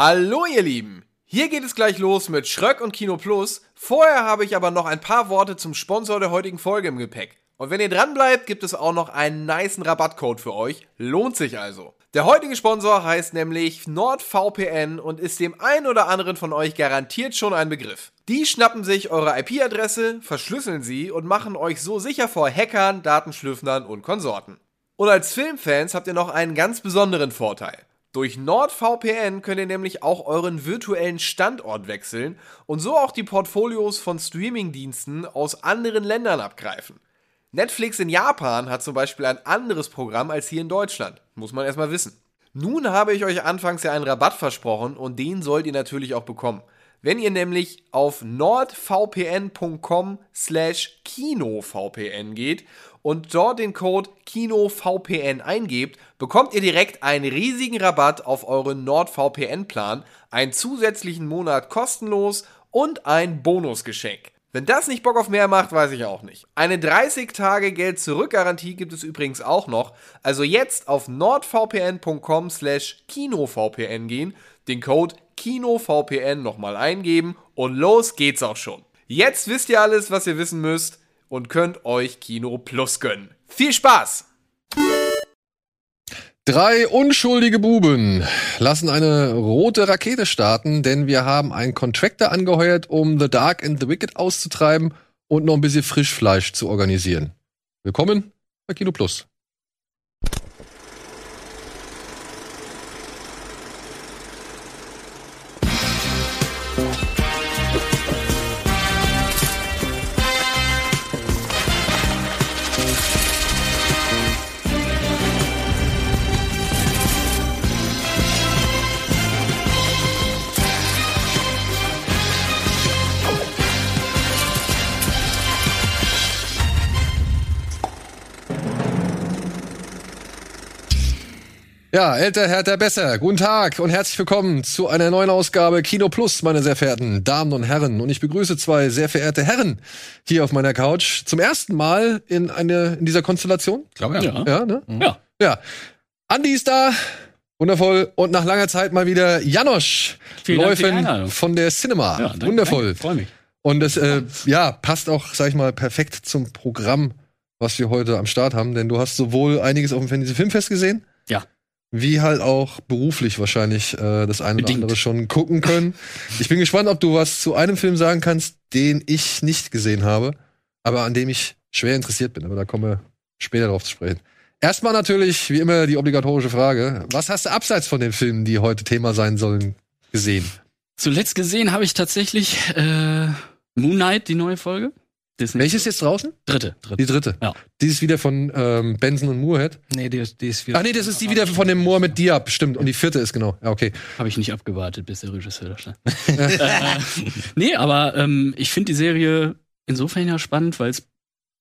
Hallo ihr Lieben! Hier geht es gleich los mit Schröck und Kino Plus. Vorher habe ich aber noch ein paar Worte zum Sponsor der heutigen Folge im Gepäck. Und wenn ihr dran bleibt, gibt es auch noch einen niceen Rabattcode für euch. Lohnt sich also. Der heutige Sponsor heißt nämlich NordVPN und ist dem einen oder anderen von euch garantiert schon ein Begriff. Die schnappen sich eure IP-Adresse, verschlüsseln sie und machen euch so sicher vor Hackern, Datenschlüffnern und Konsorten. Und als Filmfans habt ihr noch einen ganz besonderen Vorteil. Durch NordVPN könnt ihr nämlich auch euren virtuellen Standort wechseln und so auch die Portfolios von Streamingdiensten aus anderen Ländern abgreifen. Netflix in Japan hat zum Beispiel ein anderes Programm als hier in Deutschland. Muss man erstmal wissen. Nun habe ich euch anfangs ja einen Rabatt versprochen und den sollt ihr natürlich auch bekommen. Wenn ihr nämlich auf nordvpn.com slash kinovpn geht und dort den Code KINOVPN eingebt, bekommt ihr direkt einen riesigen Rabatt auf euren NordVPN-Plan, einen zusätzlichen Monat kostenlos und ein Bonusgeschenk. Wenn das nicht Bock auf mehr macht, weiß ich auch nicht. Eine 30 Tage Geld zurück Garantie gibt es übrigens auch noch. Also jetzt auf nordvpn.com slash kinovpn gehen, den Code KINOVPN nochmal eingeben und los geht's auch schon. Jetzt wisst ihr alles, was ihr wissen müsst und könnt euch Kino Plus gönnen. Viel Spaß! Drei unschuldige Buben lassen eine rote Rakete starten, denn wir haben einen Contractor angeheuert, um The Dark and the Wicked auszutreiben und noch ein bisschen Frischfleisch zu organisieren. Willkommen bei Kino Plus. Ja, älter, härter, besser. Guten Tag und herzlich willkommen zu einer neuen Ausgabe Kino Plus, meine sehr verehrten Damen und Herren. Und ich begrüße zwei sehr verehrte Herren hier auf meiner Couch. Zum ersten Mal in, eine, in dieser Konstellation. Ich glaube ja. Ja, ja, ne? Ja. Ja. Andi ist da. Wundervoll. Und nach langer Zeit mal wieder Janosch. Vielen Läufen von der Cinema. Ja, danke, Wundervoll. Freue mich. Und das, äh, ja, passt auch, sag ich mal, perfekt zum Programm, was wir heute am Start haben. Denn du hast sowohl einiges auf dem Fantasy Filmfest gesehen. Ja. Wie halt auch beruflich wahrscheinlich äh, das eine Bedingt. oder andere schon gucken können. ich bin gespannt, ob du was zu einem Film sagen kannst, den ich nicht gesehen habe, aber an dem ich schwer interessiert bin. Aber da kommen wir später drauf zu sprechen. Erstmal natürlich, wie immer, die obligatorische Frage. Was hast du abseits von den Filmen, die heute Thema sein sollen, gesehen? Zuletzt gesehen habe ich tatsächlich äh, Moon Knight, die neue Folge. Disney. Welches ist jetzt draußen? Dritte. dritte. Die dritte. Ja. Die ist wieder von ähm, Benson und Moorhead. Nee, die, ist- die ist wieder. Ach nee, das ist die wieder von dem Moor mit Diab, stimmt. Und die vierte ist genau. Ja, okay. Habe ich nicht abgewartet, bis der Regisseur da stand. äh, nee, aber ähm, ich finde die Serie insofern ja spannend, weil es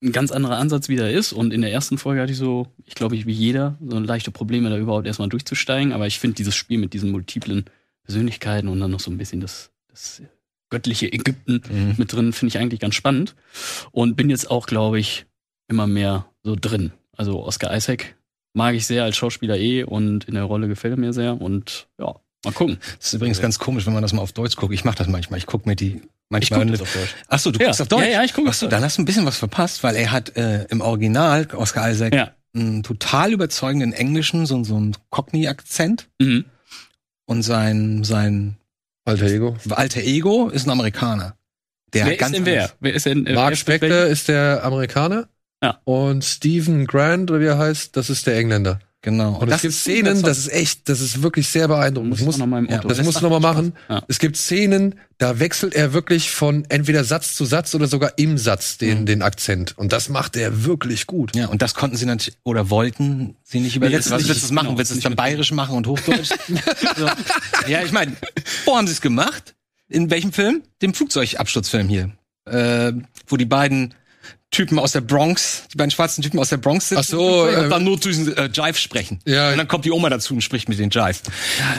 ein ganz anderer Ansatz wieder ist. Und in der ersten Folge hatte ich so, ich glaube, ich wie jeder, so leichte Probleme, da überhaupt erstmal durchzusteigen. Aber ich finde dieses Spiel mit diesen multiplen Persönlichkeiten und dann noch so ein bisschen das, das göttliche Ägypten Mhm. mit drin, finde ich eigentlich ganz spannend. Und bin jetzt auch, glaube ich, immer mehr so drin. Also Oscar Isaac mag ich sehr als Schauspieler eh und in der Rolle gefällt er mir sehr. Und ja, mal gucken. Das ist übrigens ganz komisch, wenn man das mal auf Deutsch guckt. Ich mache das manchmal. Ich gucke mir die manchmal. guck das auf Deutsch. Ach so, du Ja. guckst auf Deutsch. Ja, ja, ich gucke Ach so, dann hast du ein bisschen was verpasst, weil er hat äh, im Original Oscar Isaac Ja. einen total überzeugenden Englischen, so, so einen Cockney-Akzent Mhm. und sein sein Alter Ego. alter Ego ist ein Amerikaner. Der wer ist denn wer? Wer ist denn äh, wer Mark Spector ist der Amerikaner. Ja. Und Stephen Grant, oder wie er heißt, das ist der Engländer. Genau. Und, es gibt Szenen, das ist echt, das ist wirklich sehr beeindruckend. Muss Ich muss, noch mal im ja, Auto. das musst du nochmal machen. Ja. Es gibt Szenen, da wechselt er wirklich von entweder Satz zu Satz oder sogar im Satz den, Mhm. den Akzent. Und das macht er wirklich gut. Ja, und das konnten sie natürlich, oder wollten sie nicht übersetzen. Was nicht, willst du das machen? genau, willst du es dann bayerisch machen und Hochdeutsch? so. Ja, ich meine, wo haben sie es gemacht? In welchem Film? Dem Flugzeugabsturzfilm hier. Äh, wo die beiden Typen aus der Bronx, die beiden schwarzen Typen aus der Bronx sitzen Ach so, und äh, dann nur zu diesen äh, Jive sprechen. Ja. Und dann kommt die Oma dazu und spricht mit den Jive.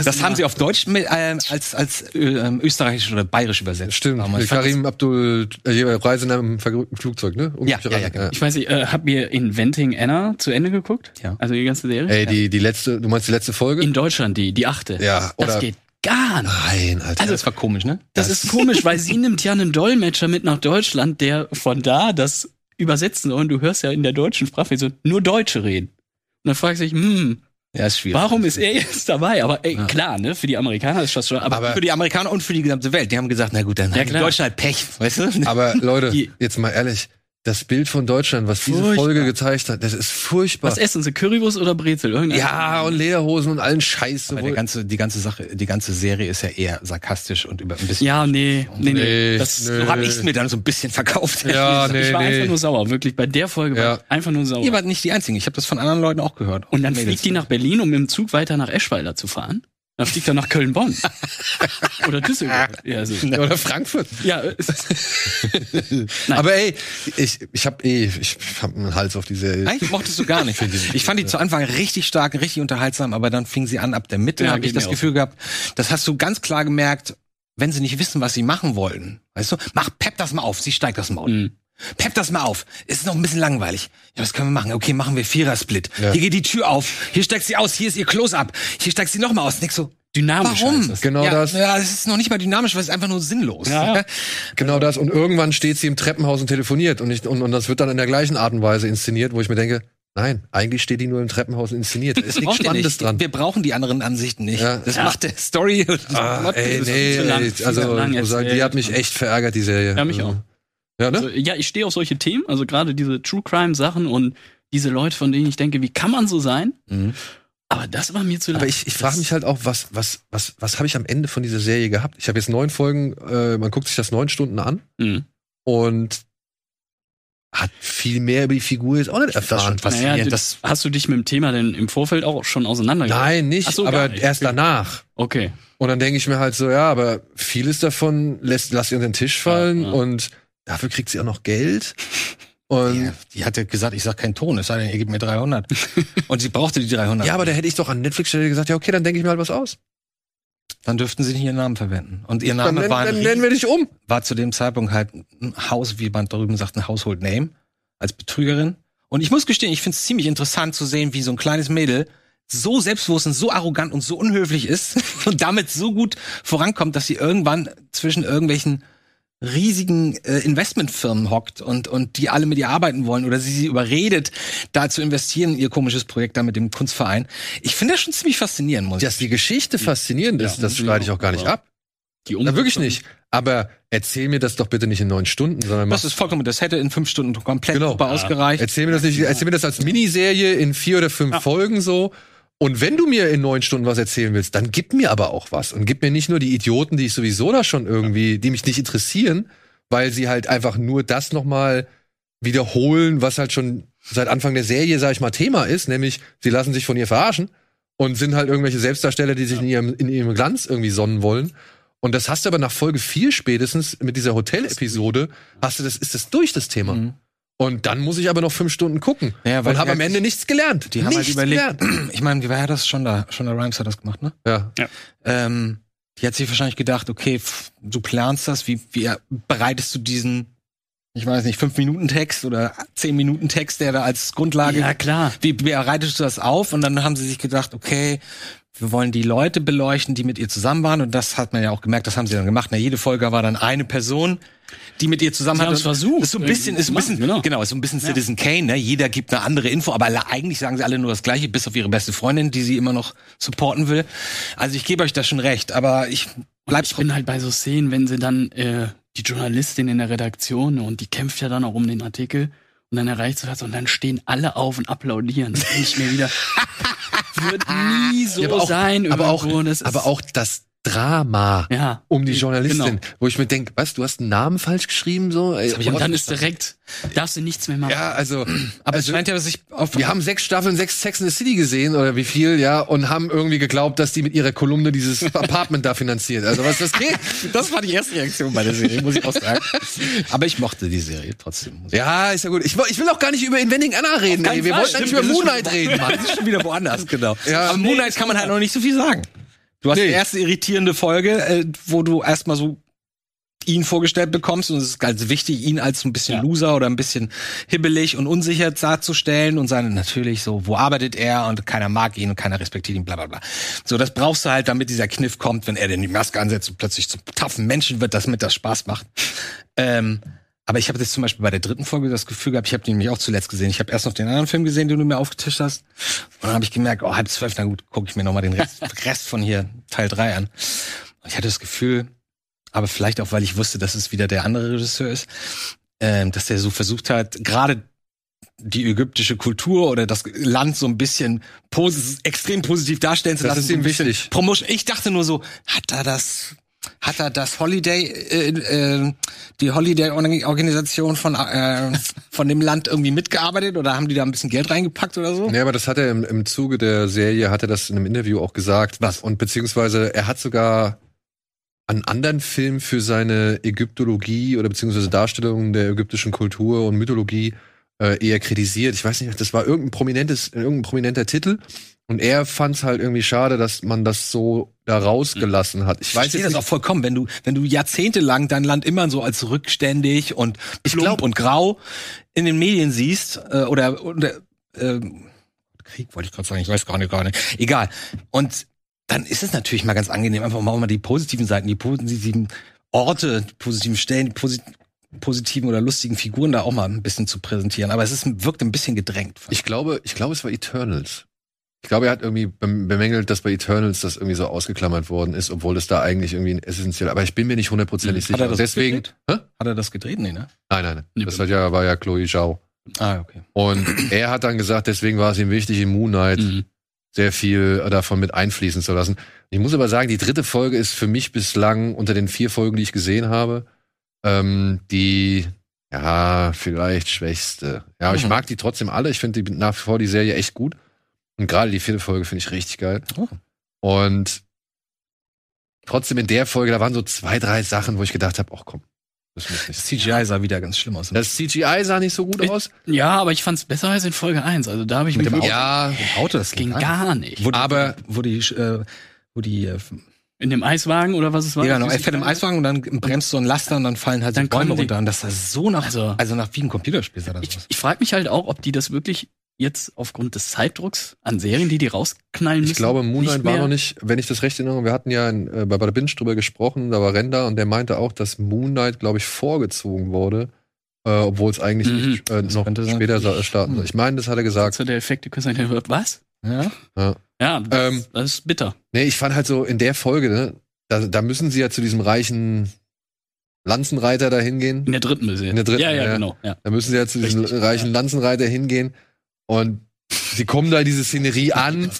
das haben sie auf Deutsch mit, ähm, als, als äh, ähm, österreichisch oder bayerisch übersetzt. Stimmt. Damals. Karim Abdul, äh, Reise in einem verrückten Flugzeug, ne? Ja, ja, ja, genau. Ich weiß nicht, äh, habt ihr Inventing Anna zu Ende geguckt? Ja. Also die ganze Serie? Ey, die, die letzte, du meinst die letzte Folge? In Deutschland, die, die achte. Ja, oder- Das geht Gar nicht. Nein, Alter. Also- das war komisch, ne? Das, ist komisch, weil sie nimmt ja einen Dolmetscher mit nach Deutschland, der von da das übersetzen. Und du hörst ja in der deutschen Sprachversion nur Deutsche reden. Und dann fragst du dich, hm, ja, ist schwierig. warum ist er jetzt dabei? Aber ey, klar, ne, für die Amerikaner ist das schon, aber, Aber- Für die Amerikaner und für die gesamte Welt. Die haben gesagt, na gut, dann Ja. Deutschen halt Pech, weißt du? Aber Leute, jetzt mal ehrlich, das Bild von Deutschland, was diese Furchtbar. Folge gezeigt hat, das ist furchtbar. was essen sie? Currywurst oder Brezel? Irgendein Ja, und Lederhosen und allen Scheiß. Aber ganze, die ganze Sache, die ganze Serie ist ja eher sarkastisch und über ein bisschen. Ja, nee, nee, nee. Nee, Das. So habe ich mir dann so ein bisschen verkauft. Ja, ich nee, war einfach nee. nur sauer, wirklich. Bei der Folge war Ja. ich einfach nur sauer. Ihr wart nicht die Einzigen. Ich habe das von anderen Leuten auch gehört. Und dann fliegt die nach Berlin, um dem Zug weiter nach Eschweiler zu fahren. Dann fliegt er nach Köln-Bonn. Oder Düsseldorf. Ja, also, Oder Frankfurt. ja, Nein. Aber ey, ich, ich hab eh, ich hab einen Hals auf die Serie. Eigentlich mochtest du gar nicht. Ich fand die zu Anfang richtig stark, richtig unterhaltsam, aber dann fing sie an ab der Mitte, Ja, habe ich das mir auch Gefühl gehabt, das hast du ganz klar gemerkt, wenn sie nicht wissen, was sie machen wollen. Weißt du, mach Pep das mal auf, sie steigt das Maul. Mhm. Pep das mal auf. Ist noch ein bisschen langweilig. Ja, was können wir machen? Okay, machen wir Vierer-Split. Ja. Hier geht die Tür auf. Hier steigt sie aus. Hier ist ihr Close-Up. Hier steigt sie noch mal aus. Nix so. dynamisch Warum? heißt das. Genau ja, das. Ja, es ist noch nicht mal dynamisch, weil es ist einfach nur sinnlos. Ja, ja. Genau das. Und irgendwann steht sie im Treppenhaus und telefoniert. Und, ich, und, und das wird dann in der gleichen Art und Weise inszeniert, wo ich mir denke, nein, eigentlich steht die nur im Treppenhaus und inszeniert. Da ist nichts Spannendes nicht. dran. Wir brauchen die anderen Ansichten nicht. Ja. Das Ja. macht der Story. Ah, ey, nee, lang, ey, also lang muss sagen, die erzählt. hat mich echt verärgert, die Serie. Ja, mich also. auch. Ja, ne? Also, ja, ich stehe auf solche Themen, also gerade diese True Crime Sachen und diese Leute, von denen ich denke, wie kann man so sein? Mhm. Aber das war mir zu lang. Aber ich, ich frage mich halt auch, was, was, was, was habe ich am Ende von dieser Serie gehabt? Ich habe jetzt neun Folgen, äh, man guckt sich das neun Stunden an Mhm. und hat viel mehr über die Figur jetzt auch nicht erfahren. schon faszinierend. Naja, das- hast du dich mit dem Thema denn im Vorfeld auch schon auseinandergesetzt? Nein, nicht, so, aber nicht. erst danach. Okay. Und dann denke ich mir halt so, ja, aber vieles davon lässt, lass sie unter den Tisch fallen Ja, ja. und dafür kriegt sie auch noch Geld. Und Ja, die hat ja gesagt, ich sag keinen Ton, es sei denn, ihr gebt mir 300. Und sie brauchte die 300. ja, aber da hätte ich doch an Netflix-Stelle gesagt, ja, okay, dann denke ich mir halt was aus. Dann dürften sie nicht ihren Namen verwenden. Und ihr Dann, Name nennen- war, dann nennen wir dich um. war zu dem Zeitpunkt halt ein Haus, wie man drüben sagt, ein Household Name als Betrügerin. Und ich muss gestehen, ich finde es ziemlich interessant zu sehen, wie so ein kleines Mädel so selbstbewusst und so arrogant und so unhöflich ist und damit so gut vorankommt, dass sie irgendwann zwischen irgendwelchen riesigen äh, Investmentfirmen hockt und und die alle mit ihr arbeiten wollen oder sie sie überredet, da zu investieren in ihr komisches Projekt da mit dem Kunstverein. Ich finde das schon ziemlich faszinierend, muss ich Dass die Geschichte faszinierend ist, Ja, das streite ich auch gar nicht ab. Die Na, wirklich nicht. Aber erzähl mir das doch bitte nicht in neun Stunden, sondern Das ist vollkommen, das hätte in fünf Stunden komplett Genau. super ausgereicht. erzähl mir das nicht, erzähl mir das als Miniserie in vier oder fünf Folgen so. Und wenn du mir in neun Stunden was erzählen willst, dann gib mir aber auch was. Und gib mir nicht nur die Idioten, die ich sowieso da schon irgendwie, die mich nicht interessieren, weil sie halt einfach nur das nochmal wiederholen, was halt schon seit Anfang der Serie, sag ich mal, Thema ist, nämlich sie lassen sich von ihr verarschen und sind halt irgendwelche Selbstdarsteller, die sich in ihrem, in ihrem Glanz irgendwie sonnen wollen. Und das hast du aber nach Folge 4 spätestens mit dieser Hotel-Episode, hast du das, ist das durch das Thema. Mhm. Und dann muss ich aber noch fünf Stunden gucken. Ja, weil und habe am halt- Ende nichts gelernt. Die haben halt nichts überlegt, gelernt. ich meine, wie war das schon da? Schon der Rhymes hat das gemacht, ne? Ja. Ähm, die hat sich wahrscheinlich gedacht, okay, du planst das, wie, wie bereitest du diesen, ich weiß nicht, fünf Minuten Text oder zehn Minuten Text, der da als Grundlage, Ja, klar. wie bereitest du das auf? Und dann haben sie sich gedacht, okay, wir wollen die Leute beleuchten, die mit ihr zusammen waren. Und das hat man ja auch gemerkt, das haben sie dann gemacht. Na, jede Folge war dann eine Person, die mit ihr zusammen hat. Und versucht, Ist so ein bisschen, ist so ein bisschen, genau. genau. ist so ein bisschen Citizen Kane, ne? Jeder gibt eine andere Info, aber alle, eigentlich sagen sie alle nur das Gleiche, bis auf ihre beste Freundin, die sie immer noch supporten will. Also ich gebe euch da schon recht, aber ich bleib Ich bin halt bei so Szenen, wenn sie dann äh, die Journalistin in der Redaktion und die kämpft ja dann auch um den Artikel und dann erreicht sie das und dann stehen alle auf und applaudieren. Das ich mir wieder. wird nie so Ja, aber auch- sein. aber auch, irgendwo. Das ist- aber auch das Drama ja. um die Journalistin, Genau. wo ich mir denke, was, du hast einen Namen falsch geschrieben, so? Ey, Und dann ist direkt, darfst du nichts mehr machen. ja, also, aber es also, scheint ja, dass ich auf wir haben sechs Staffeln, sechs Sex in the City gesehen oder wie viel, ja, und haben irgendwie geglaubt, dass die mit ihrer Kolumne dieses Apartment da finanziert. Also was das geht? das war die erste Reaktion bei der Serie, muss ich auch sagen. Aber ich mochte die Serie trotzdem. ich Ja, ist ja gut. Ich, ich will auch gar nicht über Inventing Anna reden. Ey. Wir Fall. wollten Stimmt, über das ist Moonlight reden, Mann. Das ist schon wieder woanders, genau. Ja, Aber nee, Moonlight kann man halt noch nicht so viel sagen. Du hast Nee. die erste irritierende Folge, äh, wo du erstmal so ihn vorgestellt bekommst und es ist ganz wichtig, ihn als so ein bisschen Ja. Loser oder ein bisschen hibbelig und unsicher darzustellen und seine natürlich so, wo arbeitet er und keiner mag ihn und keiner respektiert ihn, bla bla bla. So, das brauchst du halt, damit dieser Kniff kommt, wenn er denn die Maske ansetzt und plötzlich zum taffen Menschen wird, das mit das Spaß macht. Ähm, aber ich habe jetzt zum Beispiel bei der dritten Folge das Gefühl gehabt, ich habe den nämlich auch zuletzt gesehen. Ich habe erst noch den anderen Film gesehen, den du mir aufgetischt hast. Und dann habe ich gemerkt, oh, halb zwölf, na gut, gucke ich mir nochmal den Rest, Rest von hier, Teil drei an. Und ich hatte das Gefühl, aber vielleicht auch, weil ich wusste, dass es wieder der andere Regisseur ist, ähm, dass der so versucht hat, gerade die ägyptische Kultur oder das Land so ein bisschen posi extrem positiv darstellen zu Das lassen. ist so ein ihm wichtig. Promotion. Ich dachte nur so, hat er das, hat er das Holiday, äh, äh, die Holiday-Organisation von, äh, von dem Land irgendwie mitgearbeitet oder haben die da ein bisschen Geld reingepackt oder so? Ja, aber das hat er im, im Zuge der Serie, hat er das in einem Interview auch gesagt. Was? Und beziehungsweise er hat sogar an anderen Filmen für seine Ägyptologie oder beziehungsweise Darstellung der ägyptischen Kultur und Mythologie äh, eher kritisiert. Ich weiß nicht, das war irgendein prominentes, irgendein prominenter Titel. Und er fand es halt irgendwie schade, dass man das so da rausgelassen hat. Ich Ich weiß verstehe jetzt das nicht, auch vollkommen, wenn du, wenn du jahrzehntelang dein Land immer so als rückständig und plump glaub- und grau in den Medien siehst, äh, oder, oder äh, Krieg wollte ich gerade sagen, ich weiß gar nicht, gar nicht. Egal. Und dann ist es natürlich mal ganz angenehm, einfach mal die positiven Seiten, die positiven Orte, die positiven Stellen, die posit positiven oder lustigen Figuren da auch mal ein bisschen zu präsentieren. Aber es ist, wirkt ein bisschen gedrängt. Ich glaube, ich glaube, es war Eternals. Ich glaube, er hat irgendwie bem- bemängelt, dass bei Eternals das irgendwie so ausgeklammert worden ist, obwohl es da eigentlich irgendwie ein essentiell, aber ich bin mir nicht hundertprozentig Hm. Hat sicher. er das Deswegen, gedreht? Hä? Hat er das gedreht? Nee, ne? nein, nein, nein. Nee, Das hat ja, war ja Chloe Zhao. Ah, okay. Und er hat dann gesagt, deswegen war es ihm wichtig, in Moon Knight Mhm. sehr viel davon mit einfließen zu lassen. Ich muss aber sagen, die dritte Folge ist für mich bislang unter den vier Folgen, die ich gesehen habe, ähm, die ja vielleicht schwächste. Ja, aber ich Mhm. mag die trotzdem alle. Ich finde die nach wie vor die Serie echt gut. Und gerade die vierte Folge finde ich richtig geil. Oh. Und trotzdem in der Folge, da waren so zwei, drei Sachen, wo ich gedacht habe, ach komm, das muss nicht. Das. CGI sah wieder ganz schlimm aus. Das CGI sah nicht so gut Ich- aus. Ja, aber ich fand's besser als in Folge 1. Also da habe ich Mit dem wirklich- Ja, Auto, das ging gar gar nicht. Wo Aber- wo die, äh, wo die, äh, In dem Eiswagen oder was es war? ja, genau, er fährt im Eiswagen und dann bremst so ein Laster und dann fallen halt so Dann Bäume kommen die- runter und das sah so nach, also, Also- nach wie ein Computerspiel sah das Ich, aus. ich frage mich halt auch, ob die das wirklich jetzt aufgrund des Zeitdrucks an Serien, die die rausknallen müssen. Ich glaube, Moonlight war noch nicht, wenn ich das recht erinnere, wir hatten ja in, äh, bei Bada Binge drüber gesprochen, da war Renda und der meinte auch, dass Moonlight, glaube ich, vorgezogen wurde, äh, obwohl es eigentlich Mhm. nicht, äh, noch könnte sein. später sa- starten soll. Ich meine, das hat er gesagt. So der Effekte können sein, wird was? Ja? Ja, das, Ähm, das ist bitter. Nee, ich fand halt so in der Folge, ne, da, da müssen sie ja zu diesem reichen Lanzenreiter da hingehen. In der dritten müssen In der dritten, Ja, ja, ja. genau. Ja. Da müssen sie ja zu diesem Richtig, reichen Lanzenreiter hingehen und sie kommen da in diese Szenerie an.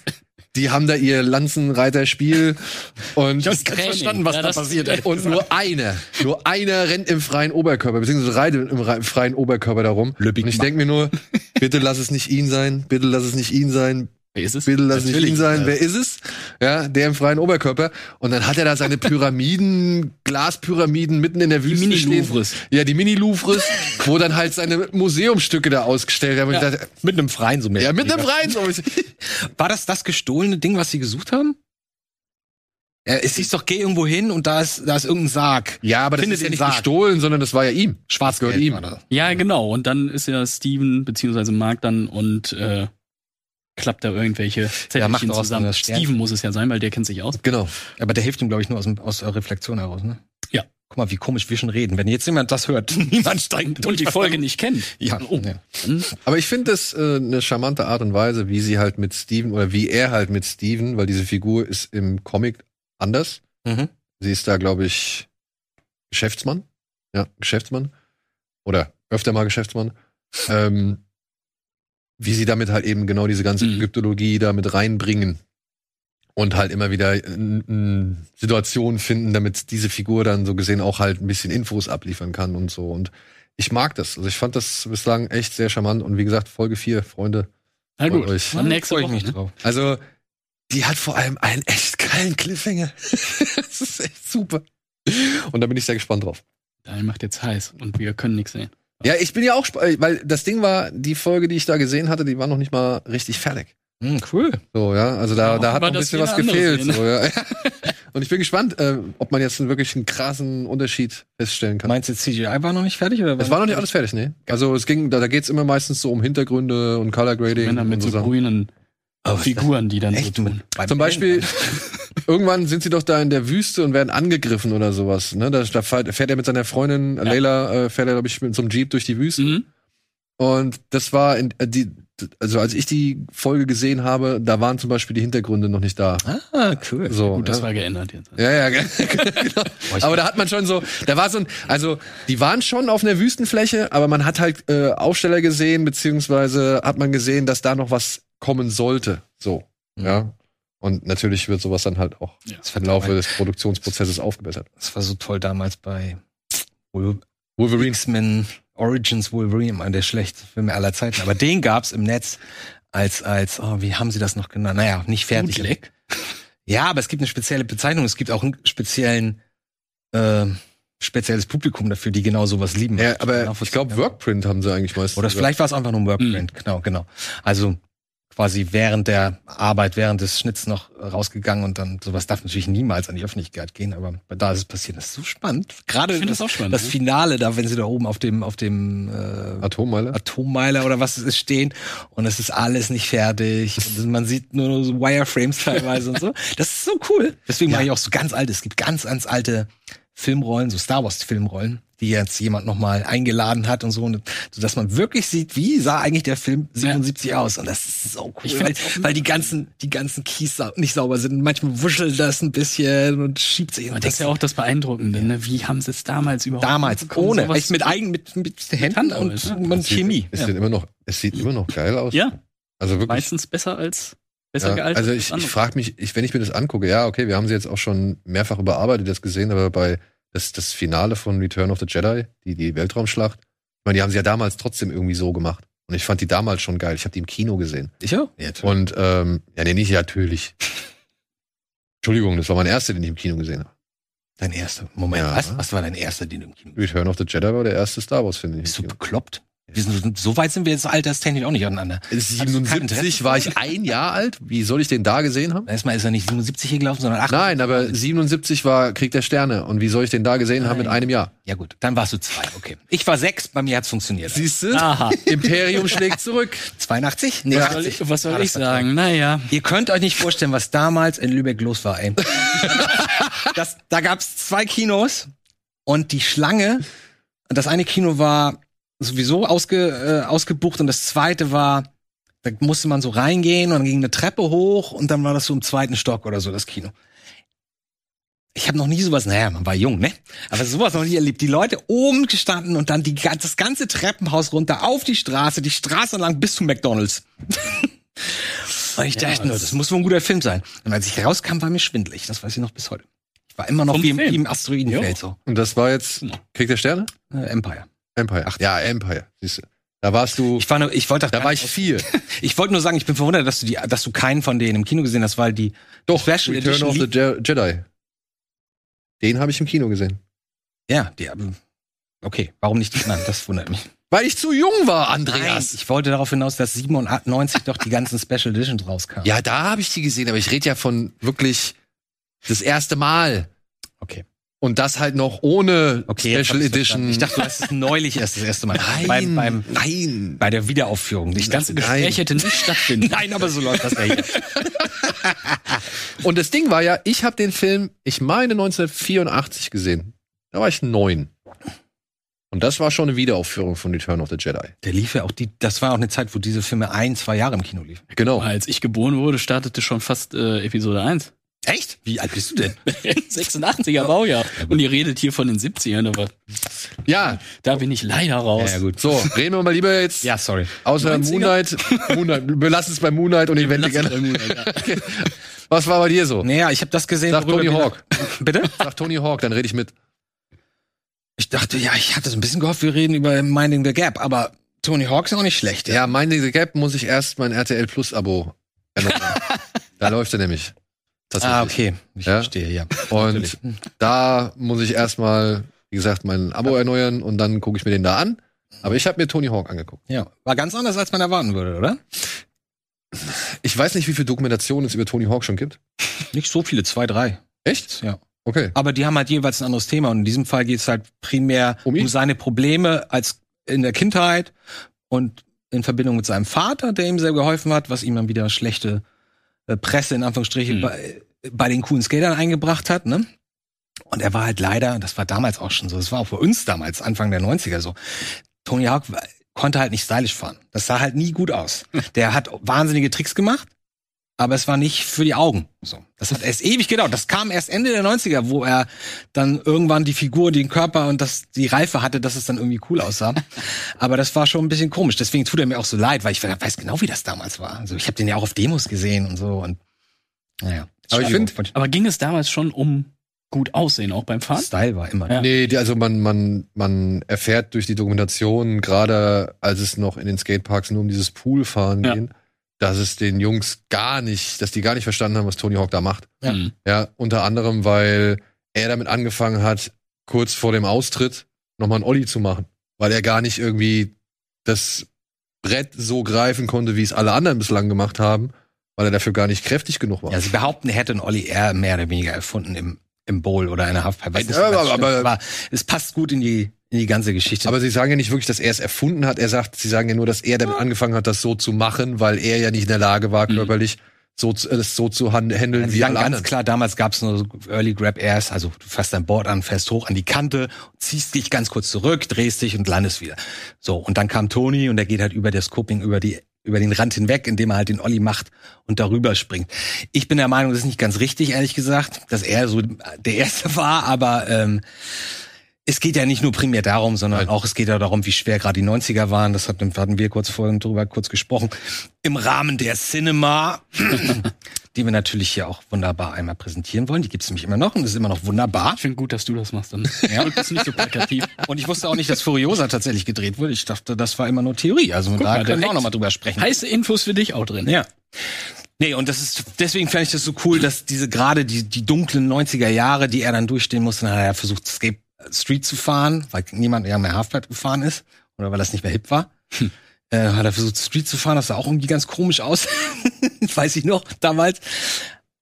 Die haben da ihr Lanzenreiterspiel und hab's ganz verstanden, was da passiert, ey. Und nur einer, nur einer rennt im freien Oberkörper, beziehungsweise reitet im rei- freien Oberkörper darum. Und ich denke mir nur, bitte lass es nicht ihn sein, bitte lass es nicht ihn sein, Wer ist es? bitte lass es nicht Natürlich. ihn sein. Wer ist es? Ja, der im freien Oberkörper. Und dann hat er da seine Pyramiden, Glaspyramiden mitten in der Die Wüste stehen. Mini-Louvres. Ja, die Mini-Louvres, wo dann halt seine Museumstücke da ausgestellt haben. Ich dachte, Mit einem Freien so mehr. ja, mit einem Freien. So. War das das gestohlene Ding, was sie gesucht haben? Ja, es hieß doch, geh irgendwo hin und da ist, da ist irgendein Sarg. Ja, aber das ist ja nicht Sarg. gestohlen, sondern das war ja ihm. Schwarz gehört ihm. Ja, genau. Und dann ist ja Steven beziehungsweise Mark dann und äh, klappt da irgendwelche Zettelchen daraus zusammen. Steven muss es ja sein, weil der kennt sich aus. Genau. Aber der hilft ihm, glaube ich, nur aus, aus der Reflexion heraus, ne? Ja. Guck mal, wie komisch wir schon reden. Wenn jetzt jemand das hört, niemand steigt Und die Folge nicht kennt. Ja. Oh. ja. Aber ich finde das äh, eine charmante Art und Weise, wie sie halt mit Steven oder wie er halt mit Steven, weil diese Figur ist im Comic anders. Mhm. Sie ist da, glaube ich, Geschäftsmann. Ja, Geschäftsmann. Oder öfter mal Geschäftsmann. Ähm, wie sie damit halt eben genau diese ganze Mhm. Ägyptologie da mit reinbringen. Und halt immer wieder äh, Situationen finden, damit diese Figur dann so gesehen auch halt ein bisschen Infos abliefern kann und so. Und ich mag das. Also ich fand das bislang echt sehr charmant. Und wie gesagt, Folge 4, Freunde. Na gut, euch. dann nächste Freu ich Woche. mich ne? drauf. Also, die hat vor allem einen echt geilen Cliffhanger. das ist echt super. Und da bin ich sehr gespannt drauf. Daniel macht jetzt heiß und wir können nichts sehen. Ja, ich bin ja auch, weil das Ding war, die Folge, die ich da gesehen hatte, die war noch nicht mal richtig fertig. Hm, cool. So, ja, also da, Ja, da hat noch ein bisschen was gefehlt. So, ja. Und ich bin gespannt, äh, ob man jetzt einen wirklich einen krassen Unterschied feststellen kann. Meinst du, CGI war noch nicht fertig? Oder Es war noch nicht alles fertig, ne? Also es ging, da, da geht's immer meistens so um Hintergründe und Color Grading Männer mit und so so grünen Ist Figuren, die dann Echt? so tun. Beim Zum Beispiel, irgendwann sind sie doch da in der Wüste und werden angegriffen oder sowas. Ne? Da, da fährt er mit seiner Freundin, Leila, äh, fährt er, glaube ich, mit so einem Jeep durch die Wüste. Mhm. Und das war in, äh, die, also als ich die Folge gesehen habe, da waren zum Beispiel die Hintergründe noch nicht da. Ah, cool. So, Gut, das ja. war geändert jetzt. Ja, ja, ge- genau. Aber da hat man schon so, da war so ein, also die waren schon auf einer Wüstenfläche, aber man hat halt äh, Aufsteller gesehen, beziehungsweise hat man gesehen, dass da noch was kommen sollte. So, ja. Und natürlich wird sowas dann halt auch Ja. im Laufe des Produktionsprozesses aufgebessert. Das war so toll damals bei Wol- Wolverine. X-Men Origins Wolverine, einer der schlechtesten Filme aller Zeiten. Aber den gab's im Netz als, als, oh, wie haben sie das noch genannt? Naja, nicht fertig. Bootleg? Ja, aber es gibt eine spezielle Bezeichnung. Es gibt auch einen speziellen, äh, spezielles Publikum dafür, die genau sowas lieben. Ja, aber ich glaube, Workprint haben sie eigentlich meistens. Oder gesagt. vielleicht war es einfach nur ein Workprint, genau, genau. Also quasi während der Arbeit, während des Schnitts noch rausgegangen und dann sowas darf natürlich niemals an die Öffentlichkeit gehen, aber da ist es passiert. Das ist so spannend. Gerade Ich das, das auch spannend, das ne? Finale, da wenn sie da oben auf dem auf dem äh, Atommeiler. Atommeiler oder was es ist stehen und es ist alles nicht fertig und man sieht nur so Wireframes teilweise und so. Das ist so cool. Deswegen mache ich auch so ganz alte. Es gibt ganz ganz alte Filmrollen, so Star Wars Filmrollen, die jetzt jemand noch mal eingeladen hat und so, und, so dass man wirklich sieht, wie sah eigentlich der Film 77 aus und das ist so cool, Ich weil, weil die ganzen die ganzen Keys nicht sauber sind. Manchmal wuschelt das ein bisschen und schiebt sich. Aber das ist ja auch das Beeindruckende, ne? Wie haben sie es damals überhaupt damals ohne, echt mit eigen mit mit Händen Hand und, alles, ne? und Chemie. Es Ja. sieht immer noch, es sieht immer noch geil aus. Ja, Also wirklich. meistens besser als besser Ja, gealtert. also als ich, ich frage mich, ich, wenn ich mir das angucke, ja, okay, wir haben sie jetzt auch schon mehrfach überarbeitet, das gesehen, aber bei das, das Finale von Return of the Jedi, die, die Weltraumschlacht, ich meine, die haben sie ja damals trotzdem irgendwie so gemacht. Und ich fand die damals schon geil. Ich habe die im Kino gesehen. Ich auch? Ja. Und ähm, ja, nee, nicht natürlich. Entschuldigung, das war mein erster, den ich im Kino gesehen habe. Dein erster. Moment, Ja. was? Was war dein erster, den du im Kino Return of the Jedi war der erste Star Wars Film. den ich Bist du bekloppt? Wir sind, so weit sind wir jetzt alterstechnisch auch nicht auseinander. Äh, kein 77 Interesse? war ich ein Jahr alt. Wie soll ich den da gesehen haben? Erstmal ist er nicht 77 hier gelaufen, sondern 8. Nein, aber 77 war Krieg der Sterne. Und wie soll ich den da gesehen haben mit Nein. einem Jahr? Ja gut, dann warst du zwei, okay. Ich war sechs, bei mir hat's funktioniert. Siehst du? Aha. Imperium schlägt zurück. 82? Nee, Was soll 80. ich, was soll Ah, ich sagen? Naja. Ihr könnt euch nicht vorstellen, was damals in Lübeck los war, ey. das, da gab's zwei Kinos und die Schlange, das eine Kino war sowieso ausge, äh, ausgebucht und das zweite war, da musste man so reingehen und dann ging eine Treppe hoch und dann war das so im zweiten Stock oder so, das Kino. Ich habe noch nie sowas, naja, man war jung, ne? Aber sowas noch nie erlebt. Die Leute oben gestanden und dann die, das ganze Treppenhaus runter auf die Straße, die Straße lang bis zum McDonalds. Und ich Ja, dachte nur, das- das muss wohl ein guter Film sein. Und als ich rauskam, war mir schwindelig. Das weiß ich noch bis heute. Ich war immer noch wie im, wie im Asteroidenfeld so. Und das war jetzt Krieg der Sterne? Äh, Empire. Empire. Ach ja, Empire. Siehst du. Da warst du, Ich war nur, ich wollte da war ich vier. Ich wollte nur sagen, ich bin verwundert, dass du die, dass du keinen von denen im Kino gesehen hast, weil die Doch, Special Return Edition of the Je Jedi. Den habe ich im Kino gesehen. ja, die haben, okay, warum nicht genannt? Das wundert mich. Weil ich zu jung war, Nein, Andreas. ich wollte darauf hinaus, dass 97 doch die ganzen Special Editions rauskamen. Ja, da habe ich die gesehen, aber ich rede ja von wirklich das erste Mal. Und das halt noch ohne Okay, Special. Edition. Ich dachte, du hast es neulich erst das erste Mal. nein, Beim, beim, nein. bei der Wiederaufführung. Ich Das ganze dachte, Gespräch nein. hätte nicht stattfinden. nein, aber so läuft das ja hier. Und das Ding war ja, ich habe den Film, ich meine 1984 gesehen. Da war ich neun. Und das war schon eine Wiederaufführung von Return of the Jedi. Der lief ja auch die, das war auch eine Zeit, wo diese Filme ein, zwei Jahre im Kino liefen. Genau. Als ich geboren wurde, startete schon fast äh, Episode 1. Echt? Wie alt bist du denn? 86er Baujahr. Und ihr redet hier von den 70ern, aber Ja, da bin ich leider raus. gut. so, reden wir mal lieber jetzt Ja, sorry. außer 90er? Moonlight. Moonlight. Wir lassen es bei Moonlight und Again. bei Moonlight, ja. Was war bei dir so? Naja, ich habe das gesehen. Sag Tony Hawk. Bitte? Sag Tony Hawk, dann rede ich mit. Ich dachte, ja, ich hatte so ein bisschen gehofft, wir reden über Minding the Gap, aber Tony Hawk ist auch nicht schlecht. Ja, mein The Gap muss ich erst mein RTL Plus Abo erneuern. da läuft er nämlich. Ah, okay. Ich Ja. verstehe, ja. Und Natürlich. da muss ich erstmal, wie gesagt, mein Abo erneuern und dann gucke ich mir den da an. Aber ich habe mir Tony Hawk angeguckt. Ja, war ganz anders, als man erwarten würde, oder? Ich weiß nicht, wie viel Dokumentation es über Tony Hawk schon gibt. Nicht so viele, zwei, drei. Echt? Ja. Okay. Aber die haben halt jeweils ein anderes Thema. Und in diesem Fall geht es halt primär Um um, seine Probleme als in der Kindheit und in Verbindung mit seinem Vater, der ihm sehr geholfen hat, was ihm dann wieder schlechte äh, Presse in Anführungsstrichen Hm. bei, bei den coolen Skatern eingebracht hat. Ne? Und er war halt leider, das war damals auch schon so, das war auch für uns damals, Anfang der 90er so, Tony Hawk war- konnte halt nicht stylisch fahren. Das sah halt nie gut aus. Der hat wahnsinnige Tricks gemacht, aber es war nicht für die Augen. So, das hat erst ewig gedauert. Das kam erst Ende der 90er, wo er dann irgendwann die Figur, den Körper und das die Reife hatte, dass es dann irgendwie cool aussah. aber das war schon ein bisschen komisch. Deswegen tut er mir auch so leid, weil ich weiß genau, wie das damals war. Also ich habe den ja auch auf Demos gesehen und so und naja. Aber ich find- Aber ging es damals schon um gut aussehen, auch beim Fahren? Style war immer. Ja. Nee, also man, man, man erfährt durch die Dokumentation, gerade als es noch in den Skateparks nur um dieses Poolfahren Ja. ging, dass es den Jungs gar nicht, dass die gar nicht verstanden haben, was Tony Hawk da macht. Ja. Mhm. Ja, unter anderem, weil er damit angefangen hat, kurz vor dem Austritt nochmal einen Olli zu machen. Weil er gar nicht irgendwie das Brett so greifen konnte, wie es alle anderen bislang gemacht haben, weil er dafür gar nicht kräftig genug war. Ja, sie behaupten, er hätte einen Olli eher mehr oder weniger erfunden im, im Bowl oder in der Halfpipe. Ja, was aber- aber- aber es passt gut in die, in die ganze Geschichte. Aber sie sagen ja nicht wirklich, dass er es erfunden hat. Er sagt, sie sagen ja nur, dass er damit angefangen hat, das so zu machen, weil er ja nicht in der Lage war, Mhm. körperlich so, zu- das so zu han- handeln Also wie alle ganz anderen. klar, damals gab es nur so Early Grab Airs, also du fährst dein Board an, fährst hoch an die Kante, ziehst dich ganz kurz zurück, drehst dich und landest wieder. So, und dann kam Tony und der geht halt über das Scoping, über die über den Rand hinweg, indem er halt den Olli macht und darüber springt. Ich bin der Meinung, das ist nicht ganz richtig, ehrlich gesagt, dass er so der Erste war, aber ähm, es geht ja nicht nur primär darum, sondern Nein. auch es geht ja darum, wie schwer gerade die 90er waren. Das hatten, wir kurz vorhin drüber kurz gesprochen. Im Rahmen der Cinema, die wir natürlich hier auch wunderbar einmal präsentieren wollen. Die gibt's nämlich immer noch und das ist immer noch wunderbar. Ich finde gut, dass du das machst. Dann ja. das ist nicht so plakativ. Und ich wusste auch nicht, dass Furiosa tatsächlich gedreht wurde. Ich dachte, das war immer nur Theorie. Also da mal, können wir auch noch mal drüber sprechen. Heiße Infos für dich auch drin. Ja. Nee, und das ist, deswegen fand ich das so cool, dass diese gerade die, die dunklen 90er Jahre, die er dann durchstehen musste, dann hat er versucht, Escape Street zu fahren, weil niemand mehr Halfpipe gefahren ist. Oder weil das nicht mehr hip war. Äh, hat er versucht, Street zu fahren, das sah auch irgendwie ganz komisch aus. Weiß ich noch, damals.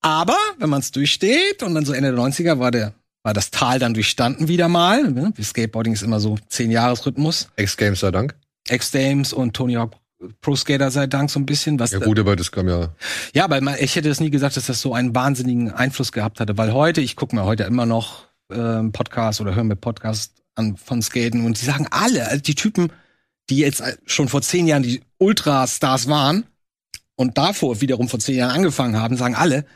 Aber, wenn man es durchsteht und dann so Ende der 90er war der, war das Tal dann durchstanden wieder mal. Ne? Skateboarding ist immer so 10 Jahres-Rhythmus. X-Games sei Dank. X-Games und Tony Hawk Pro Skater sei Dank so ein bisschen. Was Ja gut, aber das kam ja. ja, aber man- ich hätte das nie gesagt, dass das so einen wahnsinnigen Einfluss gehabt hatte, weil heute, ich gucke mir heute immer noch Podcasts oder höre mir Podcasts an von Skaten und die sagen alle, also die Typen, die jetzt schon vor zehn Jahren die Ultrastars waren und davor wiederum vor zehn Jahren angefangen haben, sagen alle,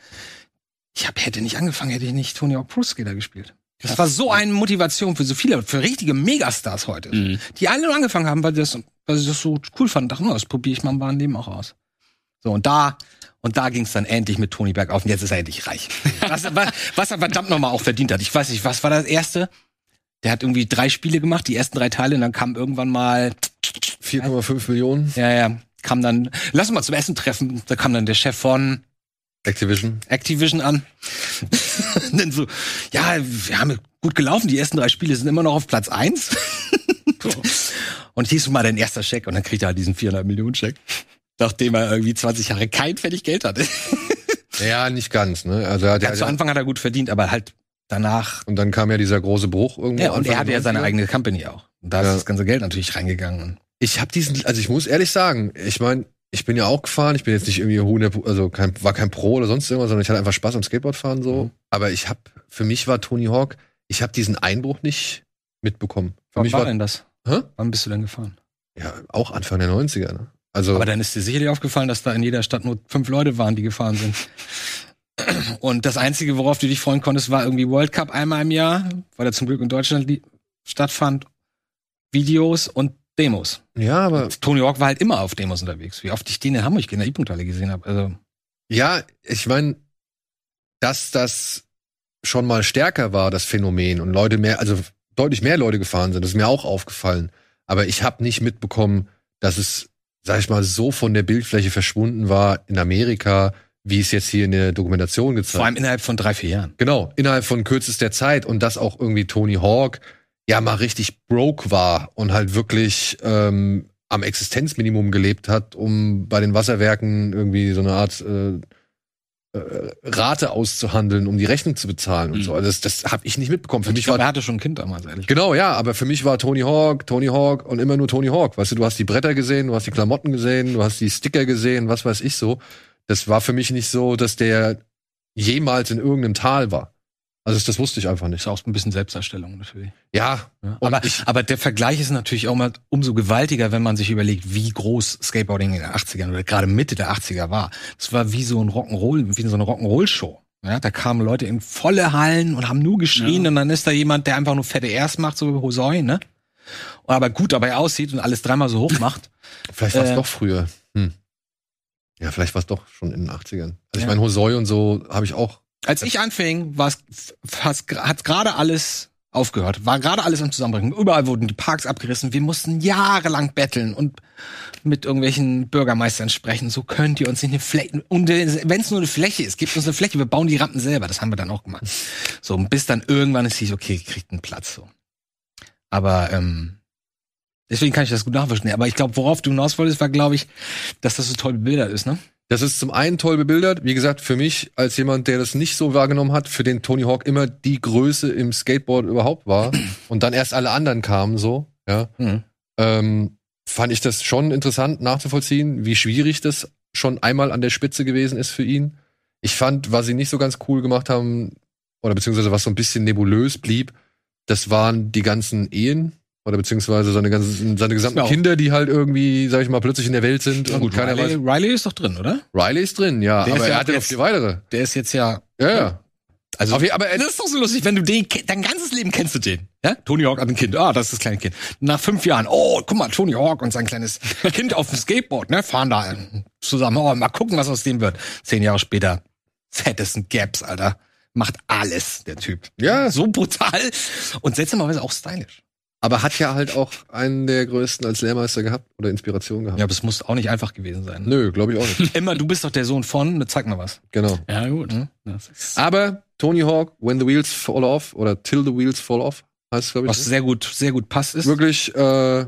ich hab, hätte nicht angefangen, hätte ich nicht Tony Hawk Pro Skater gespielt. Das war so eine Motivation für so viele, für richtige Megastars heute, Mhm. die alle nur angefangen haben, weil, sie das, weil sie das so cool fanden. Dachten, oh, das probiere ich mal im wahren Leben auch aus. So, und da, und da ging es dann endlich mit Tony bergauf und jetzt ist er endlich reich. Was, was, was er verdammt nochmal auch verdient hat. Ich weiß nicht, was war das erste? Der hat irgendwie drei Spiele gemacht, die ersten drei Teile, und dann kam irgendwann mal, 4,5 Millionen ja, ja, kam dann, lass uns mal zum Essen treffen. Da kam dann der Chef von Activision. Activision an. dann so, ja, wir haben gut gelaufen, die ersten drei Spiele sind immer noch auf Platz eins. und hier ist mal dein erster Scheck und dann kriegt er halt diesen 400 Millionen Scheck. Nachdem er irgendwie 20 Jahre kein fertig Geld hatte. Ja, nicht ganz, ne? Also er hat, Ja, zu Anfang hat er gut verdient, aber halt danach. und dann kam ja dieser große Bruch irgendwo. Ja, und Anfang er hatte ja seine 90er. eigene Company auch. Und da Ja. ist das ganze Geld natürlich reingegangen. Ich habe diesen, also ich muss ehrlich sagen, ich meine, ich bin ja auch gefahren, ich bin jetzt nicht irgendwie 100, also kein, war kein Pro oder sonst irgendwas, sondern ich hatte einfach Spaß am Skateboardfahren so. Mhm. Aber ich habe, für mich war Tony Hawk, ich habe diesen Einbruch nicht mitbekommen. Für Wann mich war war, denn das? Hä? Wann bist du denn gefahren? ja, auch Anfang der 90er, ne? Also, Aber dann ist dir sicherlich aufgefallen, dass da in jeder Stadt nur fünf Leute waren, die gefahren sind. Und das Einzige, worauf du dich freuen konntest, war irgendwie World Cup einmal im Jahr, weil er zum Glück in Deutschland stattfand. Videos und Demos. ja, aber, Tony Hawk war halt immer auf Demos unterwegs. Wie oft ich den in Hamburg in der E-Punkthalle gesehen habe. Also, ja, ich meine, dass das schon mal stärker war, das Phänomen, und Leute mehr, also deutlich mehr Leute gefahren sind, das ist mir auch aufgefallen. Aber ich habe nicht mitbekommen, dass es, sag ich mal, so von der Bildfläche verschwunden war in Amerika, wie es jetzt hier in der Dokumentation gezeigt vor allem innerhalb von drei, vier Jahren. Genau, innerhalb von kürzester Zeit und dass auch irgendwie Tony Hawk ja mal richtig broke war und halt wirklich ähm, am Existenzminimum gelebt hat, um bei den Wasserwerken irgendwie so eine Art äh, äh, Rate auszuhandeln, um die Rechnung zu bezahlen und Mhm. so. Also das, das habe ich nicht mitbekommen. Für Ich mich glaube, war er hatte schon ein Kind damals, ehrlich. Genau, ja, aber für mich war Tony Hawk, Tony Hawk und immer nur Tony Hawk. Weißt du, du hast die Bretter gesehen, du hast die Klamotten gesehen, du hast die Sticker gesehen, was weiß ich so. Das war für mich nicht so, dass der jemals in irgendeinem Tal war. Also das, das wusste ich einfach nicht. Ist auch ein bisschen Selbstdarstellung natürlich. Ja, Ja. Aber, aber der Vergleich ist natürlich auch mal umso gewaltiger, wenn man sich überlegt, wie groß Skateboarding in den 80ern oder gerade Mitte der 80er war. Das war wie so ein Rock'n'Roll, wie so eine Rock'n'Roll-Show. Ja, da kamen Leute in volle Hallen und haben nur geschrien Ja. und dann ist da jemand, der einfach nur fette Rs macht, so wie Hosoi, ne? Aber gut dabei aussieht und alles dreimal so hoch macht. vielleicht war es Äh. doch früher. Hm. Ja, vielleicht war es doch schon in den 80ern. Also ich Ja. meine, Hosoi und so habe ich auch. Als ich anfing, war's, fast, hat gerade alles aufgehört. War gerade alles am Zusammenbrechen. Überall wurden die Parks abgerissen. Wir mussten jahrelang betteln und mit irgendwelchen Bürgermeistern sprechen. So könnt ihr uns nicht eine Fläche, und wenn es nur eine Fläche ist, gebt uns eine Fläche, wir bauen die Rampen selber. Das haben wir dann auch gemacht. So, bis dann irgendwann es hieß, okay, kriegt einen Platz, so. Aber, ähm, deswegen kann ich das gut nachverstehen. Aber ich glaube, worauf du hinaus wolltest, war, glaube ich, dass das so toll bebildert ist, ne? Das ist zum einen toll bebildert. Wie gesagt, für mich als jemand, der das nicht so wahrgenommen hat, für den Tony Hawk immer die Größe im Skateboard überhaupt war und dann erst alle anderen kamen so, ja. Mhm. ähm, fand ich das schon interessant nachzuvollziehen, wie schwierig das schon einmal an der Spitze gewesen ist für ihn. Ich fand, was sie nicht so ganz cool gemacht haben, oder beziehungsweise was so ein bisschen nebulös blieb, das waren die ganzen Ehen. Oder beziehungsweise seine ganzen, seine gesamten Ja. Kinder, die halt irgendwie, sag ich mal, plötzlich in der Welt sind und gut, keiner Riley, weiß. Riley ist doch drin, oder? Riley ist drin, ja, Der aber ja er auch hatte noch jetzt- vier weitere. Der ist jetzt ja Ja, ja. Also, aber er- das ist doch so lustig, wenn du den, dein ganzes Leben kennst du den. Ja? Tony Hawk hat ein Kind. Ah, das ist das kleine Kind. Nach fünf Jahren, oh, guck mal, Tony Hawk und sein kleines Kind auf dem Skateboard, ne, fahren da zusammen. Oh, mal gucken, was aus dem wird. Zehn Jahre später, fettesten Gaps, Alter. Macht alles, der Typ. Ja. So brutal und seltsamerweise auch stylisch. Aber hat ja halt auch einen der größten als Lehrmeister gehabt oder Inspiration gehabt. Ja, aber es muss auch nicht einfach gewesen sein. Nö, glaube ich auch nicht. Immer, du bist doch der Sohn von, ne, zeig mal was. genau. Ja, gut. Mhm. Aber Tony Hawk, When the Wheels Fall Off oder Till the Wheels Fall Off, heißt es, glaube ich. Was sehr gut, sehr gut passt ist. Wirklich, äh,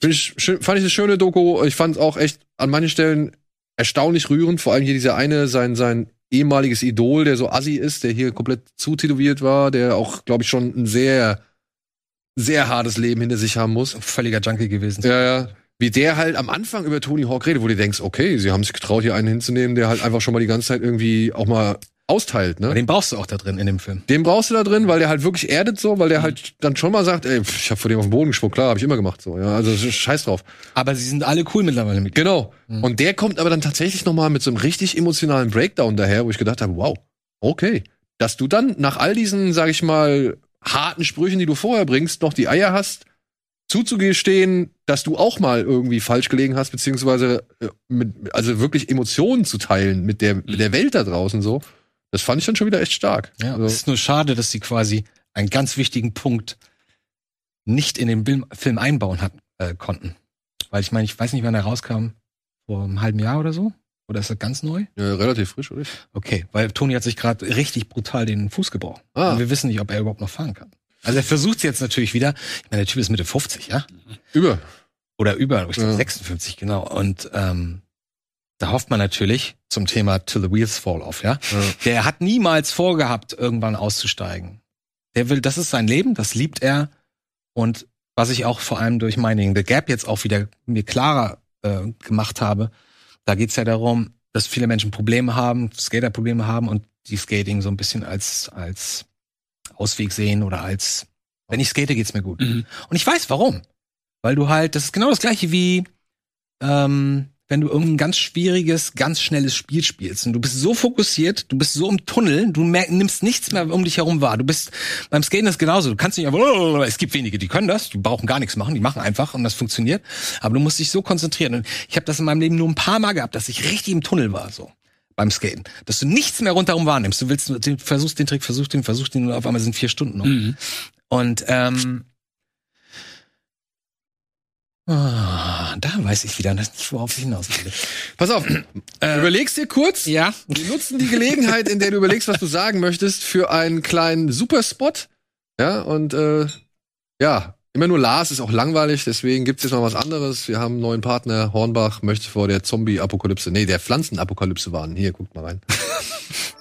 find ich, schön, fand ich eine schöne Doku. Ich fand es auch echt an manchen Stellen erstaunlich rührend. Vor allem hier dieser eine, sein, sein ehemaliges Idol, der so assi ist, der hier komplett zutätowiert war, der auch, glaube ich, schon ein sehr, sehr hartes Leben hinter sich haben muss. Völliger Junkie gewesen. Ja, ja. Wie der halt am Anfang über Tony Hawk redet, wo du denkst, okay, sie haben sich getraut, hier einen hinzunehmen, der halt einfach schon mal die ganze Zeit irgendwie auch mal austeilt, Aber ne? den brauchst du auch da drin in dem Film. Den brauchst du da drin, weil der halt wirklich erdet so, weil der halt dann schon mal sagt, ey, ich hab vor dem auf den Boden gespuckt, klar, habe ich immer gemacht so, ja, also scheiß drauf. Aber sie sind alle cool mittlerweile mit. Genau. Mhm. Und der kommt aber dann tatsächlich noch mal mit so einem richtig emotionalen Breakdown daher, wo ich gedacht habe, wow, okay, dass du dann nach all diesen, sag ich mal, harten Sprüchen, die du vorher bringst, noch die Eier hast, zuzugestehen, dass du auch mal irgendwie falsch gelegen hast, beziehungsweise äh, mit, also wirklich Emotionen zu teilen mit der, mit der Welt da draußen so. Das fand ich dann schon wieder echt stark. Ja, Also, es ist nur schade, dass sie quasi einen ganz wichtigen Punkt nicht in den Film, Film einbauen hatten, äh, konnten. Weil ich meine, ich weiß nicht, wann er rauskam. Vor einem halben Jahr oder so? Oder ist er ganz neu? ja, relativ frisch, oder? Okay, weil Toni hat sich gerade richtig brutal den Fuß gebrochen. Ah. Und wir wissen nicht, ob er überhaupt noch fahren kann. Also er versucht es jetzt natürlich wieder. Ich meine, der Typ ist Mitte 50, ja? Über. Oder über, ich glaube Ja. 56, genau. Und ähm, da hofft man natürlich zum Thema Till the Wheels Fall Off, ja? Ja. Der hat niemals vorgehabt, irgendwann auszusteigen. Der will, das ist sein Leben, das liebt er. Und was ich auch vor allem durch Mining the Gap jetzt auch wieder mir klarer äh, gemacht habe, da geht's ja darum, dass viele Menschen Probleme haben, Skater Probleme haben und die Skating so ein bisschen als, als Ausweg sehen oder als, wenn ich skate, geht's mir gut. Mhm. Und ich weiß warum. Weil du halt, das ist genau das gleiche wie, ähm, wenn du irgendein ganz schwieriges, ganz schnelles Spiel spielst und du bist so fokussiert, du bist so im Tunnel, du nimmst nichts mehr um dich herum wahr. Du bist beim Skaten ist genauso. Du kannst nicht einfach, es gibt wenige, die können das, die brauchen gar nichts machen, die machen einfach und das funktioniert. Aber du musst dich so konzentrieren. Und ich habe das in meinem Leben nur ein paar Mal gehabt, dass ich richtig im Tunnel war, so beim Skaten, dass du nichts mehr rundherum wahrnimmst. Du willst, du versuchst den Trick, versuchst den, versuchst den und auf einmal sind vier Stunden noch. Mhm. Und ähm, ah, da weiß ich wieder nicht, worauf ich hinaus will. Pass auf, überlegst dir kurz, Ja. Wir nutzen die Gelegenheit, in der du überlegst, was du sagen möchtest, für einen kleinen Superspot. Ja, und äh, ja, immer nur Lars ist auch langweilig, deswegen gibt's jetzt mal was anderes. Wir haben einen neuen Partner, Hornbach möchte vor der Zombie-Apokalypse, nee, der Pflanzenapokalypse warnen. Hier, guckt mal rein.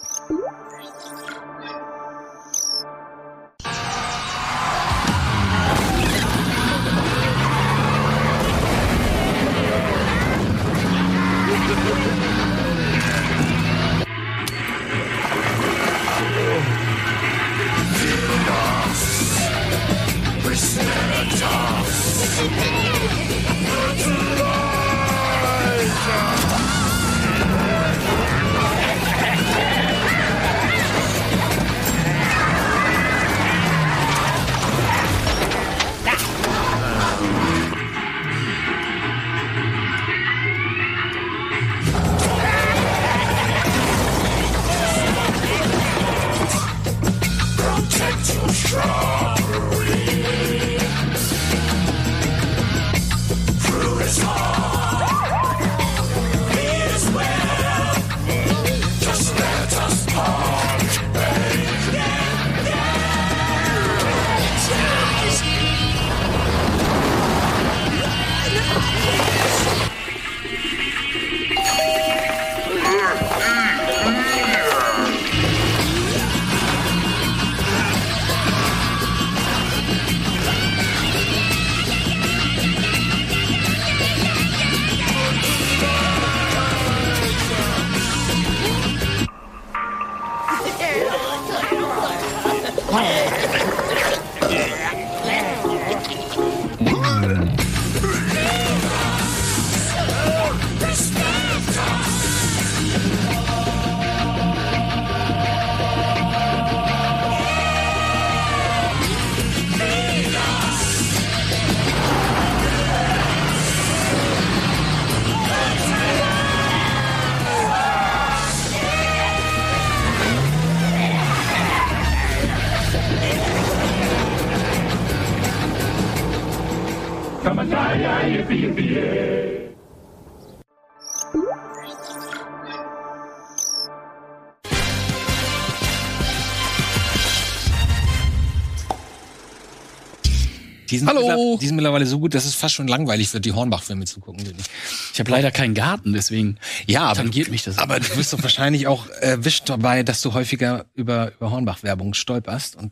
sind, Hallo. die sind mittlerweile so gut, dass es fast schon langweilig wird, die Hornbach-Filme zu gucken. ich. Ich habe leider keinen Garten, deswegen Ja, aber, tangiert mich das. aber du wirst doch wahrscheinlich auch erwischt dabei, dass du häufiger über, über Hornbach-Werbung stolperst. Und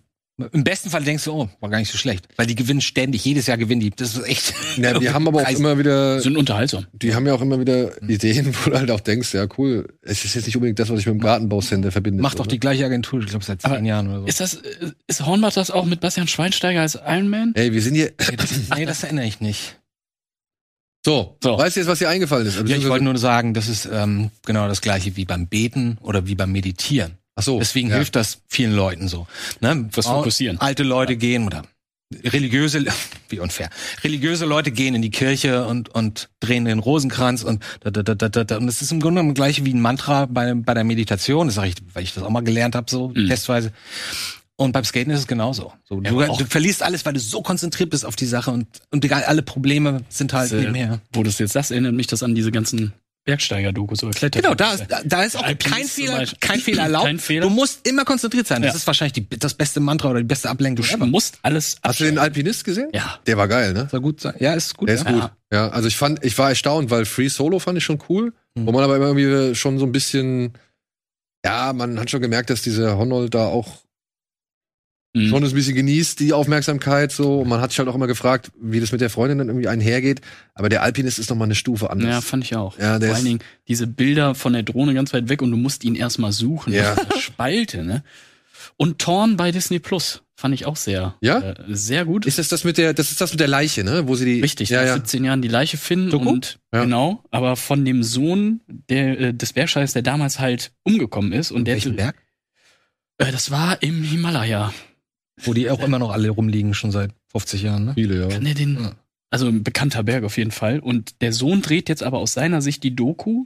im besten Fall denkst du, oh, war gar nicht so schlecht. Weil die gewinnen ständig, jedes Jahr gewinnen die. Das ist echt. Ja, die haben aber auch immer wieder, sind unterhaltsam. die haben ja auch immer wieder Ideen, wo du halt auch denkst, ja cool, es ist jetzt nicht unbedingt das, was ich mit dem Gartenbaucenter verbinde. Macht doch die gleiche Agentur, ich glaube seit zehn Aber Jahren oder so. Ist das, äh, ist Hornbach das auch mit Bastian Schweinsteiger als Iron Man? Ey, wir sind hier. Nee, das, nee, das erinnere ich nicht. So, So. weißt du jetzt, was dir eingefallen ist? Ja, ich wollte nur sagen, das ist ähm, genau das gleiche wie beim Beten oder wie beim Meditieren. Ach so. Deswegen ja. hilft das vielen Leuten so. Ne? Was fokussieren. Alte Leute gehen oder religiöse, wie unfair. Religiöse Leute gehen in die Kirche und, und drehen den Rosenkranz und da, da, da, da, da. Und das ist im Grunde genommen das gleiche wie ein Mantra bei, bei der Meditation. Das sage ich, weil ich das auch mal gelernt habe, so Mhm. testweise. Und beim Skaten ist es genauso. So, Ja, du, du verlierst alles, weil du so konzentriert bist auf die Sache und, und egal, alle Probleme sind halt nebenher. Wo du es jetzt sagst, erinnert mich das an diese ganzen Bergsteiger-Dokus oder Kletter. Genau, da, ist- da, ist auch Alpinist kein Fehler, kein Fehler erlaubt. Kein Fehler. Du musst immer konzentriert sein. Das Ja. ist wahrscheinlich die, das beste Mantra oder die beste Ablenkung Du ever. musst alles Hast du den Alpinist gesehen? Ja. Der war geil, ne? Soll gut sein. Ja, ist gut. Der ist ja. gut. Ja, also ich fand, ich war erstaunt, weil Free Solo fand ich schon cool, Mhm. wo man aber immer irgendwie schon so ein bisschen, ja, man hat schon gemerkt, dass dieser Honold da auch Mhm. schon ein bisschen genießt, die Aufmerksamkeit so. Und man hat sich halt auch immer gefragt, wie das mit der Freundin dann irgendwie einhergeht. Aber der Alpinist ist noch mal eine Stufe Ja, anders. fand ich auch. Ja, der Vor allen Dingen diese Bilder von der Drohne ganz weit weg und du musst ihn erstmal suchen. Ja. Spalte, ne? Und Torn bei Disney Plus fand ich auch sehr, Ja? äh, sehr gut. Ist das das mit der, das ist das mit der Leiche, ne? Wo sie die. Richtig, ja, nach ja. 17 Jahren die Leiche finden Doku? und Ja. genau, aber von dem Sohn der, äh, des Bergsteigers, der damals halt umgekommen ist und der Welchen Berg? Äh, das war im Himalaya. Wo die auch immer noch alle rumliegen, schon seit 50 Jahren, ne? Viele, ja. Kann der den, Ja. also ein bekannter Berg auf jeden Fall. Und der Sohn dreht jetzt aber aus seiner Sicht die Doku.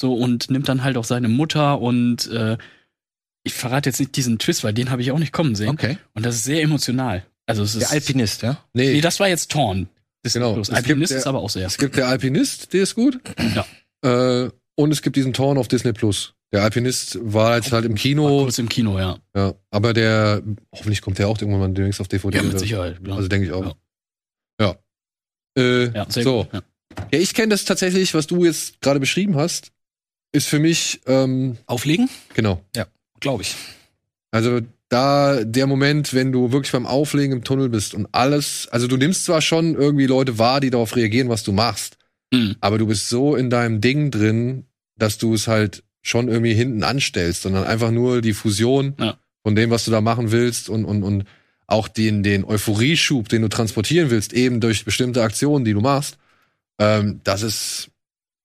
So und nimmt dann halt auch seine Mutter und äh, ich verrate jetzt nicht diesen Twist, weil den habe ich auch nicht kommen sehen. Okay. Und das ist sehr emotional. Also es ist. Der Alpinist, ja? Nee, Nee, das war jetzt Torn. Das Genau. Gibt Alpinist der- ist aber auch sehr. es gibt der Alpinist, der ist gut. Ja. Äh, und es gibt diesen Torn auf Disney Plus. Der Alpinist war jetzt halt im Kino. kurz im Kino, ja. Ja, aber der, hoffentlich kommt der auch irgendwann mal demnächst auf DVD. Ja, mit Sicherheit. klar. Also denke ich auch. Ja. Äh, ja, so. gut. Ja. Ja, ich kenne das tatsächlich, was du jetzt gerade beschrieben hast, ist für mich, ähm, Auflegen? genau. Glaube ich. Also da der Moment, wenn du wirklich beim Auflegen im Tunnel bist und alles, also du nimmst zwar schon irgendwie Leute wahr, die darauf reagieren, was du machst, Mhm. aber du bist so in deinem Ding drin, dass du es halt schon irgendwie hinten anstellst, sondern einfach nur die Fusion Ja. von dem, was du da machen willst und, und, und auch den, den Euphorieschub, den du transportieren willst, eben durch bestimmte Aktionen, die du machst. Ähm, das ist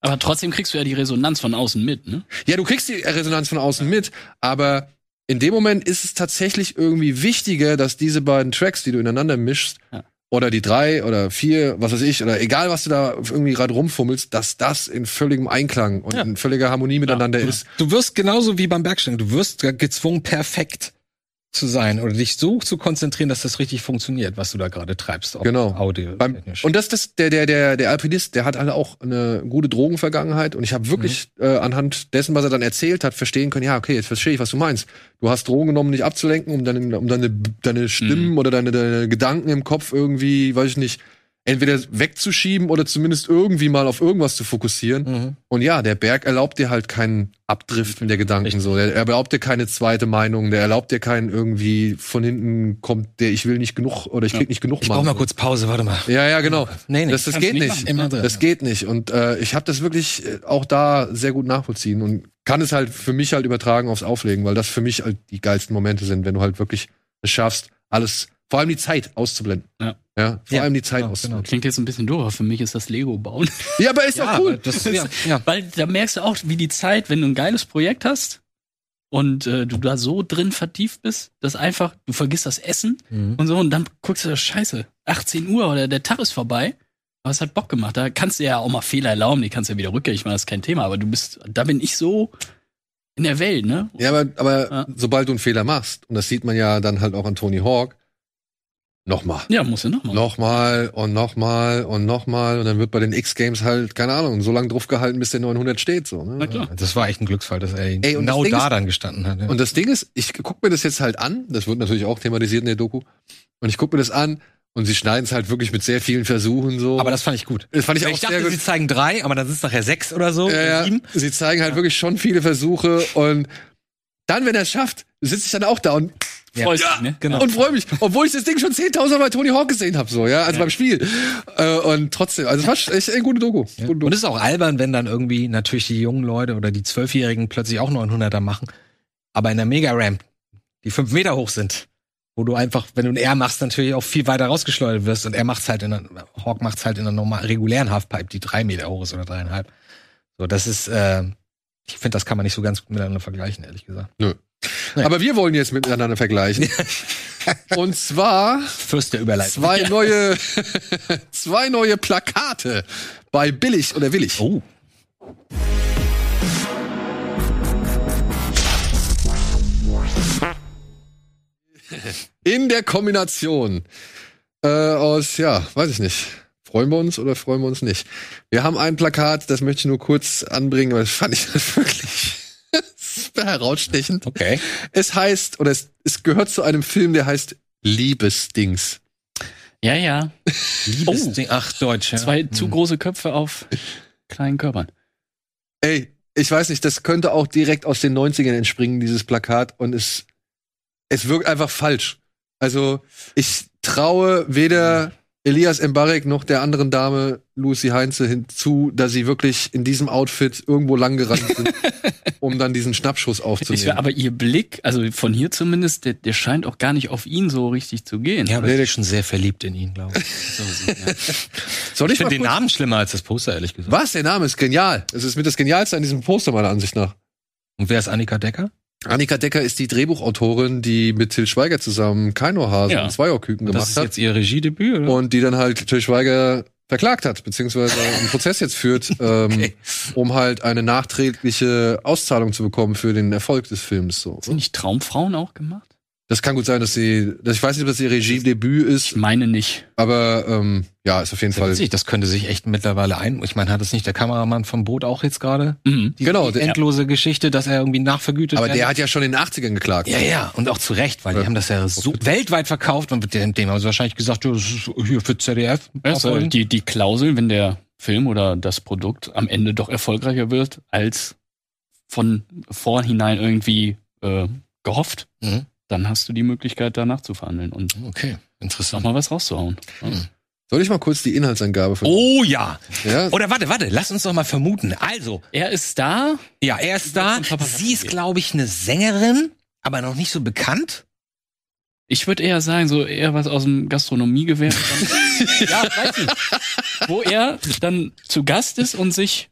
Aber trotzdem kriegst du ja die Resonanz von außen mit, ne? ja, du kriegst die Resonanz von außen mit, aber in dem Moment ist es tatsächlich irgendwie wichtiger, dass diese beiden Tracks, die du ineinander mischst, Ja. Oder die drei oder vier, was weiß ich, oder egal, was du da irgendwie gerade rumfummelst, dass das in völligem Einklang und Ja. in völliger Harmonie miteinander Ja. ist. Du wirst genauso wie beim Bergsteigen, du wirst gezwungen, perfekt zu sein oder dich so zu konzentrieren, dass das richtig funktioniert, was du da gerade treibst. Genau. Audio. Beim, und das, das, der, der, der, der Alpinist, der hat halt auch eine gute Drogenvergangenheit und ich habe wirklich äh, anhand dessen, was er dann erzählt hat, verstehen können, ja, okay, jetzt verstehe ich, was du meinst. Du hast Drogen genommen, dich abzulenken, um deine, um deine, deine Stimmen oder deine, deine Gedanken im Kopf irgendwie, weiß ich nicht, entweder wegzuschieben oder zumindest irgendwie mal auf irgendwas zu fokussieren. Mhm. Und ja, der Berg erlaubt dir halt kein Abdriften der Gedanken Richtig. so. Der erlaubt dir keine zweite Meinung, der erlaubt dir keinen irgendwie von hinten kommt, der ich will nicht genug oder ich krieg nicht genug Ich brauche mal so. kurz Pause, warte mal. Ja, ja, genau. Nee, nee. Das, das geht nicht nicht. machen. Immer drin. Das geht nicht. Und äh, ich habe das wirklich äh, auch da sehr gut nachvollziehen und kann es halt für mich halt übertragen aufs Auflegen, weil das für mich halt die geilsten Momente sind, wenn du halt wirklich es schaffst, alles, vor allem die Zeit auszublenden. Ja. Ja, vor Ja, allem die Zeit genau, auszublenden. Klingt jetzt ein bisschen doof, aber für mich ist das Lego bauen. Ja, aber ist ja, doch cool. Das, ja, ja. Weil da merkst du auch, wie die Zeit, wenn du ein geiles Projekt hast und äh, du da so drin vertieft bist, dass einfach, du vergisst das Essen Mhm. und so und dann guckst du, das scheiße, 18 Uhr oder der Tag ist vorbei. Aber es hat Bock gemacht. Da kannst du ja auch mal Fehler erlauben, die kannst du ja wieder rückgängig machen, das ist kein Thema. Aber du bist, da bin ich so in der Welt, ne? Ja, aber, aber Ja. sobald du einen Fehler machst, und das sieht man ja dann halt auch an Tony Hawk, nochmal. Ja, musst du nochmal. Nochmal und nochmal und nochmal und dann wird bei den X-Games halt, keine Ahnung, so lange drauf gehalten, bis der 900 steht. So, ne? Na klar. Das war echt ein Glücksfall, dass er Ey, und genau da ist- dann gestanden hat. Ja. Und das Ding ist, ich guck mir das jetzt halt an, das wird natürlich auch thematisiert in der Doku, und ich guck mir das an und sie schneiden es halt wirklich mit sehr vielen Versuchen so. aber das fand ich gut. das fand ich Ich, auch dachte, sehr gut. sie zeigen drei, aber dann sind es nachher sechs oder so. Ja, ja, Sieben. sie zeigen halt wirklich schon viele Versuche und dann, wenn er es schafft, sitze ich dann auch da und, Ja. Freust dich, ne? genau. und freue mich, obwohl ich das Ding schon 10.000 Mal bei Tony Hawk gesehen habe, so, ja, also Ja. beim Spiel. Äh, und trotzdem, also es war echt eine gute Doku. Ja. Gute Doku. Und es ist auch albern, wenn dann irgendwie natürlich die jungen Leute oder die Zwölfjährigen plötzlich auch 900er machen, aber in der Mega-Ramp, die fünf Meter hoch sind, wo du einfach, wenn du ein R machst, natürlich auch viel weiter rausgeschleudert wirst und er macht's halt in einer, Hawk macht's halt in einer normal, regulären Halfpipe, die drei Meter hoch ist oder dreieinhalb. So, das ist, äh, ich finde, das kann man nicht so ganz gut miteinander vergleichen, ehrlich gesagt. Ja. Aber wir wollen jetzt miteinander vergleichen. und zwar Fürst der Überleitung. zwei neue, zwei neue Plakate bei Billig oder Willig. Oh. In der Kombination äh, aus, ja, weiß ich nicht. Freuen wir uns oder freuen wir uns nicht? Wir haben ein Plakat, das möchte ich nur kurz anbringen, aber das fand ich wirklich herausstechend. Okay. Es heißt, oder es, es gehört zu einem Film, der heißt Liebesdings. Ja, ja. Liebesding. Ach, Deutsch. Ja. Zwei zu große Köpfe auf kleinen Körpern. Ey, ich weiß nicht, das könnte auch direkt aus den 90ern entspringen, dieses Plakat, und es, es wirkt einfach falsch. Also, ich traue weder Elias Mbarek noch der anderen Dame Lucy Heinze hinzu, dass sie wirklich in diesem Outfit irgendwo langgerannt sind, um dann diesen Schnappschuss Ich, aufzunehmen. aber ihr Blick, also von hier zumindest, der, der scheint auch gar nicht auf ihn so richtig zu gehen. Ja, aber ich bin schon sehr verliebt in ihn, glaube ich. So, so, ja. Soll Ich ich finde den Namen schlimmer als das Poster, ehrlich gesagt. Was? Der Name ist genial. Es ist mit das Genialste an diesem Poster, meiner Ansicht nach. Und wer ist Annika Decker? Annika Decker ist die Drehbuchautorin, die mit Till Schweiger zusammen Keinohasen Ja. und Zweierküken Das gemacht ist hat. jetzt ihr Regiedebüt, oder? und die dann halt Till Schweiger verklagt hat, beziehungsweise einen Prozess jetzt führt, ähm, Okay. um halt eine nachträgliche Auszahlung zu bekommen für den Erfolg des Films. So. Sind nicht Traumfrauen auch gemacht? Das kann gut sein, dass sie, dass ich weiß nicht, ob das ihr Regiedebüt Ich ist, meine nicht. aber ähm, ja, ist auf jeden Fall. witzig, das könnte sich echt mittlerweile ein. Ich meine, hat es nicht der Kameramann vom Boot auch jetzt gerade? Mhm. Die, Genau, die endlose Geschichte, dass er irgendwie nachvergütet Aber werden- der hat ja schon in den 80ern geklagt. Ja, ja, und auch zu Recht, weil die Ja. haben das ja so weltweit verkauft und dem, dem haben sie wahrscheinlich gesagt, ja, das ist hier für ZDF. Also die, die Klausel, wenn der Film oder das Produkt am Ende doch erfolgreicher wird als von vorhinein irgendwie äh, gehofft, Mhm. Dann hast du die Möglichkeit, da nachzuverhandeln und Okay, noch interessant. mal was rauszuhauen. Mhm. Soll ich mal kurz die Inhaltsangabe von. Oh ja. Ja? Oder warte, warte, lass uns doch mal vermuten. Also, Er ist da. ja, er ist da. Sie ist, glaube ich, eine Sängerin, aber noch nicht so bekannt. Ich würde eher sagen, so eher was aus dem Gastronomiegewerbe. ja, weiß nicht. Wo er dann zu Gast ist und sich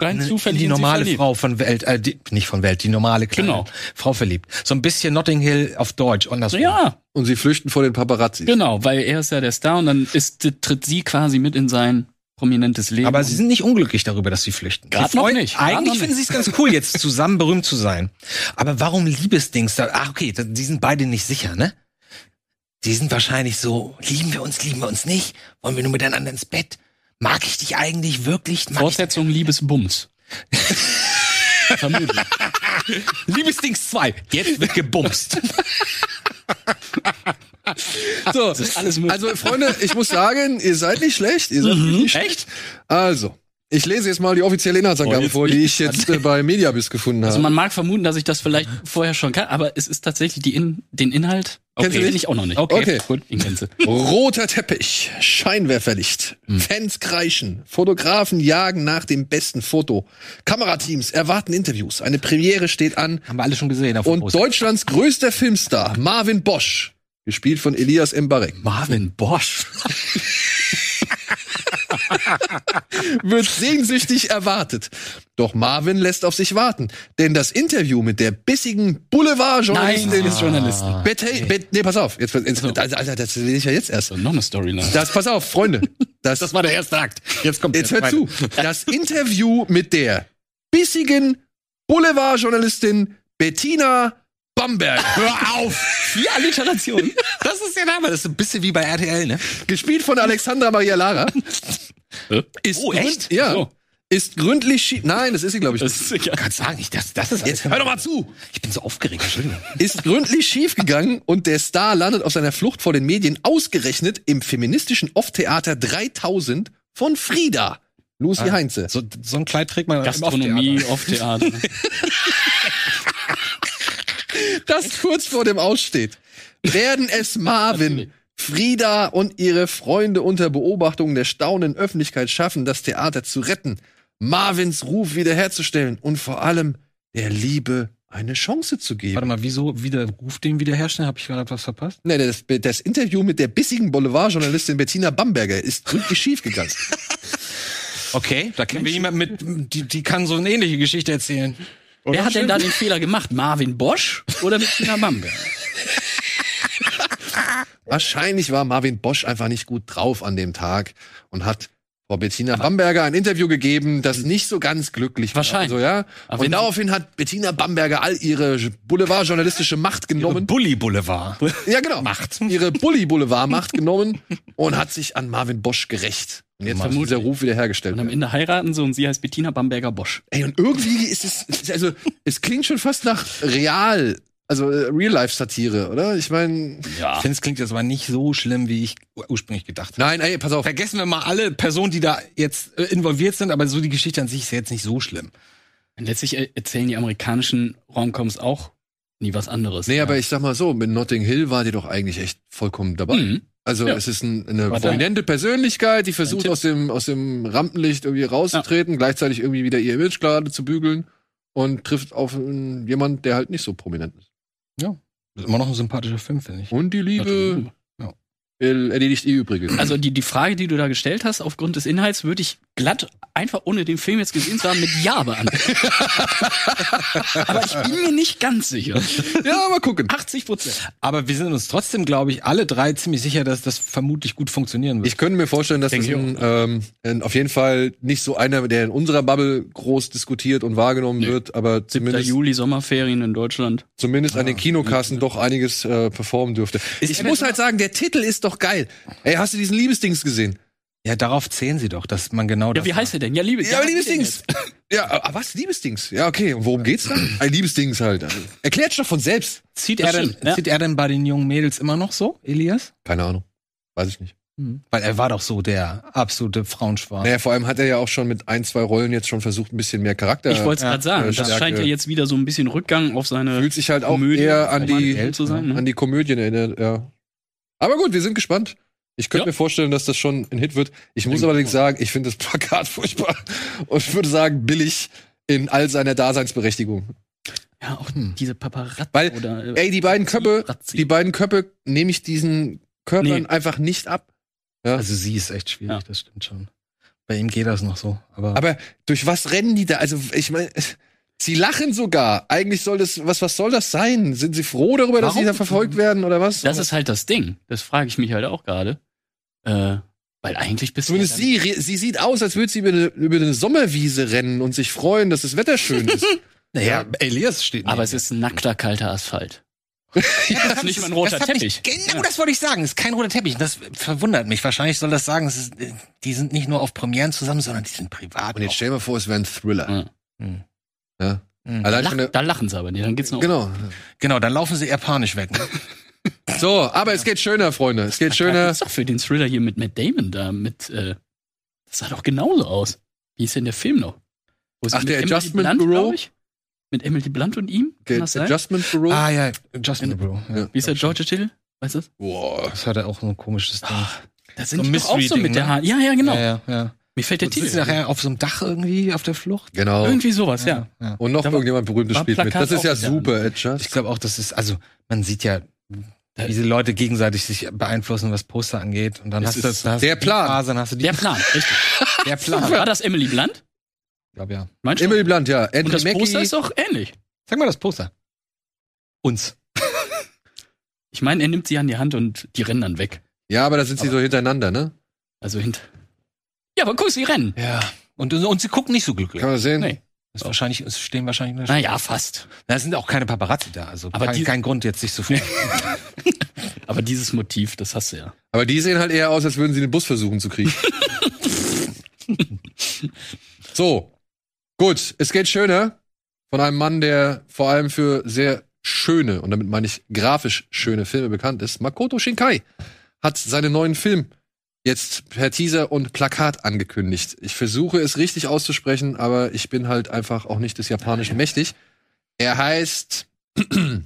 rein In zufällig die in normale. Frau von Welt, äh, die, nicht von Welt, die normale kleine Genau. Frau verliebt. So ein bisschen Notting Hill auf Deutsch. Andersrum. Ja, Und sie flüchten vor den Paparazzi. genau, weil er ist ja der Star und dann ist, tritt sie quasi mit in sein prominentes Leben. Aber sie sind nicht unglücklich darüber, dass sie flüchten. Grad Sie noch freuen- nicht, Eigentlich noch finden sie es ganz cool, jetzt zusammen berühmt zu sein. Aber warum Liebesdings da? Ach, okay, da- die sind beide nicht sicher, ne? Die sind wahrscheinlich so, lieben wir uns, lieben wir uns nicht? Wollen wir nur miteinander ins Bett? Mag ich dich eigentlich wirklich? Mag Fortsetzung Liebesbums. Vermutlich. Liebesdings 2. Jetzt wird gebumst. So, also Freunde, ich muss sagen, ihr seid nicht schlecht. Ihr seid wirklich nicht schlecht. Also, ich lese jetzt mal die offizielle Inhaltsangabe Oh, vor, die ich ich jetzt äh, bei Mediabiss gefunden Also habe. man mag vermuten, dass ich das vielleicht vorher schon kann, aber es ist tatsächlich die in, den Inhalt. Kennst du nicht? ich auch noch nicht. Okay. Gut, ihn kennst du. Roter Teppich, Scheinwerferlicht, Hm. Fans kreischen, Fotografen jagen nach dem besten Foto, Kamerateams erwarten Interviews, eine Premiere steht an Haben wir alle schon gesehen. Auf und. Deutschlands größter Filmstar, Marvin Bosch, gespielt von Elias Mbarek, Marvin Bosch. wird sehnsüchtig erwartet. Doch Marvin lässt auf sich warten, denn das Interview mit der bissigen Boulevardjournalistin Nein, ist Journalistin. Bette, Bet, nee, pass auf, jetzt, jetzt also, Alter, das lese ich ja jetzt erst. So, noch eine Storyline. Das, pass auf, Freunde. Das, Das war der erste Akt. Jetzt kommt Jetzt hört zu. Das Interview mit der bissigen Boulevardjournalistin Bettina Bamberg. Hör auf! Vier Alliterationen. Das ist der Name. Das ist ein bisschen wie bei RTL, ne? Gespielt von Alexandra Maria Lara. Ist Oh, echt? Ja. So. Ist gründlich schief. Nein, das ist sie, glaube ich. Das nicht. ist sicher. Kannst sagen, ich, das, das ist Jetzt hör doch mal zu. Ich bin so aufgeregt, Entschuldigung. Ist gründlich schief gegangen und der Star landet auf seiner Flucht vor den Medien ausgerechnet im feministischen Off-Theater 3000 von Frieda. Lucy Heinze. So, so ein Kleid trägt man im Gastronomie, Off-Theater. off Theater. das kurz vor dem Aussteht. Werden es Marvin, Frieda und ihre Freunde unter Beobachtung der staunenden Öffentlichkeit schaffen, das Theater zu retten, Marvins Ruf wiederherzustellen und vor allem der Liebe eine Chance zu geben? Warte mal, wieso wieder Ruf den wiederherstellen? Habe ich gerade was verpasst? Nee, das, das Interview mit der bissigen Boulevardjournalistin Bettina Bamberger ist gründlich schiefgegangen. Okay, da kennen wir jemanden mit, die, die kann so eine ähnliche Geschichte erzählen. Wer hat denn da den Fehler gemacht? Marvin Bosch oder Bettina Bamberg? Wahrscheinlich war Marvin Bosch einfach nicht gut drauf an dem Tag und hat Frau Bettina Bamberger ein Interview gegeben, das nicht so ganz glücklich Wahrscheinlich. war. Also, ja. Und daraufhin hat Bettina Bamberger all ihre Boulevardjournalistische Macht genommen. Bully Boulevard. ja, genau. Macht. Ihre Bully-Boulevard-Macht genommen und hat sich an Marvin Bosch gerecht. Und jetzt muss Vermutlich. dieser Ruf wiederhergestellt Und am. Ende heiraten sie und sie heißt Bettina Bamberger Bosch. Ey, und irgendwie ist es, also, es klingt schon fast nach real, also äh, Real-Life-Satire, oder? Ich meine, Ja. Ich finde, es klingt jetzt aber nicht so schlimm, wie ich ur- ursprünglich gedacht habe. nein, ey, pass auf. Vergessen wir mal alle Personen, die da jetzt äh, involviert sind, aber so die Geschichte an sich ist ja jetzt nicht so schlimm. Und letztlich er- erzählen die amerikanischen Romcoms auch nie was anderes. Nee, aber ich sag mal so, mit Notting Hill war die doch eigentlich echt vollkommen dabei. Mhm. Also Ja. es ist ein, eine War da. prominente Persönlichkeit, die versucht aus dem, aus dem Rampenlicht irgendwie rauszutreten, gleichzeitig irgendwie wieder ihr Image gerade zu bügeln und trifft auf einen, jemand, der halt nicht so prominent ist. Das ist immer noch ein sympathischer Film, finde ich. Und die Liebe Ja. erledigt die Übrige. Also die, die Frage, die du da gestellt hast, aufgrund des Inhalts, würde ich glatt, einfach ohne den Film jetzt gesehen zu haben, mit Ja beantworten. Aber ich bin mir nicht ganz sicher. ja, mal gucken. 80 Prozent. Aber wir sind uns trotzdem, glaube ich, alle drei ziemlich sicher, dass das vermutlich gut funktionieren wird. Ich könnte mir vorstellen, dass das Denke ein, ähm, ein, auf jeden Fall nicht so einer, der in unserer Bubble groß diskutiert und wahrgenommen Nee. wird, aber 7. zumindest, Juli, Sommerferien in Deutschland. zumindest an den Kinokassen doch einiges äh, performen dürfte. Ich muss halt sagen, der Titel ist doch geil. Ey, hast du diesen Liebesdings gesehen? Ja, darauf zählen sie doch, dass man genau Ja, das wie heißt er denn? Ja, liebe, Ja, aber Liebesdings. Ja, aber was? Liebesdings? Ja, okay. Und worum geht's da? Ein Liebesdings halt. Erklärt doch von selbst. Zieht Das er, denn, stimmt, ja. zieht er denn bei den jungen Mädels immer noch so, Elias? Keine Ahnung. Weiß ich nicht. Weil er war doch so der absolute Frauenschwarm. Naja, vor allem hat er ja auch schon mit ein, zwei Rollen jetzt schon versucht, ein bisschen mehr Charakter. Ich wollte es ja, gerade sagen, äh, das scheint ja jetzt wieder so ein bisschen Rückgang auf seine fühlt sich halt auch Komödie eher an die, Geld zu sein. Ne? an die Komödien erinnert, ja. Aber gut, wir sind gespannt. Ich könnte Ja. mir vorstellen, dass das schon ein Hit wird. Ich muss allerdings sagen, ich finde das Plakat furchtbar und ich würde sagen, billig in all seiner Daseinsberechtigung. Ja, auch Hm. diese Paparazzi Weil, oder äh, Ey, die beiden Köpfe, die beiden Köpfe nehme ich diesen Körpern Nee. einfach nicht ab. Ja. Also sie ist echt schwierig, Ja. das stimmt schon. Bei ihm geht das noch so. Aber, Aber durch was rennen die da? Also, ich meine, sie lachen sogar. Eigentlich soll das, was, was soll das sein? Sind sie froh darüber, dass sie Warum? da verfolgt werden oder was? Das ist halt das Ding. Das frage ich mich halt auch gerade. Äh, weil eigentlich bist du. Zumindest sie, re- sie sieht aus, als würde sie über eine, über eine Sommerwiese rennen und sich freuen, dass das Wetter schön ist. naja, Elias steht Aber es ist ein nackter, kalter Asphalt. das ist nicht mal ein roter Teppich. Mich, genau das wollte ich sagen. Es ist kein roter Teppich. Das verwundert mich. Wahrscheinlich soll das sagen, es ist, äh, die sind nicht nur auf Premieren zusammen, sondern die sind privat. Und jetzt stell dir mal vor, es wäre ein Thriller. Ja. Hm. Ja. Hm. Allein Lach, da lachen sie aber nicht. Dann geht's noch. genau. Genau, dann laufen sie eher panisch weg. Ne? So, aber es geht schöner, Freunde. Es geht Das schöner. ist doch für den Thriller hier mit Matt Damon da mit. Äh, das sah doch genauso aus. Wie ist denn der Film noch? Ach, der Adjustment Blunt, Bureau? Ich? Mit Emily Blunt und ihm? Kann Der das sein? Adjustment Bureau. ah ja, Justin Bro. Ja. Wie ist der deutsche Titel? Weißt du? das? Boah. Das hat er auch so ein komisches Ding. Da So sind ein die doch auch so mit der ne? Haar. Ja, ja, genau. Ja, ja, ja. Mir fällt der Und sind Titel. sie nachher auf so einem Dach irgendwie auf der Flucht? Genau. Irgendwie sowas, ja. ja. Und noch Da war- irgendjemand berühmtes spielt mit. Das ist ja super, Ich Adjust. glaube auch, das ist, also man sieht ja, wie diese Leute gegenseitig sich beeinflussen, was Poster angeht. Und dann Es hast das, hast der du die Plan. Phase, dann hast du die Der Plan, richtig. der Plan. War das Emily Blunt? Ich glaube ja. Meinst du? Emily Blunt, ja. Und Anthony das Poster Mackie. ist auch ähnlich. Sag mal das Poster. Uns. Ich meine, er nimmt sie an die Hand und die rennen dann weg. Ja, aber da sind sie so hintereinander, ne? Also hinter. Ja, aber guck, sie rennen. Ja. Und, und sie gucken nicht so glücklich. Kann man das sehen? Nee. Das ist wahrscheinlich, es stehen wahrscheinlich nur Naja, fast. Da sind auch keine Paparazzi da, also Aber kein, die- kein Grund jetzt sich zu freuen. Aber dieses Motiv, das hast du ja. Aber die sehen halt eher aus, als würden sie den Bus versuchen zu kriegen. so. Gut. Es geht schöner von einem Mann, der vor allem für sehr schöne, und damit meine ich grafisch schöne Filme bekannt ist. Makoto Shinkai hat seinen neuen Film jetzt per Teaser und Plakat angekündigt. Ich versuche es richtig auszusprechen, aber ich bin halt einfach auch nicht des Japanischen mächtig. Er heißt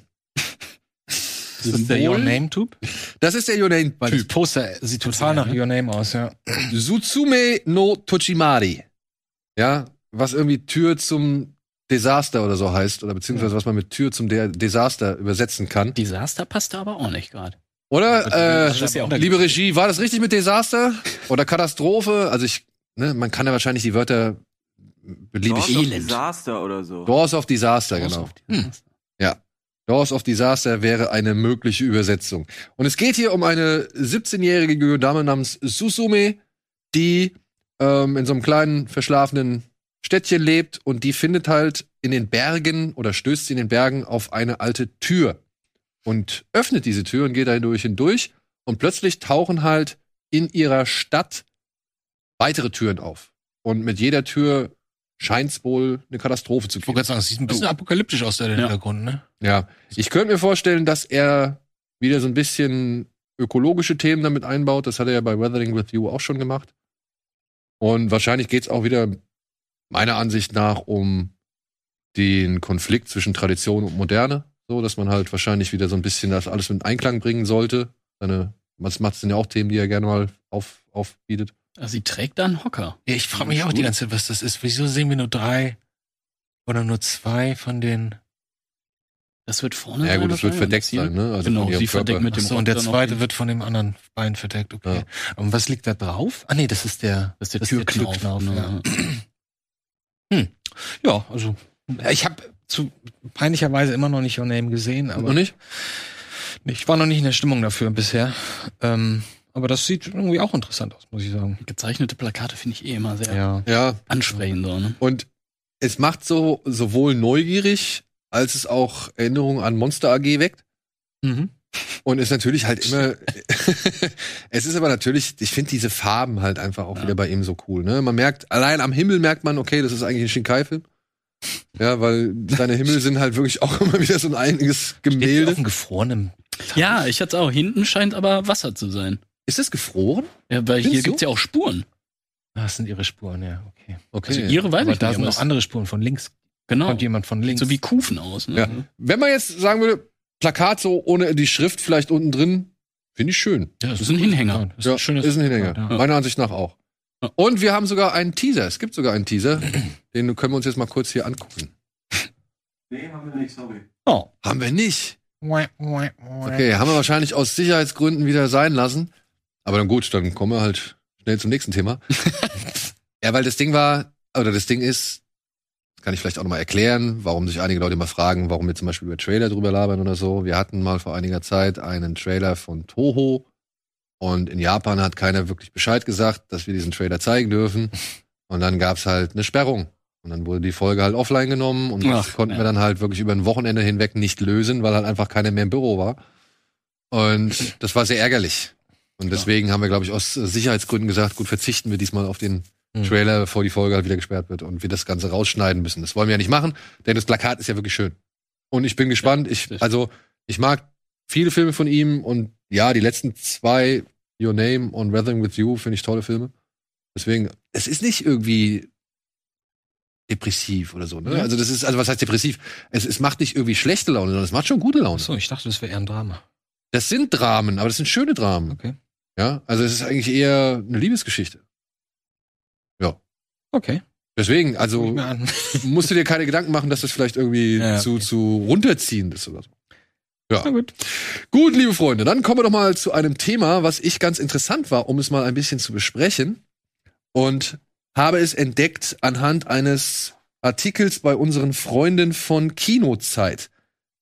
Das ist der Your Name Typ? Das ist der Your Name Weil das Typ. Poster sieht total nach Your Name aus, ja. Sutsume no Tochimari. Ja, was irgendwie Tür zum Desaster oder so heißt, oder beziehungsweise was man mit Tür zum De Desaster übersetzen kann. Desaster passt da aber auch nicht gerade. Oder? Das Äh, ist ja auch liebe Regie, war das richtig mit Desaster? Oder Katastrophe? Also ich, ne, man kann ja wahrscheinlich die Wörter beliebig. Doors of. Disaster oder so. Doors of Disaster, genau. Hm. Doors of Disaster wäre eine mögliche Übersetzung. Und es geht hier um eine 17-jährige Dame namens Susume, die ähm, in so einem kleinen verschlafenen Städtchen lebt und die findet halt in den Bergen oder stößt in den Bergen auf eine alte Tür und öffnet diese Tür und geht da hindurch hindurch und plötzlich tauchen halt in ihrer Stadt weitere Türen auf. Und mit jeder Tür scheint es wohl eine Katastrophe zu Ich geben. wollte gerade sagen, es sieht ein bisschen apokalyptisch aus, der Ja. Hintergrund, ne? Ja, ich könnte mir vorstellen, dass er wieder so ein bisschen ökologische Themen damit einbaut. Das hat er ja bei Weathering with You auch schon gemacht. Und wahrscheinlich geht's auch wieder meiner Ansicht nach um den Konflikt zwischen Tradition und Moderne. So, dass man halt wahrscheinlich wieder so ein bisschen das alles mit Einklang bringen sollte. Seine, was macht sind ja auch Themen, die er gerne mal auf, aufbietet. Also sie trägt da einen Hocker. Ja, ich frage mich auch die ganze Zeit, was das ist. Wieso sehen wir nur drei oder nur zwei von den. Das wird vorne Ja, sein. gut, es wird verdeckt das hier. sein, ne? Also Genau, sie verdeckt mit dem Achso, und der zweite wird von dem anderen Bein verdeckt, okay. Ja. Und was liegt da drauf? Ah, nee, das ist der, Das ist der Türknauf, Türknauf. ja. ne? Ja, also. Ich habe zu peinlicherweise immer noch nicht Your Name gesehen, aber Noch nicht? ich war noch nicht in der Stimmung dafür bisher. Ähm, aber das sieht irgendwie auch interessant aus, muss ich sagen. Gezeichnete Plakate finde ich eh immer sehr Ja. Ja, ansprechend. So, ne? Und es macht so sowohl neugierig, als es auch Erinnerungen an Monster AG weckt. Mhm. Und ist natürlich halt immer. es ist aber natürlich, ich finde diese Farben halt einfach auch Ja. wieder bei ihm so cool. Ne? Man merkt, allein am Himmel merkt man, okay, das ist eigentlich ein Shinkai-Film. Ja, weil seine Himmel sind halt wirklich auch immer wieder so ein einiges hier auf Gemälde. dem gefrorenen. Ja, ich hatte auch. Hinten scheint aber Wasser zu sein. Ist das gefroren? Ja, weil hier Findest du? gibt's ja auch Spuren. Ah, Das sind ihre Spuren, ja, okay. Okay. Also ihre weiß Aber ich da nicht. sind noch andere Spuren von links. Genau. Kommt jemand von links. So wie Kufen aus. Ne? Ja. Wenn man jetzt sagen würde, Plakat so ohne die Schrift vielleicht unten drin, finde ich schön. Ja, das ist ein Hinhänger. Das ist ein schönes ist ein Hinhänger. Ja. Meiner Ansicht nach auch. Und wir haben sogar einen Teaser. Es gibt sogar einen Teaser. Den können wir uns jetzt mal kurz hier angucken. Oh. Haben wir nicht. Okay. Okay, haben wir wahrscheinlich aus Sicherheitsgründen wieder sein lassen. Aber dann gut, dann kommen wir halt schnell zum nächsten Thema. ja, weil das Ding war, oder das Ding ist, das kann ich vielleicht auch nochmal erklären, warum sich einige Leute immer fragen, warum wir zum Beispiel über Trailer drüber labern oder so. Wir hatten mal vor einiger Zeit einen Trailer von Toho und in Japan hat keiner wirklich Bescheid gesagt, dass wir diesen Trailer zeigen dürfen. Und dann gab's halt eine Sperrung. Und dann wurde die Folge halt offline genommen und das Ach, konnten ja. wir dann halt wirklich über ein Wochenende hinweg nicht lösen, weil halt einfach keiner mehr im Büro war. Und das war sehr ärgerlich. Und deswegen haben wir, glaube ich, aus Sicherheitsgründen gesagt, gut, verzichten wir diesmal auf den Mhm. Trailer, bevor die Folge halt wieder gesperrt wird und wir das Ganze rausschneiden müssen. Das wollen wir ja nicht machen, denn das Plakat ist ja wirklich schön. Und ich bin gespannt. Ich, das- also, ich mag viele Filme von ihm und ja, die letzten zwei, Your Name und Weathering with You, finde ich tolle Filme. Deswegen, es ist nicht irgendwie depressiv oder so. Ne? Ja. Also das ist, also was heißt depressiv? Es, es macht nicht irgendwie schlechte Laune, sondern es macht schon gute Laune. So, ich dachte, das wäre eher ein Drama. Das sind Dramen, aber das sind schöne Dramen. Okay. Ja, also es ist eigentlich eher eine Liebesgeschichte. Okay. Deswegen, also musst du dir keine Gedanken machen, dass das vielleicht irgendwie Ja, zu, okay. zu runterziehend ist oder so. Ja. Na gut. Gut, liebe Freunde, dann kommen wir doch mal zu einem Thema, was ich ganz interessant war, um es mal ein bisschen zu besprechen. Und habe es entdeckt anhand eines Artikels bei unseren Freunden von Kinozeit.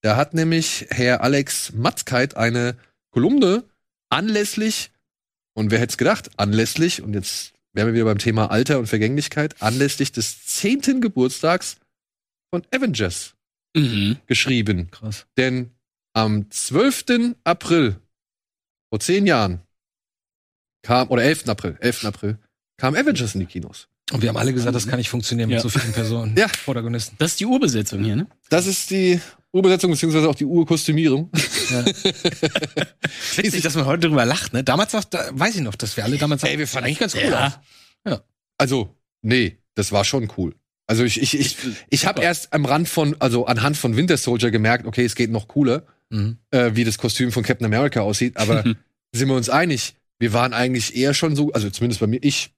Da hat nämlich Herr Alex Matzkeit eine Kolumne anlässlich, und wer hätte es gedacht, anlässlich, und jetzt wären wir wieder beim Thema Alter und Vergänglichkeit, anlässlich des zehnten Geburtstags von Avengers Mhm. geschrieben. Krass. Denn am 12. April, vor zehn Jahren, kam, oder 11. April, 11. April, kam Avengers in die Kinos. Und wir haben alle gesagt, das kann nicht funktionieren mit Ja. so vielen Personen. Ja. Protagonisten. Das ist die Urbesetzung hier, ne? Das ist die Urbesetzung beziehungsweise auch die Urkostümierung. Witzig, dass man heute drüber lacht, ne? Damals sagt, da, weiß ich noch, dass wir alle damals Ey, wir fanden- eigentlich ganz cool Ja. aus. Also, nee, das war schon cool. Also ich, ich, ich, ich habe Super. erst am Rand von, also anhand von Winter Soldier gemerkt, okay, es geht noch cooler, Mhm. äh, wie das Kostüm von Captain America aussieht. Aber sind wir uns einig? Wir waren eigentlich eher schon so, also zumindest bei mir, ich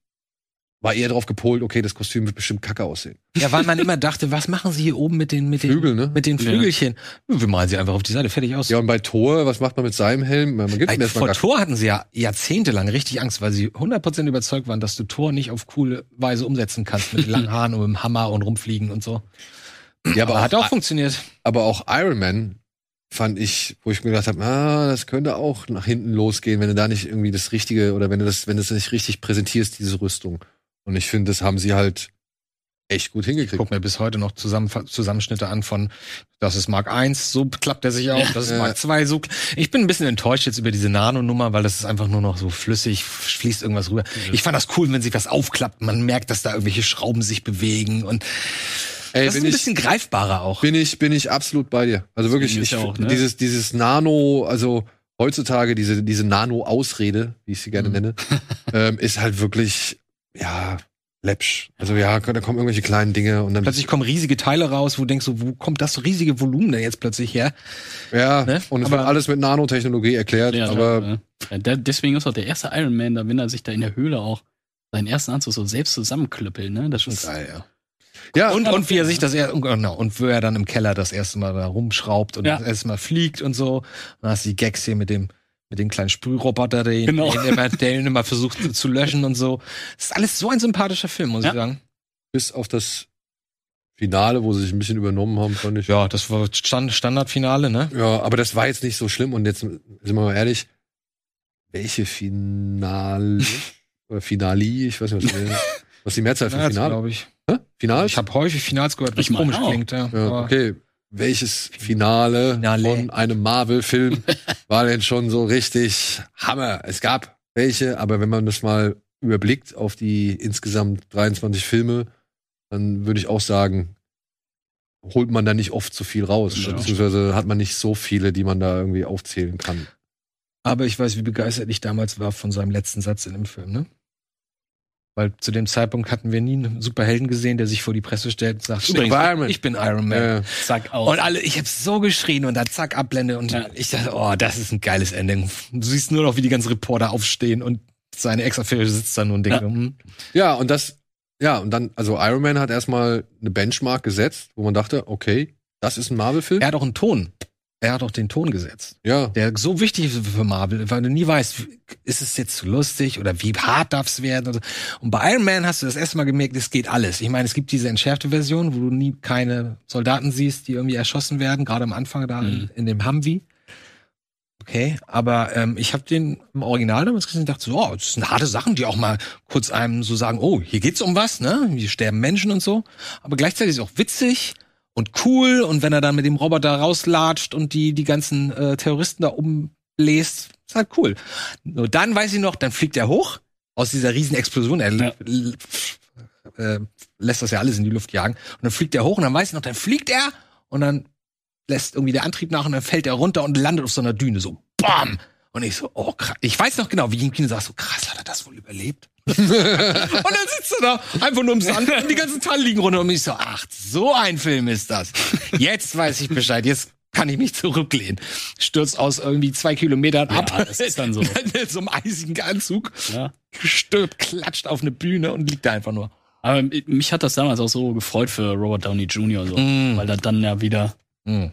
war eher darauf gepolt, okay, das Kostüm wird bestimmt kacke aussehen. Ja, weil man immer dachte, was machen sie hier oben mit den, mit den, Flügel, ne? mit den Ja. Flügelchen? Wir malen sie einfach auf die Seite, fertig aus. Ja, und bei Thor, was macht man mit seinem Helm? Man gibt erstmal Vor Tor hatten sie ja jahrzehntelang richtig Angst, weil sie 100% überzeugt waren, dass du Tor nicht auf coole Weise umsetzen kannst mit langen Haaren und mit dem Hammer und rumfliegen und so. Ja, Aber aber, hat auch, auch funktioniert. aber auch Iron Man fand ich, wo ich mir gedacht habe, ah, das könnte auch nach hinten losgehen, wenn du da nicht irgendwie das Richtige oder wenn du das, wenn du das nicht richtig präsentierst, diese Rüstung. Und ich finde, das haben sie halt echt gut Ich hingekriegt. guck mir bis heute noch Zusammen Zusammenschnitte an von, das ist Mark 1, so klappt er sich auf, das ist Ja. Mark 2, so. Ich bin ein bisschen enttäuscht jetzt über diese Nano-Nummer, weil das ist einfach nur noch so flüssig, fließt irgendwas rüber. Ich fand das cool, wenn sich was aufklappt, man merkt, dass da irgendwelche Schrauben sich bewegen und Ey, das ist ein ich, bisschen greifbarer auch. bin ich, bin ich absolut bei dir. Also wirklich, ich, auch, ne? dieses, dieses Nano, also heutzutage diese, diese Nano-Ausrede, wie ich sie gerne Mhm. nenne, ähm, ist halt wirklich, ja, läppsch. Also ja, da kommen irgendwelche kleinen Dinge und dann Plötzlich kommen riesige Teile raus, wo du denkst, so, wo kommt das riesige Volumen denn jetzt plötzlich her? Ja, Ne? und es Aber- wird alles mit Nanotechnologie erklärt, Ja, aber ja. Ja, deswegen ist auch der erste Iron Man, da wenn er sich da in der Höhle auch seinen ersten Anzug so selbst zusammenklöppelt, ne? Das ist geil, ja. Ja, Und, und wie er sich das er, genau, und wo er dann im Keller das erste Mal da rumschraubt und Ja. das erste Mal fliegt und so. Dann hast du die Gags hier mit dem, mit dem kleinen Sprühroboter, der ihn, Genau. den immer, der ihn immer versucht zu, zu löschen und so. Das ist alles so ein sympathischer Film, muss Ja. ich sagen. bis auf das Finale, wo sie sich ein bisschen übernommen haben, fand ich. Ja, das war Stand, Standardfinale, ne? Ja, aber das war jetzt nicht so schlimm. Und jetzt sind wir mal ehrlich, welche Finale oder Finali, ich weiß nicht, was, die- was die Mehrzahl von Finale. glaube ich. Hä? Finale? Ich habe häufig Finals gehört, was Ich komisch auch. klingt, ja. ja, okay. Welches Finale, Finale. von einem Marvel-Film war denn schon so richtig Hammer? Es gab welche, aber wenn man das mal überblickt auf die insgesamt 23 Filme, dann würde ich auch sagen, holt man da nicht oft so viel raus. Ja. Beziehungsweise hat man nicht so viele, die man da irgendwie aufzählen kann. Aber ich weiß, wie begeistert ich damals war von seinem letzten Satz in dem Film, ne? Weil zu dem Zeitpunkt hatten wir nie einen Superhelden gesehen, der sich vor die Presse stellt und sagt, übrigens, Iron Man. ich bin Iron Man. Äh, Zack, aus. Und alle, ich habe so geschrien und dann zack, Abblende und Ja. ich dachte, oh, das ist ein geiles Ending. Du siehst nur noch, wie die ganzen Reporter aufstehen und seine Ex-Affäre sitzt da nur und denkt, Ja. hm, ja, und das, ja, und dann, also Iron Man hat erstmal eine Benchmark gesetzt, wo man dachte, okay, das ist ein Marvel-Film. er hat auch einen Ton. Er hat auch den Ton gesetzt. Ja. Der so wichtig ist für Marvel, weil du nie weißt, ist es jetzt zu lustig oder wie hart darf es werden. Und, so. und bei Iron Man hast du das erste Mal gemerkt, es geht alles. Ich meine, es gibt diese entschärfte Version, wo du nie keine Soldaten siehst, die irgendwie erschossen werden, gerade am Anfang da in, Mhm. in dem Humvee. Okay, aber ähm, ich habe den im Original damals gesehen und dachte so, oh, das sind harte Sachen, die auch mal kurz einem so sagen, oh, hier geht's um was, ne? Hier sterben Menschen und so. Aber gleichzeitig ist es auch witzig und cool und wenn er dann mit dem Roboter rauslatscht und die die ganzen äh, Terroristen da umbläst, ist halt cool. Nur dann weiß ich noch, dann fliegt er hoch aus dieser riesen Explosion. Er Ja. äh, lässt das ja alles in die Luft jagen und dann fliegt er hoch und dann weiß ich noch, dann fliegt er und dann lässt irgendwie der Antrieb nach und dann fällt er runter und landet auf so einer Düne so bam und ich so oh krass. Ich weiß noch genau, wie ich im Kino saß so krass, hat er das wohl überlebt? Und dann sitzt er da einfach nur im Sand und die ganzen Teile liegen runter und ich so ach, so ein Film ist das. Jetzt weiß ich Bescheid. Jetzt kann ich mich zurücklehnen. Stürzt aus irgendwie zwei Kilometern Ja, ab. das ist dann so. In so einem eisigen Anzug. ja. Stirbt, klatscht auf eine Bühne und liegt da einfach nur. Aber mich hat das damals auch so gefreut für Robert Downey Jr. So, Mm. weil er dann ja wieder Mhm.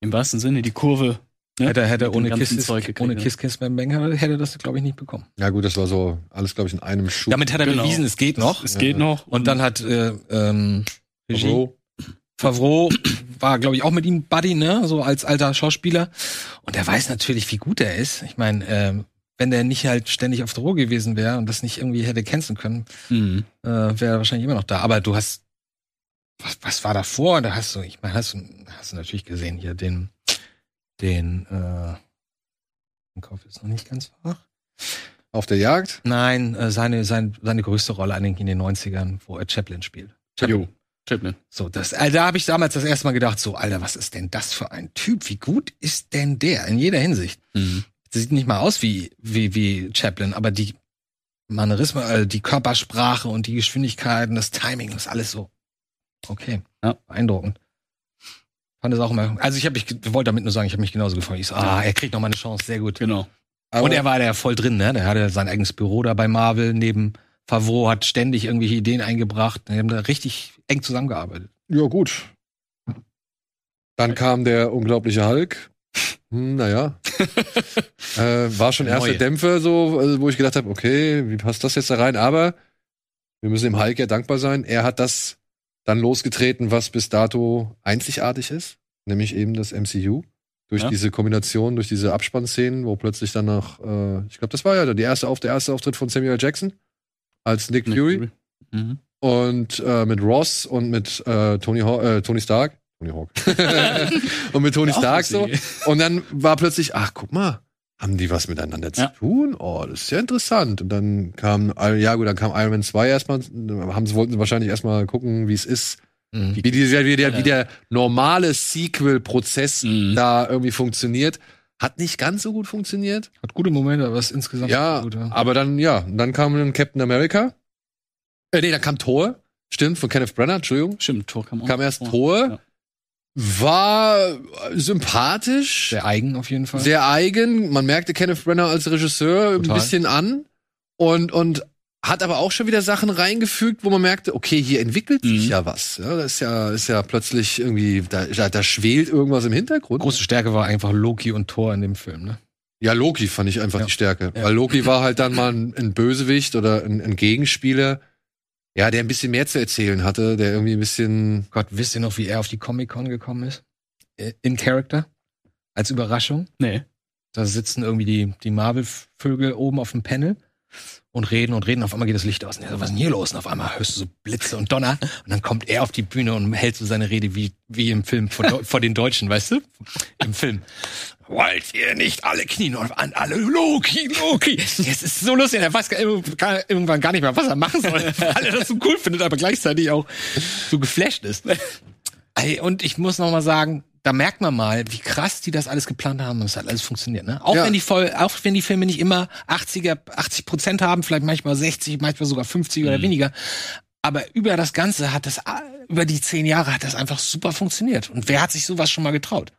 im wahrsten Sinne die Kurve. Ne? Hätte, hätte ohne Kiss, gekriegt, ohne ne? Kiss Kiss Bang Bang hätte- das, glaube ich, nicht bekommen. Ja, gut, das war so alles, glaube ich, in einem Schuh. Damit hat er Genau. bewiesen, es geht noch. Es geht noch. Und dann hat äh, ähm, Regie, Favreau. Favreau war, glaube ich, auch mit ihm Buddy, ne? So als alter Schauspieler. Und er weiß natürlich, wie gut er ist. Ich meine, ähm, wenn der nicht halt ständig auf Droge gewesen wäre und das nicht irgendwie hätte canceln können, Mhm. äh, wäre er wahrscheinlich immer noch da. Aber du hast, was, was war davor? Da hast du, ich meine, hast du, hast du natürlich gesehen hier den, den, äh, Kauf ist noch nicht ganz wach. Auf der Jagd. Nein, äh, seine, sein, seine größte Rolle eigentlich in den 90ern, wo er Chaplin spielt. Jo. Chaplin. So, das, äh, da habe ich damals das erste Mal gedacht, so, Alter, was ist denn das für ein Typ? Wie gut ist denn der in jeder Hinsicht? Mhm. Sieht nicht mal aus wie, wie, wie Chaplin, aber die Manierismen, äh, die Körpersprache und die Geschwindigkeit und das Timing ist alles so. Okay. Ja. Beeindruckend. Fand es auch immer. Also ich habe mich, wollte damit nur sagen, ich habe mich genauso gefreut. Ich so, ah, er kriegt noch mal eine Chance, sehr gut. Genau. Aber und er war da ja voll drin, ne? Der hatte sein eigenes Büro da bei Marvel neben Favreau, hat ständig irgendwelche Ideen eingebracht. Die haben da richtig eng zusammengearbeitet. Ja, gut. Dann kam der unglaubliche Hulk. Hm, naja. äh, war schon erste Neue. Dämpfer, so, also, wo ich gedacht habe, okay, wie passt das jetzt da rein? Aber wir müssen dem Hulk ja dankbar sein. Er hat das dann losgetreten, was bis dato einzigartig ist, nämlich eben das MCU. Durch Ja. diese Kombination, durch diese Abspannszenen, wo plötzlich dann noch, äh, ich glaube, das war ja die erste der erste Auftritt von Samuel Jackson als Nick, Nick Fury. Fury. Mhm. Und äh, mit Ross und mit äh, Tony, äh, Tony Stark. Tony Hawk. und mit Tony Stark so. Und dann war plötzlich, ach, guck mal, haben die was miteinander zu Ja. tun? Oh, das ist ja interessant. Und dann kam, ja gut, dann kam Iron Man 2 erstmal, haben sie, wollten sie wahrscheinlich erstmal gucken, wie es ist, Mhm. wie, dieser, wie, der, wie der normale Sequel-Prozess Mhm. da irgendwie funktioniert. Hat nicht ganz so gut funktioniert. Hat gute Momente, aber es ist insgesamt Ja, gut. Ja. aber dann, ja, dann kam dann Captain America. Äh, nee, dann kam Thor. Stimmt, von Kenneth Branagh, Entschuldigung. Stimmt, Tor kam auch. Kam erst. Thor. Ja. War sympathisch. Sehr eigen auf jeden Fall. sehr eigen. Man merkte Kenneth Branagh als Regisseur ein Total. bisschen an und und hat aber auch schon wieder Sachen reingefügt, wo man merkte, okay, hier entwickelt sich Mhm. ja was. Ja, das ist ja ist ja plötzlich irgendwie da, da, da schwelt irgendwas im Hintergrund. Große Stärke war einfach Loki und Thor in dem Film, ne? Ja, Loki fand ich einfach Ja. die Stärke, Ja. weil Loki war halt dann mal ein, ein Bösewicht oder ein, ein Gegenspieler, ja, der ein bisschen mehr zu erzählen hatte, der irgendwie ein bisschen Gott, wisst ihr noch, wie er auf die Comic-Con gekommen ist? Äh, In Character? Als Überraschung? Nee. Da sitzen irgendwie die, die Marvel-Vögel oben auf dem Panel und reden und reden. Auf einmal geht das Licht aus. Und so, was ist denn hier los? Und auf einmal hörst du so Blitze und Donner. Und dann kommt er auf die Bühne und hält so seine Rede wie, wie im Film vor, vor den Deutschen, weißt du? Im Film. Wollt ihr nicht alle knien und an alle Loki, Loki? Es ist so lustig. Er weiß gar- irgendwann gar nicht mehr, was er machen soll, weil er das so cool findet, aber gleichzeitig auch so geflasht ist. Und ich muss noch mal sagen, da merkt man mal, wie krass die das alles geplant haben und es hat alles funktioniert. Ne? Auch Ja. wenn die voll, auch wenn die Filme nicht immer 80er, 80 Prozent haben, vielleicht manchmal 60, manchmal sogar 50 oder weniger. Aber über das Ganze hat das, über die zehn Jahre hat das einfach super funktioniert. Und wer hat sich sowas schon mal getraut?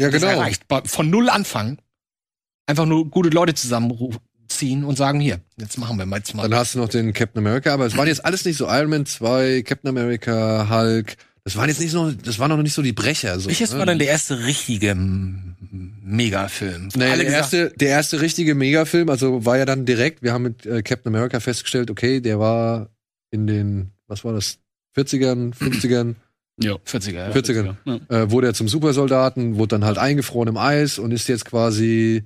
Ja, Das genau. erreicht. Bei- Von null anfangen. Einfach nur gute Leute zusammenziehen und sagen, hier, jetzt machen wir mal jetzt mal. Dann hast du noch den Captain America, aber es waren jetzt alles nicht so Iron Man 2, Captain America, Hulk. Das waren jetzt nicht so, das waren noch nicht so die Brecher. So, Welches ne? war dann der erste richtige Megafilm? Nee, der gesagt- erste, der erste richtige Megafilm, also war ja dann direkt, wir haben mit äh, Captain America festgestellt, okay, der war in den, was war das, 40ern, 50ern, Ja. 40er, ja. 40ern, Ja. äh, wurde er zum Supersoldaten, wurde dann halt eingefroren im Eis und ist jetzt quasi,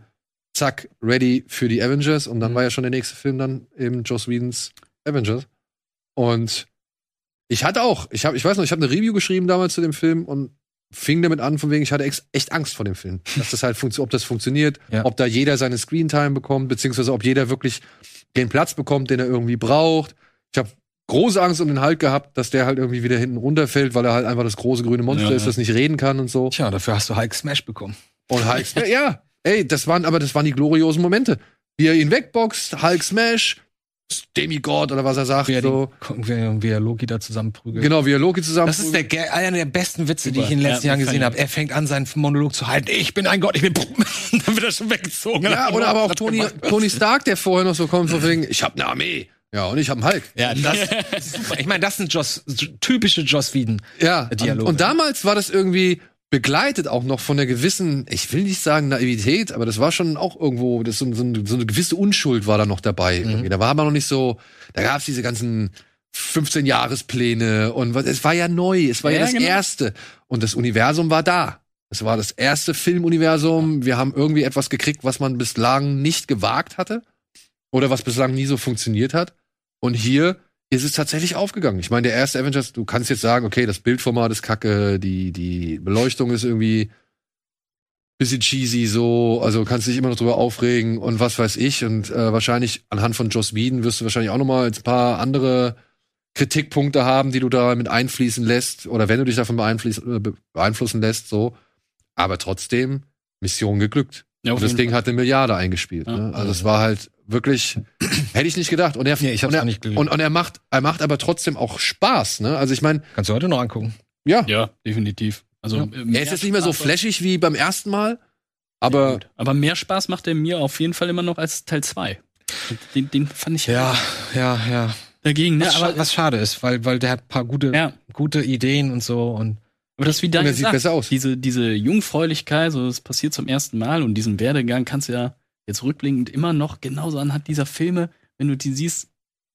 zack, ready für die Avengers. Und dann Mhm. war ja schon der nächste Film dann eben Joss Whedons Avengers. Und ich hatte auch, ich habe, ich weiß noch, ich habe eine Review geschrieben damals zu dem Film und fing damit an, von wegen, ich hatte echt Angst vor dem Film. Dass das halt funktio- ob das funktioniert, Ja. ob da jeder seine Screentime bekommt, beziehungsweise ob jeder wirklich den Platz bekommt, den er irgendwie braucht. Ich habe große Angst um den Hulk gehabt, dass der halt irgendwie wieder hinten runterfällt, weil er halt einfach das große grüne Monster Ja, ist, ja. das nicht reden kann und so. Tja, dafür hast du Hulk Smash bekommen. Und Hulk, ja, ja, ey, das waren, aber das waren die gloriosen Momente. Wie er ihn wegboxt, Hulk Smash, Demigod oder was er sagt, Wie er, so. die, wie, er- wie er Loki da zusammenprügelt. Genau, wie er Loki zusammen. Das ist der, einer der besten Witze, die Super. ich in den letzten Ja, Jahren gesehen habe. Er fängt an, seinen Monolog zu halten. Ich bin ein Gott, ich bin. dann wird er schon weggezogen. Ja, oder aber auch Tony, Tony Stark, der vorher noch so kommt, von wegen, ich hab eine Armee. Ja, und ich hab einen Hulk. Ja, das ist super. Ich meine, das sind Joss, typische Joss Whedon. Ja, Dialoge. und, und damals war das irgendwie begleitet auch noch von einer gewissen, ich will nicht sagen Naivität, aber das war schon auch irgendwo, das so, so, eine- so eine gewisse Unschuld war da noch dabei. irgendwie. Da war man noch nicht so, da gab's diese ganzen 15 Jahrespläne und was, es war ja neu, es war ja, Ja, das genau. erste und das Universum war da. Es war das erste Filmuniversum. Wir haben irgendwie etwas gekriegt, was man bislang nicht gewagt hatte oder was bislang nie so funktioniert hat. Und hier ist es tatsächlich aufgegangen. Ich meine, der erste Avengers, du kannst jetzt sagen, okay, das Bildformat ist kacke, die, die Beleuchtung ist irgendwie bisschen cheesy so, also kannst dich immer noch drüber aufregen und was weiß ich. Und äh, wahrscheinlich anhand von Joss Whedon wirst du wahrscheinlich auch noch mal ein paar andere Kritikpunkte haben, die du da mit einfließen lässt oder wenn du dich davon äh, be- beeinflussen lässt, so. Aber trotzdem, Mission geglückt. Ja, Und das Ding Fall. hat eine Milliarde eingespielt. Ja. Ne? Also es war halt wirklich, hätte ich nicht gedacht. Und er, Nee, ich hab's und er, auch nicht gelesen. und, und er macht, er macht aber trotzdem auch Spaß. Ne? Also ich meine, Kannst du heute noch angucken. ja, Ja, definitiv. Also, ja. äh, er ist jetzt nicht mehr so flashig wie beim ersten Mal, aber aber mehr Spaß macht er mir auf jeden Fall immer noch als Teil 2. Den, den fand ich Ja, ja, ja. dagegen. Ne? Was, Aber, was schade ist, weil, weil der hat ein paar gute, ja, gute Ideen und so und aber das ist wie er sieht besser aus. diese, diese Jungfräulichkeit, so das passiert zum ersten Mal und diesen Werdegang kannst du ja jetzt rückblickend immer noch genauso anhand dieser Filme, wenn du die siehst,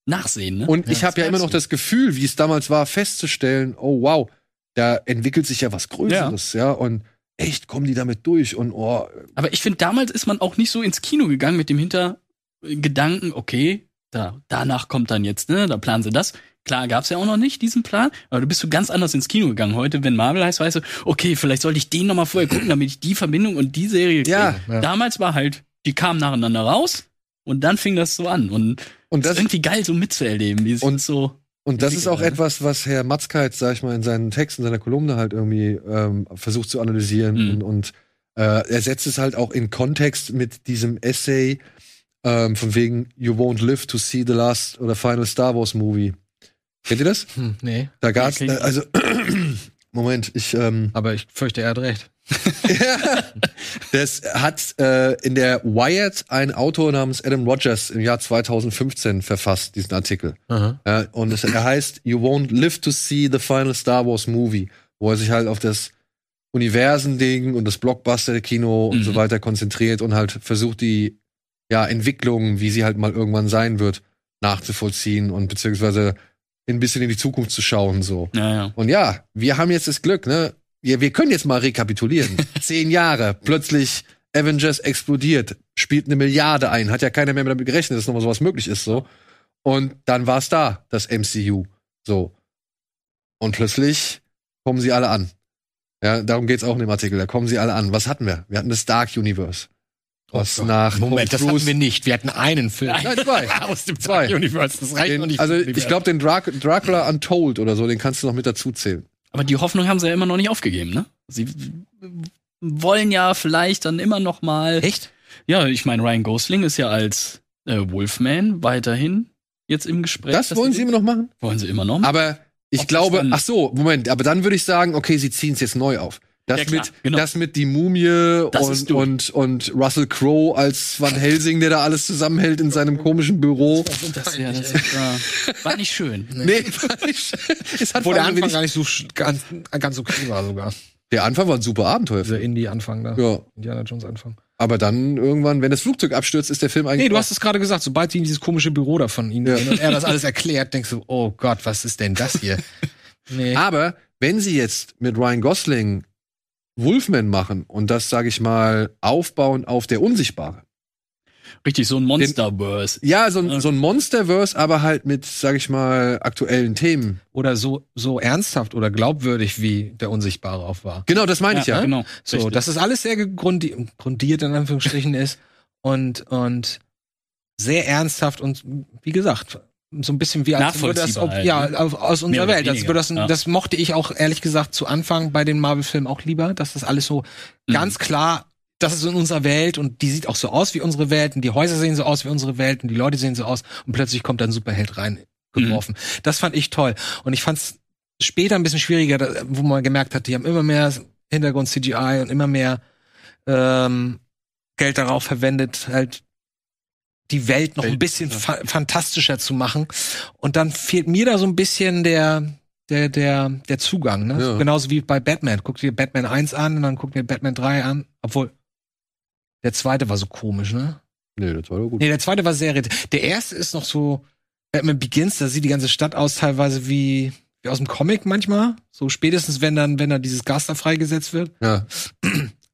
nachsehen. Ne? Und ich Ja, habe ja immer noch das Gefühl, wie es damals war, festzustellen, oh wow, da entwickelt sich ja was Größeres, ja, und echt kommen die damit durch und oh, Aber ich finde, damals ist man auch nicht so ins Kino gegangen mit dem Hintergedanken, okay, da, danach kommt dann jetzt, ne, da planen sie das. Klar, gab's ja auch noch nicht, diesen Plan, aber du bist so ganz anders ins Kino gegangen. Heute, wenn Marvel heißt, weißt du, okay, vielleicht sollte ich den noch mal vorher gucken, damit ich die Verbindung und die Serie kriege. Ja, ja. Damals war halt, die kamen nacheinander raus und dann fing das so an. Und und das das ist irgendwie geil, so mitzuerleben. Wie Und- so. Und das ist auch ne? etwas, was Herr Matzkeit, sag ich mal, in seinen Texten, seiner Kolumne halt irgendwie ähm, versucht zu analysieren. Mhm. Und, und äh, er setzt es halt auch in Kontext mit diesem Essay ähm, von wegen You won't live to see the last oder final Star Wars movie. Kennt ihr das? hm, nee. Da gab's, äh, ich. also Moment, ich ähm, Aber ich fürchte, er hat recht. Das hat äh, in der Wired ein Autor namens Adam Rogers im Jahr 2015 verfasst, diesen Artikel. Ja, und es, er heißt You won't live to see the final Star Wars movie, wo er sich halt auf das Universending und das Blockbuster-Kino und Mhm. so weiter konzentriert und halt versucht, die ja, Entwicklung, wie sie halt mal irgendwann sein wird, nachzuvollziehen und beziehungsweise ein bisschen in die Zukunft zu schauen, so. Ja, ja. Und ja, wir haben jetzt das Glück, ne? Wir, wir können jetzt mal rekapitulieren. Zehn Jahre, plötzlich Avengers explodiert, spielt eine Milliarde ein, hat ja keiner mehr damit gerechnet, dass nochmal sowas möglich ist, so. Und dann war es da, das MCU, so. Und plötzlich kommen sie alle an. Ja, darum geht's auch in dem Artikel. Da kommen sie alle an. Was hatten wir? Wir hatten das Dark Universe. Was Oh nach Moment, das Tom hatten Cruise- wir nicht. Wir hatten einen Film. Nein, zwei. Aus dem Zwei. Dark Universe. Das reicht noch Den, nicht. also ich glaube, den Drac Dracula Untold oder so, den kannst du noch mit dazu zählen. Aber die Hoffnung haben sie ja immer noch nicht aufgegeben, ne? Sie wollen ja vielleicht dann immer noch mal. Echt? Ja, ich meine, Ryan Gosling ist ja als äh, Wolfman weiterhin jetzt im Gespräch. Das wollen sie immer noch machen? wollen sie immer noch. Aber ich Ob glaube, ach so, Moment, aber dann würde ich sagen, okay, sie ziehen es jetzt neu auf. Das Ja, klar, mit, genau. das mit die Mumie Das und, und, und Russell Crowe als Van Helsing, der da alles zusammenhält in seinem komischen Büro. das, ja, das ist, war nicht schön. Nee, war nicht- es hat Wo der Anfang gar nicht so ganz, ganz okay war sogar. der Anfang war ein super Abenteuer. Dieser Indie-Anfang da. Ja, Indiana Jones Anfang. aber dann irgendwann, wenn das Flugzeug abstürzt, ist der Film eigentlich Nee, du hast es gerade gesagt, sobald sie in dieses komische Büro da von ihnen Ja. gehen und er das alles erklärt, denkst du, oh Gott, was ist denn das hier? Nee. Aber wenn sie jetzt mit Ryan Gosling Wolfman machen und das, sage ich mal, aufbauen auf der Unsichtbare. Richtig, so ein Monsterverse. Ja, so ein, so ein Monsterverse, aber halt mit, sage ich mal, aktuellen Themen. Oder so, so ernsthaft oder glaubwürdig, wie der Unsichtbare auch war. Genau, das meine ich ja. genau. So, Richtig. dass es alles sehr gegrundiert, grundiert in Anführungsstrichen ist und, und sehr ernsthaft und wie gesagt, so ein bisschen wie als würde das ob, halt, ja, ne? auf- aus unserer Welt. Also würde das, ja. das mochte ich auch ehrlich gesagt zu Anfang bei den Marvel-Filmen auch lieber, dass das alles so Mhm. ganz klar, das ist in unserer Welt und die sieht auch so aus wie unsere Welt und die Häuser sehen so aus wie unsere Welt und die Leute sehen so aus und plötzlich kommt dann ein Superheld rein geworfen. Das fand ich toll. Und ich fand es später ein bisschen schwieriger, wo man gemerkt hat, die haben immer mehr Hintergrund CGI und immer mehr ähm, Geld darauf verwendet, halt die Welt noch ein Welt, bisschen ja. fa fantastischer zu machen. Und dann fehlt mir da so ein bisschen der der der der Zugang, ne? Ja. Genauso wie bei Batman. Guck dir Batman 1 an und dann guck dir Batman 3 an, obwohl der zweite war so komisch, ne? Nee, das war doch gut. Nee, der zweite war sehr Der erste ist noch so Batman Begins, da sieht die ganze Stadt aus teilweise wie, wie aus dem Comic manchmal. So spätestens, wenn dann, wenn da dieses Gas da freigesetzt wird. Ja.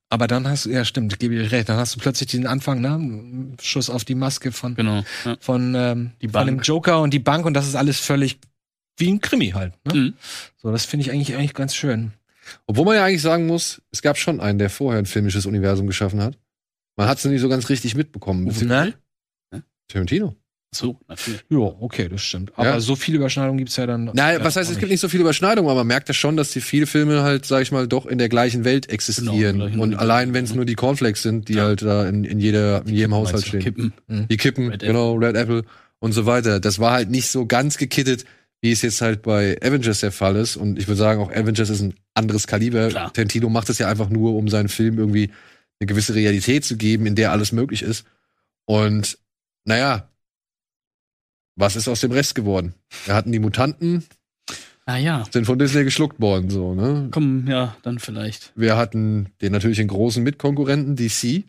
Aber dann hast du, ja stimmt, gebe ich recht, dann hast du plötzlich diesen Anfang, ne? Schuss auf die Maske von, Genau. Ja. von, ähm, von dem. Joker und die Bank und das ist alles völlig wie ein Krimi halt. Ne? Mhm. So, das finde ich eigentlich, eigentlich ganz schön. Obwohl man ja eigentlich sagen muss, es gab schon einen, der vorher ein filmisches Universum geschaffen hat. Man hat es nicht so ganz richtig mitbekommen. Ne? Tarantino. So, natürlich. Ja, okay, das stimmt. Aber Ja. so viele Überschneidungen gibt's ja dann. Naja, ja, was heißt, es gibt nicht so viele Überschneidungen, aber man merkt ja schon, dass die viele Filme halt, sag ich mal, doch in der gleichen Welt existieren. Genau, gleichen und allein, wenn es ne? nur die Cornflakes sind, die Ja. halt da in, in, jeder, in jedem Haushalt du? stehen. Kippen. Die Kippen, Red Apple. genau, Red Apple und so weiter. Das war halt nicht so ganz gekittet, wie es jetzt halt bei Avengers der Fall ist. Und ich würde sagen, auch Avengers ist ein anderes Kaliber. Klar. Tarantino macht es ja einfach nur, um seinen Film irgendwie eine gewisse Realität zu geben, in der alles möglich ist. Und naja, was ist aus dem Rest geworden? Wir hatten die Mutanten, Ah ja. sind von Disney geschluckt worden, so, ne? Komm, ja, dann vielleicht. Wir hatten den natürlich den großen Mitkonkurrenten, DC.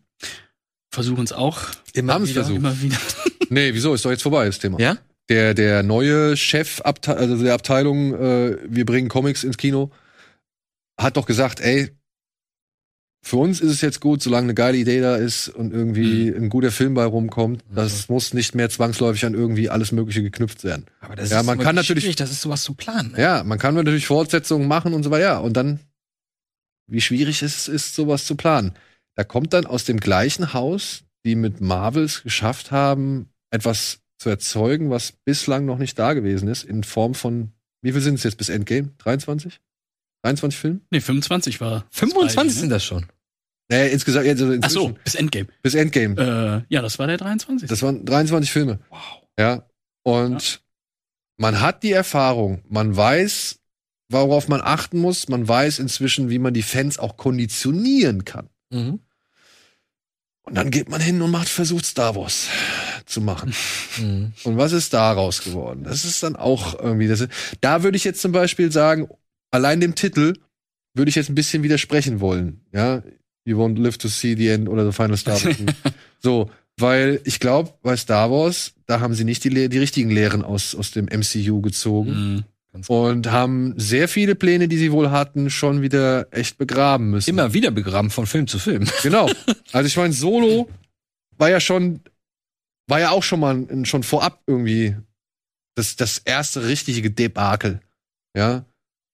Versuchen es auch immer Haben's wieder. versucht. immer wieder. Nee, wieso? Ist doch jetzt vorbei, das Thema. Ja? Der, der neue Chef also der Abteilung, äh, wir bringen Comics ins Kino, hat doch gesagt, ey, für uns ist es jetzt gut, solange eine geile Idee da ist und irgendwie Mhm. ein guter Film bei rumkommt, das muss nicht mehr zwangsläufig an irgendwie alles Mögliche geknüpft werden. Aber das Ja, ist man kann natürlich- schwierig, das ist sowas zu planen. Ne? Ja, man kann natürlich Fortsetzungen machen und so weiter, ja, und dann, wie schwierig es ist, sowas zu planen. Da kommt dann aus dem gleichen Haus, die mit Marvels geschafft haben, etwas zu erzeugen, was bislang noch nicht da gewesen ist, in Form von, wie viel sind es jetzt bis Endgame? 23? 23 Filme? Nee, 25 war. 25 sind ne? das schon. Naja, insgesamt, also Ach so, bis Endgame. bis Endgame. Äh, ja, das war der 23. Das waren 23 Filme. wow. Ja. Und man hat die Erfahrung, man weiß, worauf man achten muss, man weiß inzwischen, wie man die Fans auch konditionieren kann. Mhm. Und dann geht man hin und macht versucht, Star Wars zu machen. Mhm. Und was ist daraus geworden? Das ist dann auch irgendwie, das, da würde ich jetzt zum Beispiel sagen, allein dem Titel würde ich jetzt ein bisschen widersprechen wollen. Ja, you won't live to see the end oder the final Star Wars. so, weil ich glaube, bei Star Wars, da haben sie nicht die, die richtigen Lehren aus, aus dem MCU gezogen Mhm. und haben sehr viele Pläne, die sie wohl hatten, schon wieder echt begraben müssen. Immer wieder begraben von Film zu Film. Genau. Also ich meine, Solo war ja schon, war ja auch schon mal schon vorab irgendwie das, das erste richtige Debakel. Ja.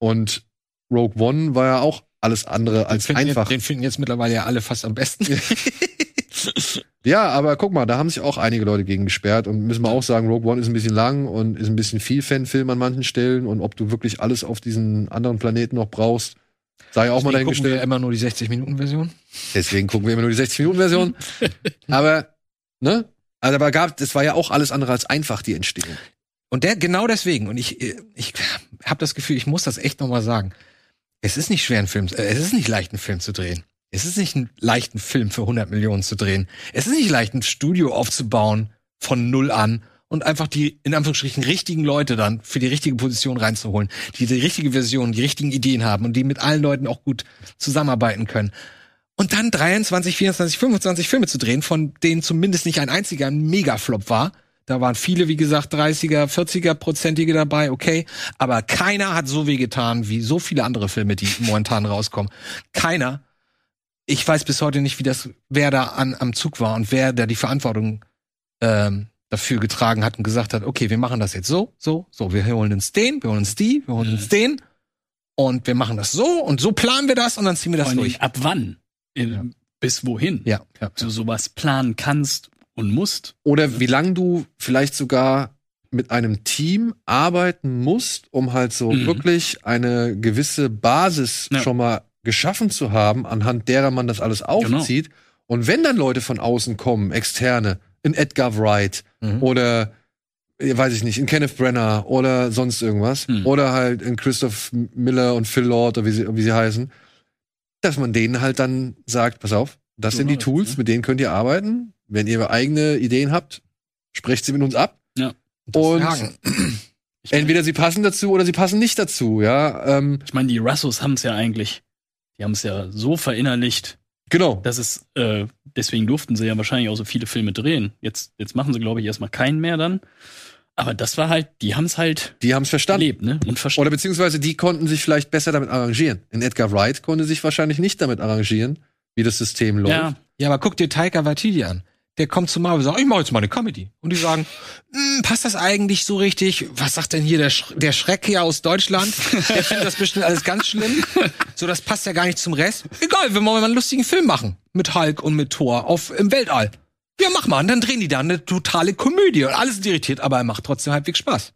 Und Rogue One war ja auch alles andere als den finden einfach. Jetzt, den finden jetzt mittlerweile ja alle fast am besten. Ja, aber guck mal, da haben sich auch einige Leute gegen gesperrt und müssen wir auch sagen, Rogue One ist ein bisschen lang und ist ein bisschen viel Fanfilm an manchen Stellen und ob du wirklich alles auf diesen anderen Planeten noch brauchst. Sei auch mal Deswegen gucken wir dahingestellt. immer nur die 60-Minuten-Version. Deswegen gucken wir immer nur die 60-Minuten-Version. Aber, ne? Also, aber gab, das war ja auch alles andere als einfach, die Entstehung. Und der, genau deswegen, und ich, ich habe das Gefühl, ich muss das echt nochmal sagen. Es ist nicht schwer, einen Film, äh, es ist nicht leicht, einen Film zu drehen. Es ist nicht ein leichten Film für 100 Millionen zu drehen. Es ist nicht leicht, ein Studio aufzubauen von null an und einfach die, in Anführungsstrichen, richtigen Leute dann für die richtige Position reinzuholen, die die richtige Version, die richtigen Ideen haben und die mit allen Leuten auch gut zusammenarbeiten können. Und dann 23, 24, 25 Filme zu drehen, von denen zumindest nicht ein einziger ein Megaflop war. Da waren viele, wie gesagt, 30er, 40er Prozentige dabei, okay. Aber keiner hat so weh getan wie so viele andere Filme, die momentan rauskommen. Keiner. Ich weiß bis heute nicht, wie das, wer da an, am Zug war und wer da die Verantwortung ähm, dafür getragen hat und gesagt hat, okay, wir machen das jetzt so, so, so. Wir holen uns den, wir holen uns die, wir holen uns den. Und wir machen das so und so planen wir das und dann ziehen wir das durch. Ab wann? In, Bis wohin? Ja, ja. Du sowas planen kannst und musst. Oder wie lang du vielleicht sogar mit einem Team arbeiten musst, um halt so Mhm. wirklich eine gewisse Basis Ja. schon mal geschaffen zu haben, anhand derer man das alles aufzieht. Und wenn dann Leute von außen kommen, externe, in Edgar Wright Mhm. oder weiß ich nicht, in Kenneth Brenner oder sonst irgendwas. Hm. Oder halt in Christoph Miller und Phil Lord oder wie sie, wie sie heißen, dass man denen halt dann sagt, pass auf, das So sind die Tools, ne? mit denen könnt ihr arbeiten. Wenn ihr eigene Ideen habt, sprecht sie mit uns ab. Und. Ich mein- entweder sie passen dazu oder sie passen nicht dazu, ja. Ähm, Ich meine, die Russos haben es ja eigentlich, die haben es ja so verinnerlicht, genau. dass es, äh, deswegen durften sie ja wahrscheinlich auch so viele Filme drehen. Jetzt, jetzt machen sie, glaube ich, erstmal keinen mehr dann. Aber das war halt, die haben es halt Die haben es verstanden. erlebt, ne? Und verstanden. Oder beziehungsweise die konnten sich vielleicht besser damit arrangieren. In Edgar Wright konnte sich wahrscheinlich nicht damit arrangieren, wie das System läuft. Ja, Ja, aber guck dir Taika Waititi an. Der kommt zu Marvel und sagt, ich mache jetzt mal eine Comedy. Und die sagen, "Hm, passt das eigentlich so richtig? Was sagt denn hier der, Sch der Schreck hier aus Deutschland? Der findet das bestimmt alles ganz schlimm. So, das passt ja gar nicht zum Rest. Egal, wir wollen mal einen lustigen Film machen. Mit Hulk und mit Thor auf, im Weltall. Ja, mach mal. Und dann drehen die da eine totale Komödie. Und alles ist irritiert, aber er macht trotzdem halbwegs Spaß.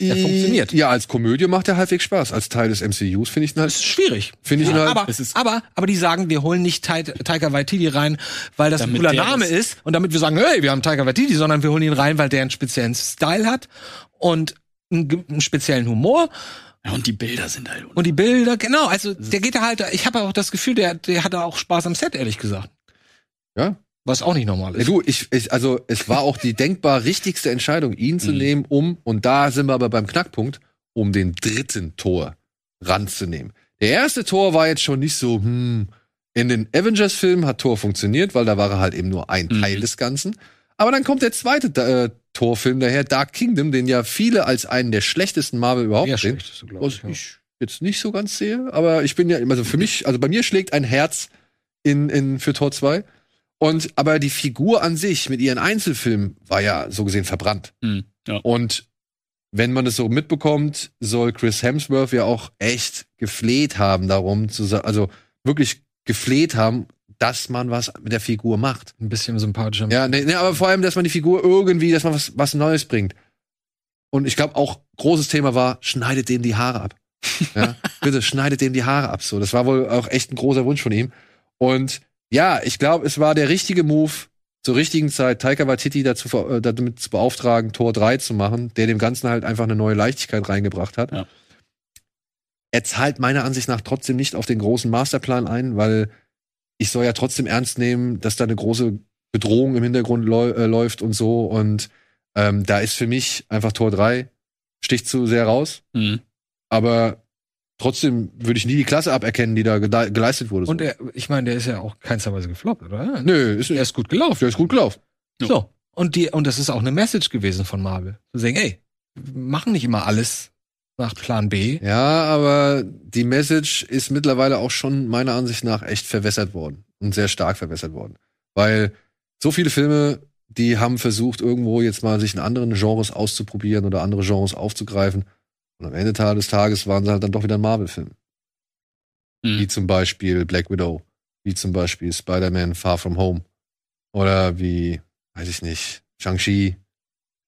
Der funktioniert. Ja, als Komödie macht er halbwegs Spaß. Als Teil des MCUs finde ich ihn Das halt, ist schwierig. finde ich ihn halt, aber, es ist- aber, aber die sagen, wir holen nicht Tai- Taika Waititi rein, weil das ein cooler Name das- ist und damit wir sagen, hey, wir haben Taika Waititi, sondern wir holen ihn rein, weil der einen speziellen Style hat und einen, einen speziellen Humor ja, und die Bilder sind halt. und die Bilder, genau, also der geht da halt, ich habe auch das Gefühl, der, der hat da auch Spaß am Set, ehrlich gesagt. Ja. Was auch nicht normal ist. du, ich, ich, also es war auch die denkbar richtigste Entscheidung, ihn zu Mhm. nehmen, um, und da sind wir aber beim Knackpunkt, um den dritten Tor ranzunehmen. Der erste Tor war jetzt schon nicht so, hm, in den Avengers-Filmen hat Tor funktioniert, weil da war er halt eben nur ein Mhm. Teil des Ganzen. Aber dann kommt der zweite äh, Torfilm daher, Dark Kingdom, den ja viele als einen der schlechtesten Marvel überhaupt Ja, sehen. Was ich, ja. ich jetzt nicht so ganz sehe, aber ich bin ja, also für mich, also bei mir schlägt ein Herz in, in, für Tor 2. Und, aber die Figur an sich mit ihren Einzelfilmen war ja so gesehen verbrannt. Hm, ja. Und wenn man es so mitbekommt, soll Chris Hemsworth ja auch echt gefleht haben darum, zu also wirklich gefleht haben, dass man was mit der Figur macht. Ein bisschen sympathischer. Ja, nee, nee, aber vor allem, dass man die Figur irgendwie, dass man was, was Neues bringt. Und ich glaube auch großes Thema war, schneidet dem die Haare ab. Ja, bitte schneidet dem die Haare ab. So, das war wohl auch echt ein großer Wunsch von ihm. Und ja, ich glaube, es war der richtige Move zur richtigen Zeit, Taika Waititi dazu äh, damit zu beauftragen, Tor 3 zu machen, der dem Ganzen halt einfach eine neue Leichtigkeit reingebracht hat. Ja. Er zahlt meiner Ansicht nach trotzdem nicht auf den großen Masterplan ein, weil ich soll ja trotzdem ernst nehmen, dass da eine große Bedrohung im Hintergrund äh, läuft und so. Und ähm, da ist für mich einfach Tor 3 sticht zu sehr raus. Hm. Aber trotzdem würde ich nie die Klasse aberkennen, die da gele- geleistet wurde. so. Und er, ich meine, der ist ja auch keinsterweise gefloppt, oder? Nö, ist, Er ist gut gelaufen. der ist gut gelaufen. Ja. So. Und die, und das ist auch eine Message gewesen von Marvel. Zu sagen, ey, wir machen nicht immer alles nach Plan B. Ja, aber die Message ist mittlerweile auch schon meiner Ansicht nach echt verwässert worden. Und sehr stark verwässert worden. Weil so viele Filme, die haben versucht, irgendwo jetzt mal sich in anderen Genres auszuprobieren oder andere Genres aufzugreifen. Und am Ende des Tages waren sie halt dann doch wieder ein Marvel-Film. Hm. Wie zum Beispiel Black Widow. Wie zum Beispiel Spider-Man Far From Home. Oder wie, weiß ich nicht, Shang-Chi.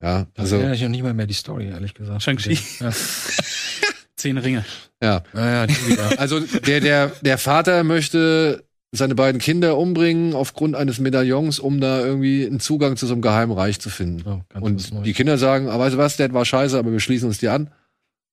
Ja, Also, also. da erinnere ich noch nicht mal mehr die Story, ehrlich gesagt. Shang-Chi. Ja. Zehn Ringe. Ja. Naja. Also der, der, der Vater möchte seine beiden Kinder umbringen aufgrund eines Medaillons, um da irgendwie einen Zugang zu so einem geheimen Reich zu finden. Oh, und die Kinder sagen, ah, weißt du was, Dad war scheiße, aber wir schließen uns die an.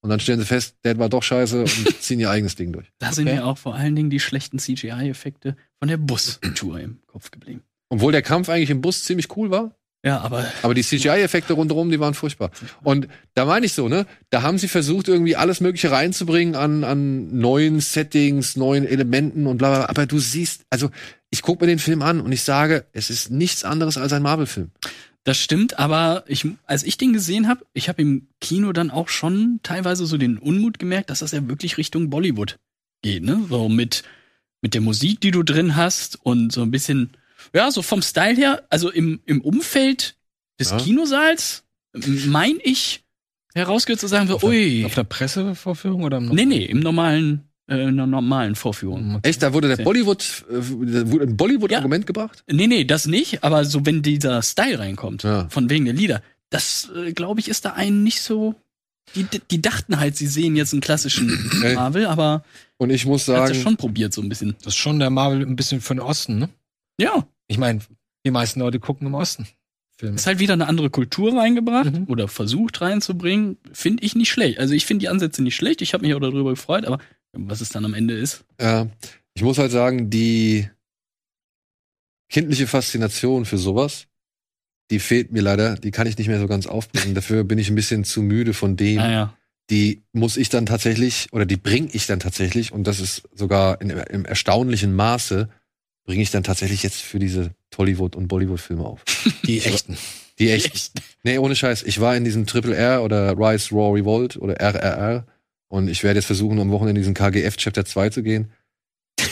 Und dann stellen sie fest, Dad war doch scheiße und ziehen ihr eigenes Ding durch. Da sind mir auch vor allen Dingen die schlechten CGI-Effekte von der Bustour im Kopf geblieben. Obwohl der Kampf eigentlich im Bus ziemlich cool war. Ja, aber Aber die CGI-Effekte rundherum, die waren furchtbar. Und da meine ich so, ne? Da haben sie versucht, irgendwie alles Mögliche reinzubringen an, an neuen Settings, neuen Elementen und bla bla. bla. Aber du siehst, also ich gucke mir den Film an und ich sage, es ist nichts anderes als ein Marvel-Film. Das stimmt, aber ich, als ich den gesehen habe, ich habe im Kino dann auch schon teilweise so den Unmut gemerkt, dass das ja wirklich Richtung Bollywood geht, ne? So mit, mit der Musik, die du drin hast und so ein bisschen, ja, so vom Style her, also im, im Umfeld des Ja. Kinosaals, mein ich, herausgehört zu sagen, so, Auf ui. der, auf der Pressevorführung oder im nee, nee, im normalen, in einer normalen Vorführung. Echt, da wurde der Ja. Bollywood, äh, da wurde ein Bollywood-Argument gebracht? Nee, nee, das nicht, aber so wenn dieser Style reinkommt, Ja. von wegen der Lieder, das äh, glaube ich ist da einen nicht so. Die, die dachten halt, sie sehen jetzt einen klassischen Ey. Marvel, aber Und ich muss hat sagen, es schon probiert so ein bisschen. Das ist schon der Marvel ein bisschen für den Osten, ne? Ja, Ich meine, die meisten Leute gucken im Osten. Filme. ist halt wieder eine andere Kultur reingebracht Mhm. oder versucht reinzubringen, finde ich nicht schlecht. Also ich finde die Ansätze nicht schlecht, ich habe mich auch darüber gefreut, aber was es dann am Ende ist. Ja, ich muss halt sagen, die kindliche Faszination für sowas, die fehlt mir leider. Die kann ich nicht mehr so ganz aufbringen. Dafür bin ich ein bisschen zu müde von dem. Naja. Die muss ich dann tatsächlich, oder die bringe ich dann tatsächlich, und das ist sogar in, im erstaunlichen Maße, bringe ich dann tatsächlich jetzt für diese Tollywood- und Bollywood-Filme auf. Die echten. Die echt. Nee, ohne Scheiß. Ich war in diesem Triple R oder Rise Raw Revolt oder RRR und ich werde jetzt versuchen, am Wochenende in diesen KGF Chapter 2 zu gehen.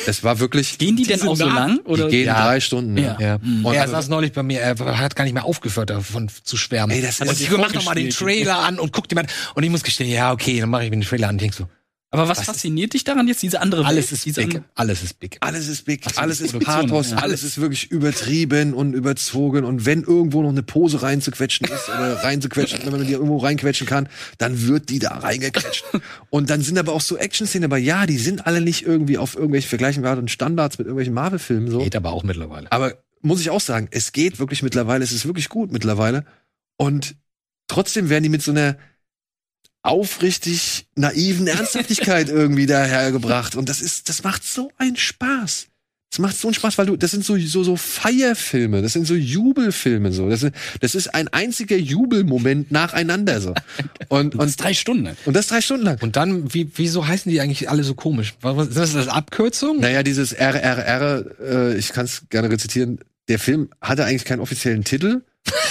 Es war wirklich, Gehen die denn Diese auch so lang? Oder? die gehen Ja. drei Stunden. Ja. Ja. Mhm. Und er also- saß neulich bei mir, er hat gar nicht mehr aufgehört, davon zu schwärmen. Ey, das und ist- ich mach noch mal den. Trailer an und guck dir mal. Und ich muss gestehen, ja, okay, dann mache ich mir den Trailer an und denk so, Aber was, Was fasziniert dich daran jetzt, diese andere alles Welt? ist diese big. Alles ist big. Alles ist big, so, alles ist Produktion, Pathos, ja. alles ist wirklich übertrieben und überzogen. Und wenn irgendwo noch eine Pose reinzuquetschen ist oder reinzuquetschen, wenn man die irgendwo reinquetschen kann, dann wird die da reingequetscht. Und dann sind aber auch so Action-Szenen dabei. Ja, die sind alle nicht irgendwie auf irgendwelche vergleichbaren Standards mit irgendwelchen Marvel-Filmen so. Geht aber auch mittlerweile. Aber muss ich auch sagen, es geht wirklich mittlerweile, es ist wirklich gut mittlerweile. Und trotzdem werden die mit so einer aufrichtig naiven Ernsthaftigkeit irgendwie dahergebracht. Und das ist, das macht so einen Spaß. Das macht so einen Spaß, weil du, das sind so, so, so Feierfilme, das sind so Jubelfilme, so. Das ist, das ist ein einziger Jubelmoment nacheinander, so. Und, Das ist und, drei Stunden. ne? und das drei Stunden lang. Und dann, wie, wieso heißen die eigentlich alle so komisch? Was, was- ist das das Abkürzung? Naja, dieses RRR, äh, ich kann es gerne rezitieren, der Film hatte eigentlich keinen offiziellen Titel.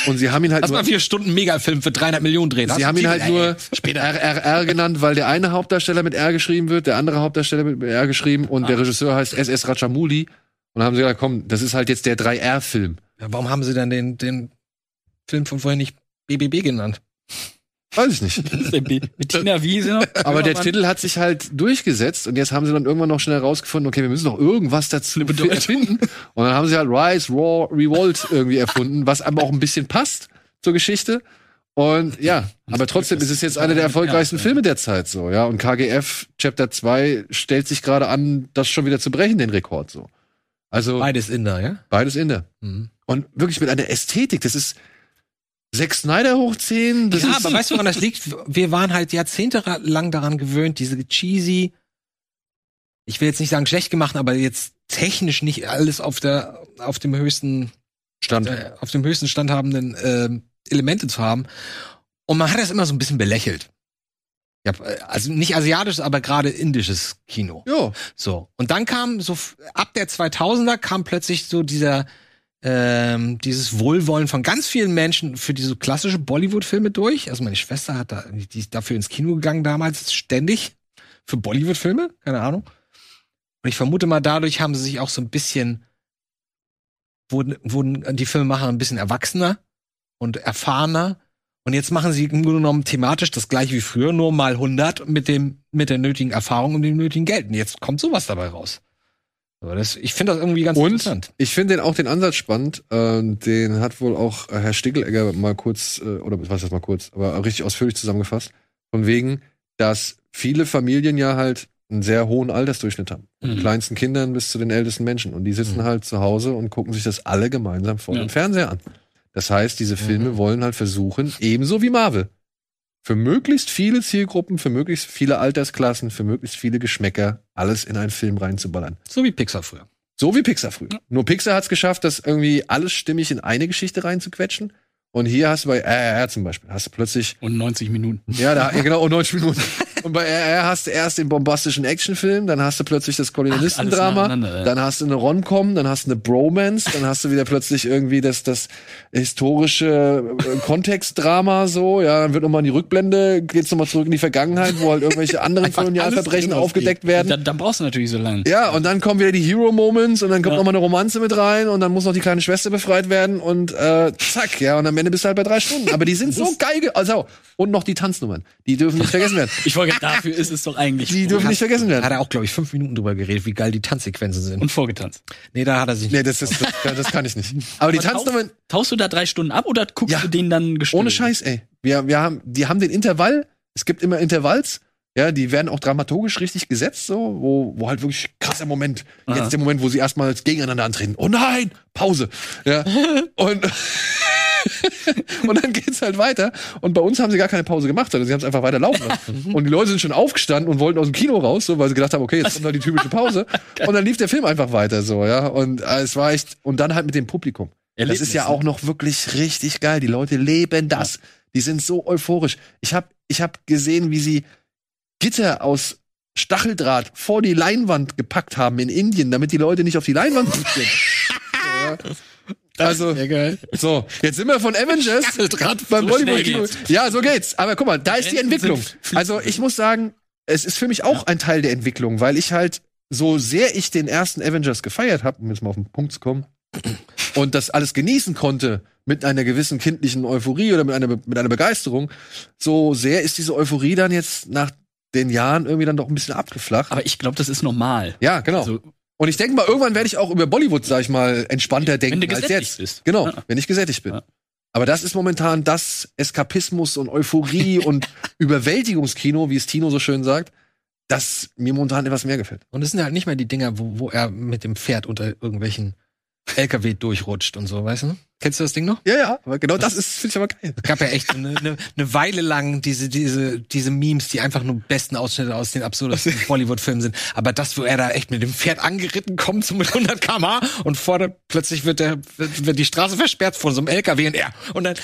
Und sie haben ihn halt Lass mal vier Stunden Megafilm für 300 Millionen drehen. sie haben ihn halt nur später. RRR genannt, weil der eine Hauptdarsteller mit R geschrieben wird, der andere Hauptdarsteller mit R geschrieben und der Regisseur heißt SS Rajamouli. Und dann haben sie gesagt, komm, das ist halt jetzt der 3R-Film. Ja, warum haben sie dann den, den Film von vorher nicht BBB genannt? Weiß ich nicht. Bettina Wiese noch. Aber der. Titel hat sich halt durchgesetzt und jetzt haben sie dann irgendwann noch schnell herausgefunden, okay, wir müssen noch irgendwas dazu erfinden. Und dann haben sie halt Rise, Raw, Revolt irgendwie erfunden, was aber auch ein bisschen passt zur Geschichte. Und ja, aber trotzdem ist es jetzt einer der erfolgreichsten. Filme der Zeit so, ja. Und KGF Chapter 2 stellt sich gerade an, das schon wieder zu brechen, den Rekord so. Also Beides Inder, ja? beides in der. Mhm. Und wirklich mit einer Ästhetik, das ist Zack Snyder hoch 10, das ja, ist aber weißt du, woran das liegt? Wir waren halt jahrzehntelang daran gewöhnt, diese cheesy, ich will jetzt nicht sagen schlecht gemacht, aber jetzt technisch nicht alles auf der, auf dem höchsten, Stand. äh, auf dem höchsten Stand habenden ähm, Elemente zu haben. Und man hat das immer so ein bisschen belächelt. Ja, äh, also nicht asiatisches, aber gerade indisches Kino. Ja, So. Und dann kam so ab der 2000er kam plötzlich so dieser ähm, dieses Wohlwollen von ganz vielen Menschen für diese klassische Bollywood-Filme durch. Also meine Schwester hat da, die ist dafür ins Kino gegangen damals ständig für Bollywood-Filme, keine Ahnung. Und ich vermute mal, dadurch haben sie sich auch so ein bisschen wurden, wurden die Filmemacher ein bisschen erwachsener und erfahrener. Und jetzt machen sie im Grunde genommen thematisch das gleiche wie früher, nur mal 100 mit dem, mit der nötigen Erfahrung und dem nötigen Geld. Und jetzt kommt sowas dabei raus. Aber das, ich finde das irgendwie ganz Und interessant. ich finde den auch den Ansatz spannend. Ähm, den hat wohl auch äh, Herr Stickelegger mal kurz, äh, oder was heißt mal kurz, aber richtig ausführlich zusammengefasst. Von wegen, dass viele Familien ja halt einen sehr hohen Altersdurchschnitt haben. Von den Mhm. kleinsten Kindern bis zu den ältesten Menschen. Und die sitzen Mhm. halt zu Hause und gucken sich das alle gemeinsam vor Ja. dem Fernseher an. Das heißt, diese Filme Mhm. wollen halt versuchen, ebenso wie Marvel, für möglichst viele Zielgruppen, für möglichst viele Altersklassen, für möglichst viele Geschmäcker, alles in einen Film reinzuballern. So wie Pixar früher. So wie Pixar früher. Nur Pixar hat es geschafft, das irgendwie alles stimmig in eine Geschichte reinzuquetschen. Und hier hast du bei RRR zum Beispiel, hast du plötzlich, Und 90 Minuten. ja, da, ja genau, und 90 Minuten. Und bei RRR hast du erst den bombastischen Actionfilm, dann hast du plötzlich das Kolonialistendrama, ja. dann hast du eine Rom-Com, dann hast du eine Bromance, dann hast du wieder plötzlich irgendwie das, das historische äh, Kontextdrama so, ja, dann wird nochmal in die Rückblende, geht's nochmal zurück in die Vergangenheit, wo halt irgendwelche anderen Kolonialverbrechen aufgedeckt werden. Da, da brauchst du natürlich so lange. Ja, und dann kommen wieder die Hero-Moments und dann kommt Ja. noch mal eine Romanze mit rein und dann muss noch die kleine Schwester befreit werden und äh, zack, ja, und am Ende bist du halt bei drei Stunden. Aber die sind so geil, ge- also und noch die Tanznummern, die dürfen nicht vergessen werden. Ich wollte, dafür ist es doch eigentlich. Die dürfen nicht vergessen Da hat werden. er auch, glaube ich, fünf Minuten drüber geredet, wie geil die Tanzsequenzen sind. Und vorgetanzt. nee, da hat er sich Nee, das, ist, das, das kann ich nicht. Aber die Tanznummern, Tauchst du da drei Stunden ab oder guckst Ja. du den dann gestellt? ohne Scheiß, ey. Wir, wir haben, die haben den Intervall, es gibt immer Intervalls, ja, die werden auch dramaturgisch richtig gesetzt, so, wo, wo halt wirklich krasser Moment. Aha. Jetzt der Moment, wo sie erstmal gegeneinander antreten. Oh nein! Pause. Ja. Und, und dann geht's halt weiter. Und bei uns haben sie gar keine Pause gemacht, sondern sie haben es einfach weiter laufen lassen. Und die Leute sind schon aufgestanden und wollten aus dem Kino raus, so, weil sie gedacht haben, okay, jetzt kommt da die typische Pause. Und dann lief der Film einfach weiter, so, ja. Und äh, es war echt, und dann halt mit dem Publikum. Das Erlebnis, ist ja ne? auch noch wirklich richtig geil. Die Leute leben das. Die sind so euphorisch. Ich habe ich hab gesehen, wie sie Gitter aus Stacheldraht vor die Leinwand gepackt haben in Indien, damit die Leute nicht auf die Leinwand sind. Ja. Also, geil. so, jetzt sind wir von Avengers beim geht's. Ja, so geht's. Aber guck mal, da ist die Entwicklung. Also ich muss sagen, es ist für mich auch ein Teil der Entwicklung, weil ich halt, so sehr ich den ersten Avengers gefeiert habe, um jetzt mal auf den Punkt zu kommen, und das alles genießen konnte mit einer gewissen kindlichen Euphorie oder mit einer, mit einer Begeisterung, so sehr ist diese Euphorie dann jetzt nach den Jahren irgendwie dann doch ein bisschen abgeflacht. Aber ich glaube, das ist normal. ja, genau. Also, Und ich denke mal, irgendwann werde ich auch über Bollywood, sag ich mal, entspannter denken wenn du als jetzt. bist. Genau, Ja. wenn ich gesättigt bin. Ja. Aber das ist momentan das Eskapismus und Euphorie und Überwältigungskino, wie es Tino so schön sagt, das mir momentan etwas mehr gefällt. Und es sind halt nicht mehr die Dinger, wo, wo er mit dem Pferd unter irgendwelchen LKW durchrutscht und so, weißt du? Kennst du das Ding noch? Ja, ja, aber genau das ist, finde ich aber geil. Es gab ja echt eine, eine, eine Weile lang diese, diese, diese Memes, die einfach nur besten Ausschnitte aus den absurdesten Bollywood-Filmen sind. Aber das, wo er da echt mit dem Pferd angeritten kommt, so mit 100 km und vorne plötzlich wird, der, wird, wird die Straße versperrt von so einem LKW und er. Und dann,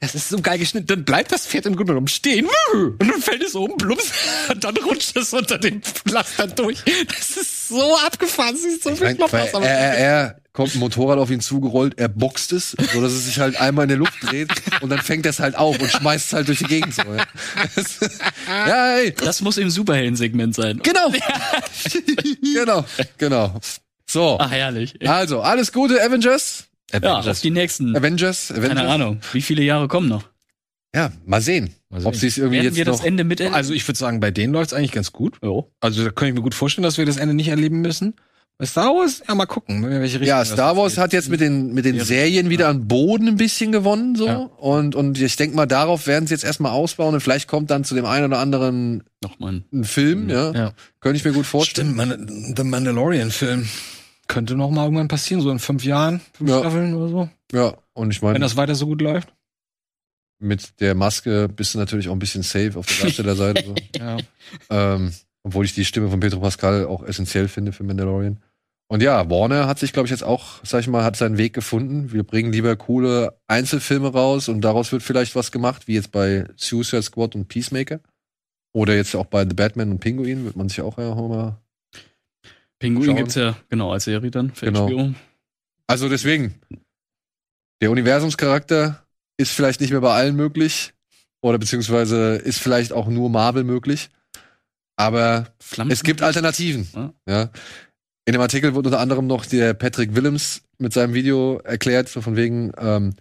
das ist so geil geschnitten. Dann bleibt das Pferd im Grunde genommen stehen. Und dann fällt es um, plups. Und dann rutscht es unter den Pflaster durch. Das ist so abgefahren. Das ist so viel aus, aber- er, er, er kommt ein Motorrad auf ihn zugerollt, er boxt es, so dass es sich halt einmal in der Luft dreht und dann fängt er es halt auf und schmeißt es halt durch die Gegend. So, ja. Das- ja, hey, Das muss im Superhelden-Segment sein. genau. genau, genau. So, Ach, herrlich. also, alles Gute, Avengers. Ja, auf die nächsten. Avengers, Avengers. Keine Ahnung. Wie viele Jahre kommen noch? Ja, mal sehen, Mal sehen. ob sie es irgendwie Werden jetzt wir das noch. Ende miterleben? Also ich würde sagen, bei denen läuft's eigentlich ganz gut. Jo. Also da könnte ich mir gut vorstellen, dass wir das Ende nicht erleben müssen. Star Wars, ja mal gucken, in welche Richtung Ja, Star Wars geht. hat jetzt mit den mit den Serien wieder an Boden ein bisschen gewonnen so Ja. und und ich denke mal darauf werden sie jetzt erstmal ausbauen und vielleicht kommt dann zu dem einen oder anderen Nochmal. ein Film, ja. Ja. Könnte ich mir gut vorstellen. Stimmt, man, The Mandalorian-Film könnte noch mal irgendwann passieren, so in fünf Jahren, fünf Ja. Staffeln oder so. Ja, und ich Wenn meine, das weiter so gut läuft. mit der Maske bist du natürlich auch ein bisschen safe auf der Darstellerseite. so. Ja. ähm, obwohl ich die Stimme von Pedro Pascal auch essentiell finde für Mandalorian. Und ja, Warner hat sich, glaube ich, jetzt auch, sag ich mal, hat seinen Weg gefunden. Wir bringen lieber coole Einzelfilme raus und daraus wird vielleicht was gemacht, wie jetzt bei Suicide Squad und Peacemaker. Oder jetzt auch bei The Batman und Pinguin wird man sich auch ja mal. Pinguin Schauen. gibt's ja genau als Serie dann für Genau. HBO. Also deswegen, der Universumscharakter ist vielleicht nicht mehr bei allen möglich. Oder beziehungsweise ist vielleicht auch nur Marvel möglich. Aber Flammen Es gibt Alternativen. Ja. Ja. In dem Artikel wird unter anderem noch der Patrick Willems mit seinem Video erklärt, so von wegen ähm,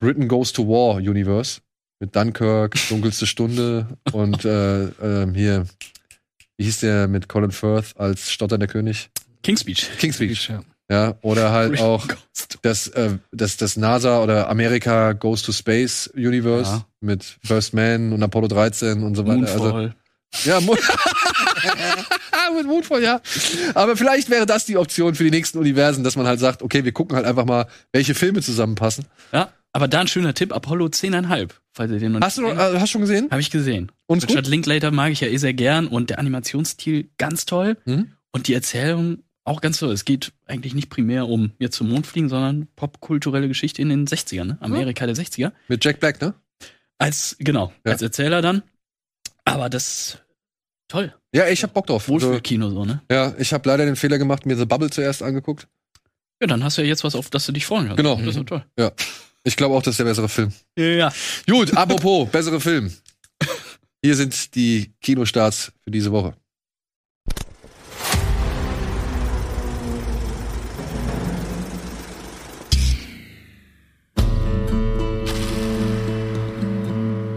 Britain Goes to War Universe mit Dunkirk, Dunkelste Stunde und äh, ähm, hier, wie hieß der mit Colin Firth als stotternder König? King's Speech. King's Speech. Ja. Ja, oder halt Green auch das, äh, das, das NASA oder America Goes to Space Universe Ja. mit First Man und Apollo 13 und so weiter. Also, Moonfall. Ja, Mo mit Moonfall, ja. Aber vielleicht wäre das die Option für die nächsten Universen, dass man halt sagt, okay, wir gucken halt einfach mal, welche Filme zusammenpassen. ja, aber da ein schöner Tipp, Apollo 10,5, falls ihr den noch Hast du noch, äh, hast du schon gesehen? Habe ich gesehen. Uns Richard gut? Linklater mag ich ja eh sehr gern und der Animationsstil ganz toll. Mhm. Und die Erzählung auch ganz toll. Es geht eigentlich nicht primär um jetzt zum Mond fliegen, sondern popkulturelle Geschichte in den 60ern, ne? Amerika der 60er. Mit Jack Black, ne? Als, genau, Ja. als Erzähler dann. Aber das toll. Ja, ich hab Bock drauf. Wohlfühlkino so, ne? ja, ich habe leider den Fehler gemacht, mir The Bubble zuerst angeguckt. Ja, dann hast du ja jetzt was, auf das du dich freuen kannst. Genau. Das ist toll. Ich glaube auch, das ist der bessere Film. Ja. Gut, apropos, bessere Film. Hier sind die Kinostarts für diese Woche.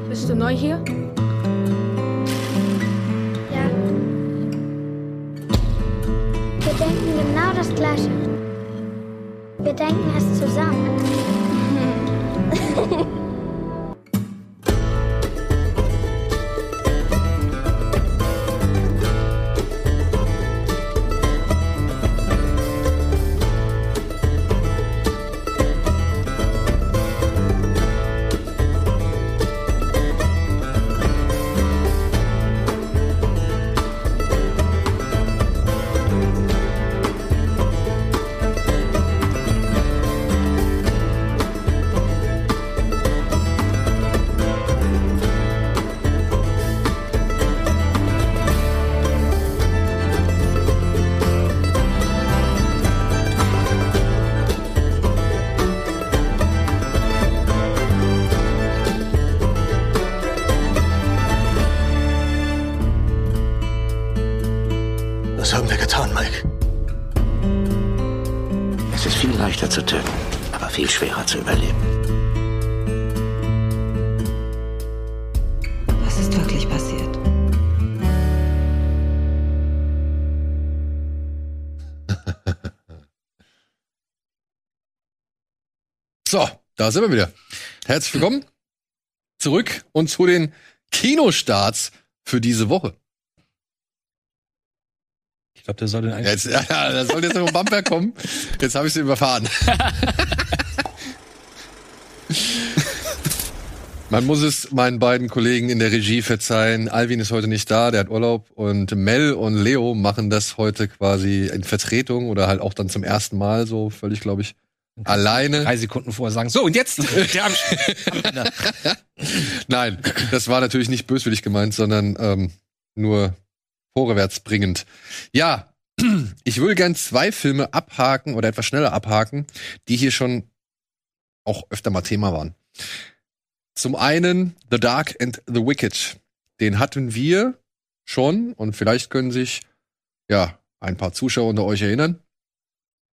Bist du neu hier? Das Gleiche. Wir denken es zusammen. da sind wir wieder. Herzlich willkommen zurück und zu den Kinostarts für diese Woche. Ich glaube, der soll den eigentlich. Jetzt, ja, da soll jetzt noch ein Bumper kommen. Jetzt habe ich sie überfahren. Man muss es meinen beiden Kollegen in der Regie verzeihen. Alvin ist heute nicht da, der hat Urlaub. Und Mel und Leo machen das heute quasi in Vertretung oder halt auch dann zum ersten Mal so völlig, glaube ich, alleine. Drei Sekunden vorher sagen. So, und jetzt Nein, das war natürlich nicht böswillig gemeint, sondern ähm, nur vorwärts bringend. Ja, ich würde gern zwei Filme abhaken oder etwas schneller abhaken, die hier schon auch öfter mal Thema waren. Zum einen The Dark and the Wicked. Den hatten wir schon und vielleicht können sich ja ein paar Zuschauer unter euch erinnern.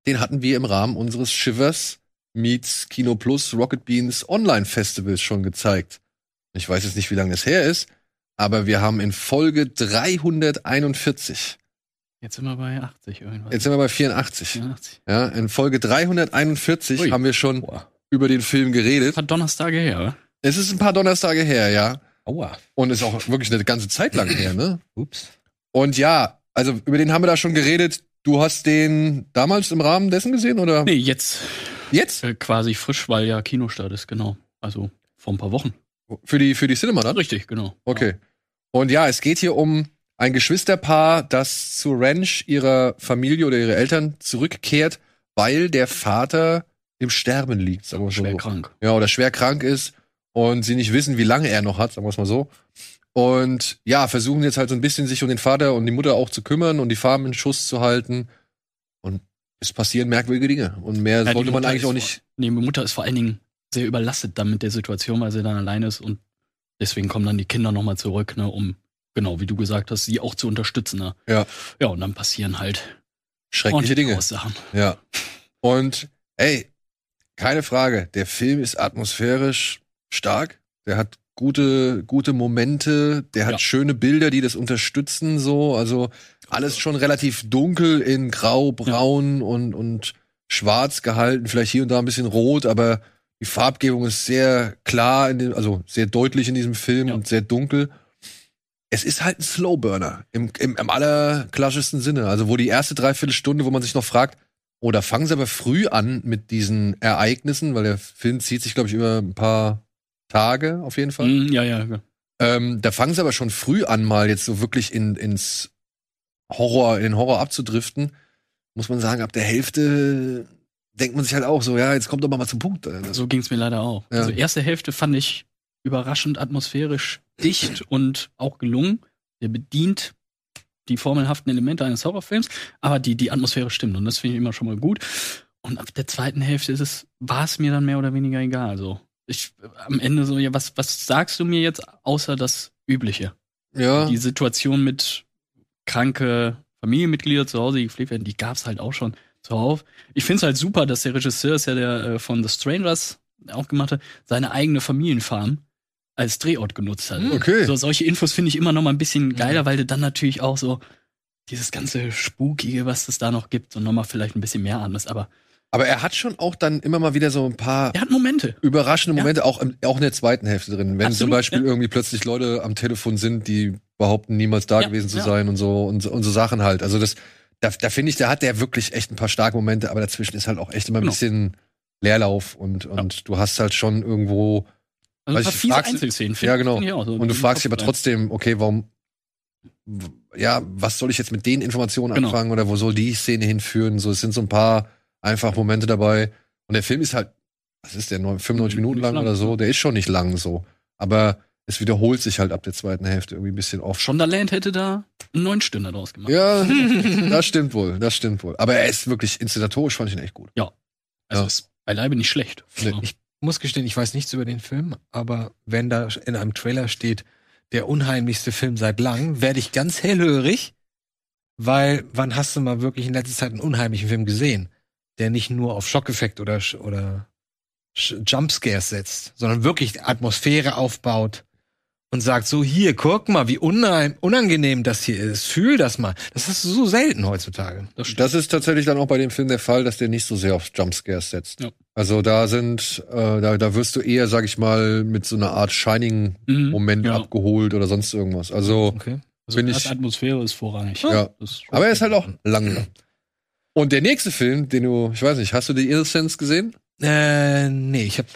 Den hatten wir im Rahmen unseres Shivers Meets Kino Plus Rocket Beans Online Festivals schon gezeigt. Ich weiß jetzt nicht, wie lange es her ist, aber wir haben in Folge 341, Jetzt sind wir bei 80 irgendwas. jetzt sind wir bei 84, 84. ja, in Folge 341 Ui. haben wir schon Boah. über den Film geredet. Hat Donnerstage her, oder? Es ist ein paar Donnerstage her, ja. Aua. Und ist auch wirklich eine ganze Zeit lang her, ne? Ups. Und ja, also über den haben wir da schon geredet. Du hast den damals im Rahmen dessen gesehen oder Nee, jetzt jetzt? äh, quasi frisch, weil ja Kinostart ist, genau. Also vor ein paar Wochen. Für die, für die Cinema dann? Richtig, genau. Okay. Und ja, es geht hier um ein Geschwisterpaar, das zur Ranch ihrer Familie oder ihrer Eltern zurückkehrt, weil der Vater im Sterben liegt, sagen wir Schwer so. krank. Ja, oder schwer krank ist und sie nicht wissen, wie lange er noch hat, sagen wir es mal so. Und ja, versuchen jetzt halt so ein bisschen sich um den Vater und die Mutter auch zu kümmern und die Farm in Schuss zu halten. Und es passieren merkwürdige Dinge. Und mehr Ja, sollte man eigentlich auch nicht. Nee, die Mutter ist vor allen Dingen sehr überlastet dann mit der Situation, weil sie dann allein ist und deswegen kommen dann die Kinder nochmal zurück, ne, um, genau, wie du gesagt hast, sie auch zu unterstützen. Ne? Ja. Ja, und dann passieren halt Schreckliche Dinge. Aussagen. Ja. Und ey, keine Frage, der Film ist atmosphärisch stark. Der hat gute, gute Momente. Der hat Ja. schöne Bilder, die das unterstützen, so. Also alles schon relativ dunkel in grau, braun und, und schwarz gehalten, vielleicht hier und da ein bisschen rot, aber die Farbgebung ist sehr klar, in dem, also sehr deutlich in diesem Film Ja. und sehr dunkel. Es ist halt ein Slowburner im, im, im allerklassischsten Sinne. Also wo die erste Dreiviertelstunde, wo man sich noch fragt, oh, da fangen sie aber früh an mit diesen Ereignissen, weil der Film zieht sich, glaube ich, über ein paar Tage auf jeden Fall. Mm, ja, ja, ja. Ähm, da fangen sie aber schon früh an, mal jetzt so wirklich in, ins Horror, in den Horror abzudriften. Muss man sagen, ab der Hälfte denkt man sich halt auch so, ja, jetzt kommt doch mal zum Punkt. Das- So ging es mir leider auch. Ja. Also erste Hälfte fand ich überraschend atmosphärisch dicht und auch gelungen. Der bedient die formelhaften Elemente eines Horrorfilms, aber die, die Atmosphäre stimmt und das finde ich immer schon mal gut. Und ab der zweiten Hälfte ist es, war es mir dann mehr oder weniger egal. Also ich am Ende so, ja, was, was sagst du mir jetzt außer das Übliche? ja, Die Situation mit kranke Familienmitglieder zu Hause, die gepflegt werden, die gab's halt auch schon zuhauf. Ich finde es halt super, dass der Regisseur, ist ja der äh, von The Strangers auch gemacht hat, seine eigene Familienfarm als Drehort genutzt hat. Okay. So, solche Infos finde ich immer noch mal ein bisschen geiler, weil du dann natürlich auch so dieses ganze Spukige, was es da noch gibt, und noch mal vielleicht ein bisschen mehr anders. Aber aber er hat schon auch dann immer mal wieder so ein paar er hat Momente. überraschende Ja. Momente, auch, im, auch in der zweiten Hälfte drin. Wenn zum Absolut, Beispiel ja. irgendwie plötzlich Leute am Telefon sind, die behaupten, niemals da Ja, gewesen zu ja. sein und so, und, so- und so Sachen halt. Also das, da, da finde ich, da hat der wirklich echt ein paar starke Momente, aber dazwischen ist halt auch echt immer ein Genau. bisschen Leerlauf und, und du hast halt schon irgendwo Also ein paar ich fiese fragst- Einzelszenen. Ja, genau. auch. So Und du fragst dich aber trotzdem, okay, warum, ja, was soll ich jetzt mit den Informationen Genau. anfangen oder wo soll die Szene hinführen? So, es sind so ein paar einfach Momente dabei. Und der Film ist halt, was ist der, neun- 95 Nicht Minuten lang lang, oder so? ja. Der ist schon nicht lang so. Aber es wiederholt sich halt ab der zweiten Hälfte irgendwie ein bisschen oft. Shondaland hätte da einen neun Stunden draus gemacht. Ja, das stimmt wohl, das stimmt wohl. Aber er ist wirklich inszenatorisch, fand ich ihn echt gut. Also Ja. ist beileibe nicht schlecht. Nee. Ja. Ich muss gestehen, ich weiß nichts über den Film, aber wenn da in einem Trailer steht, der unheimlichste Film seit langem, werde ich ganz hellhörig, weil wann hast du mal wirklich in letzter Zeit einen unheimlichen Film gesehen, der nicht nur auf Schockeffekt oder, Sch- oder Jumpscares setzt, sondern wirklich Atmosphäre aufbaut und sagt so, hier, guck mal, wie unheim, unangenehm das hier ist, fühl das mal. Das ist so selten heutzutage. Das ist tatsächlich dann auch bei dem Film der Fall, dass der nicht so sehr auf Jumpscares setzt. Ja. Also da sind, äh, da, da wirst du eher, sag ich mal, mit so einer Art Shining-Moment Mhm, ja. abgeholt oder sonst irgendwas. Also, Okay. Also Bin ich- Atmosphäre ist vorrangig. Ja. Das ist- aber er ist halt auch langsam. Und der nächste Film, den du, ich weiß nicht, hast du die Innocence gesehen? Äh, nee, ich habe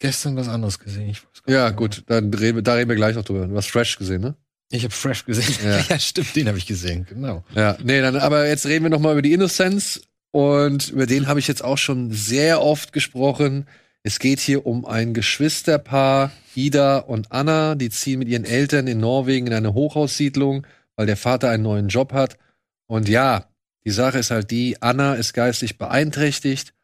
gestern was anderes gesehen. Ja, gut, dann reden, wir- da reden wir gleich noch drüber. Du hast Fresh gesehen, ne? Ich habe Fresh gesehen. Ja. Ja, stimmt, den habe ich gesehen, genau. Ja, nee, dann, aber jetzt reden wir noch mal über die Innocence und über den habe ich jetzt auch schon sehr oft gesprochen. Es geht hier um ein Geschwisterpaar, Ida und Anna, die ziehen mit ihren Eltern in Norwegen in eine Hochhaussiedlung, weil der Vater einen neuen Job hat. Und ja, die Sache ist halt die, Anna ist geistig beeinträchtigt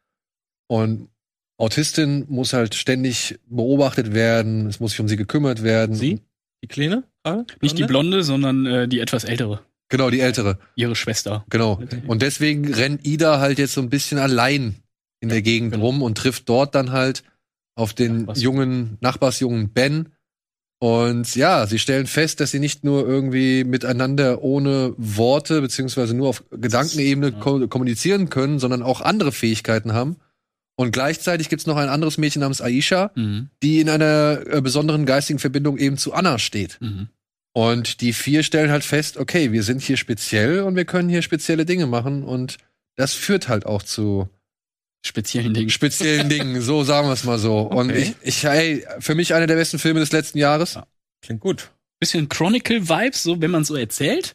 und Autistin muss halt ständig beobachtet werden, es muss sich um sie gekümmert werden. Sie? Die Kleine? gerade? Nicht die Blonde, sondern äh, die etwas ältere. Genau, die ältere. Ihre Schwester. Genau. Und deswegen rennt Ida halt jetzt so ein bisschen allein in der Gegend rum und trifft dort dann halt auf den Nachbarsjungen. jungen Nachbarsjungen Ben. Und ja, sie stellen fest, dass sie nicht nur irgendwie miteinander ohne Worte beziehungsweise nur auf Gedankenebene ko kommunizieren können, sondern auch andere Fähigkeiten haben. Und gleichzeitig gibt's noch ein anderes Mädchen namens Aisha, Mhm. die in einer äh, besonderen geistigen Verbindung eben zu Anna steht. Mhm. Und die vier stellen halt fest, okay, wir sind hier speziell und wir können hier spezielle Dinge machen und das führt halt auch zu Speziellen Dingen. speziellen Dingen, so sagen wir es mal so. Und Okay. ich, ich, hey, für mich einer der besten Filme des letzten Jahres. Ja. Klingt gut. Bisschen Chronicle-Vibes, so wenn man so erzählt.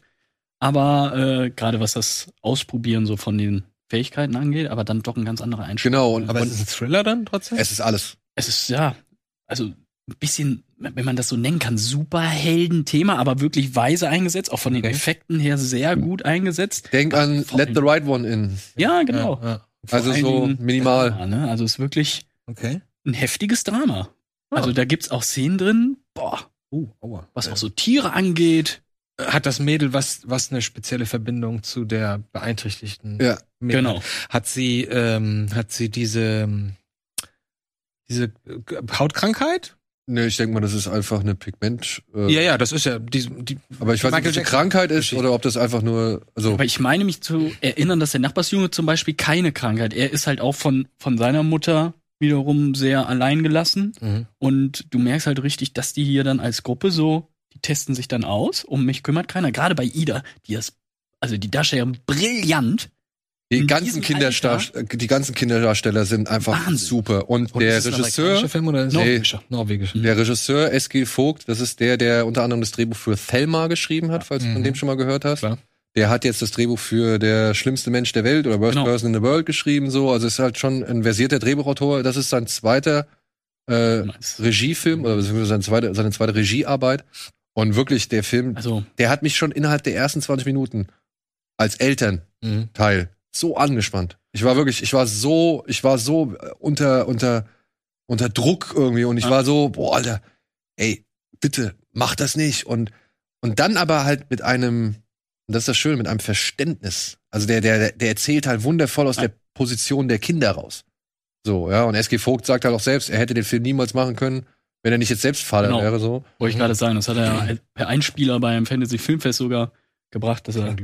Aber äh, gerade was das Ausprobieren so von den Fähigkeiten angeht, aber dann doch ein ganz anderer Einstieg. Genau, und, Aber und ist es ein Thriller dann trotzdem? es ist alles. Es ist ja, also ein bisschen, wenn man das so nennen kann, Superhelden-Thema, aber wirklich weise eingesetzt, auch von den Okay. Effekten her sehr gut eingesetzt. Denk an Vor Let the Right One in. Ja, genau. Ja, ja. Also so minimal. Drama, ne? Also es ist wirklich Okay. ein heftiges Drama. Ah. Also da gibt's auch Szenen drin, boah, Uh, aua. was auch so Tiere angeht. Hat das Mädel was, was eine spezielle Verbindung zu der beeinträchtigten? Ja, Mädel? Genau. Hat sie, ähm, hat sie diese, ähm, diese Hautkrankheit? Ne, ich denke mal, das ist einfach eine Pigment. Äh, Ja, ja, das ist ja die, die Aber ich weiß nicht, ob das Krankheit ist oder ob das einfach nur. Also, Aber ich meine mich zu erinnern, dass der Nachbarsjunge zum Beispiel keine Krankheit. Er ist halt auch von, von seiner Mutter wiederum sehr allein gelassen. Mhm. Und du merkst halt richtig, dass die hier dann als Gruppe so, die testen sich dann aus. Um mich kümmert keiner. Gerade bei Ida, die ist, also die Darstellerin brillant. Die ganzen, Kinderstar die ganzen Kinderdarsteller sind einfach Wahnsinn. super. Und, Und der Regisseur, Film oder Norwegischer. norwegisch? der Regisseur S.G. Vogt, das ist der, der unter anderem das Drehbuch für Thelma geschrieben hat, falls du von Mhm. dem schon mal gehört hast. Klar. Der hat jetzt das Drehbuch für der schlimmste Mensch der Welt oder Worst Genau. Person in the World geschrieben, so. Also ist halt schon ein versierter Drehbuchautor. Das ist sein zweiter äh, Nice. Regiefilm oder seine zweite, seine zweite Regiearbeit. Und wirklich, der Film, Also, der hat mich schon innerhalb der ersten 20 Minuten als Elternteil Mhm. So angespannt. Ich war wirklich, ich war so, ich war so äh, unter, unter, unter Druck irgendwie und ich Ja. war so, boah, Alter, ey, bitte, mach das nicht. Und, und dann aber halt mit einem, und das ist das Schöne, mit einem Verständnis. Also der, der, der erzählt halt wundervoll aus Ja. der Position der Kinder raus. So, ja, und SG Vogt sagt halt auch selbst, er hätte den Film niemals machen können, wenn er nicht jetzt selbst Vater Genau. wäre, so. wollte ich gerade sagen, das hat er per Einspieler beim Fantasy Filmfest sogar gebracht, dass er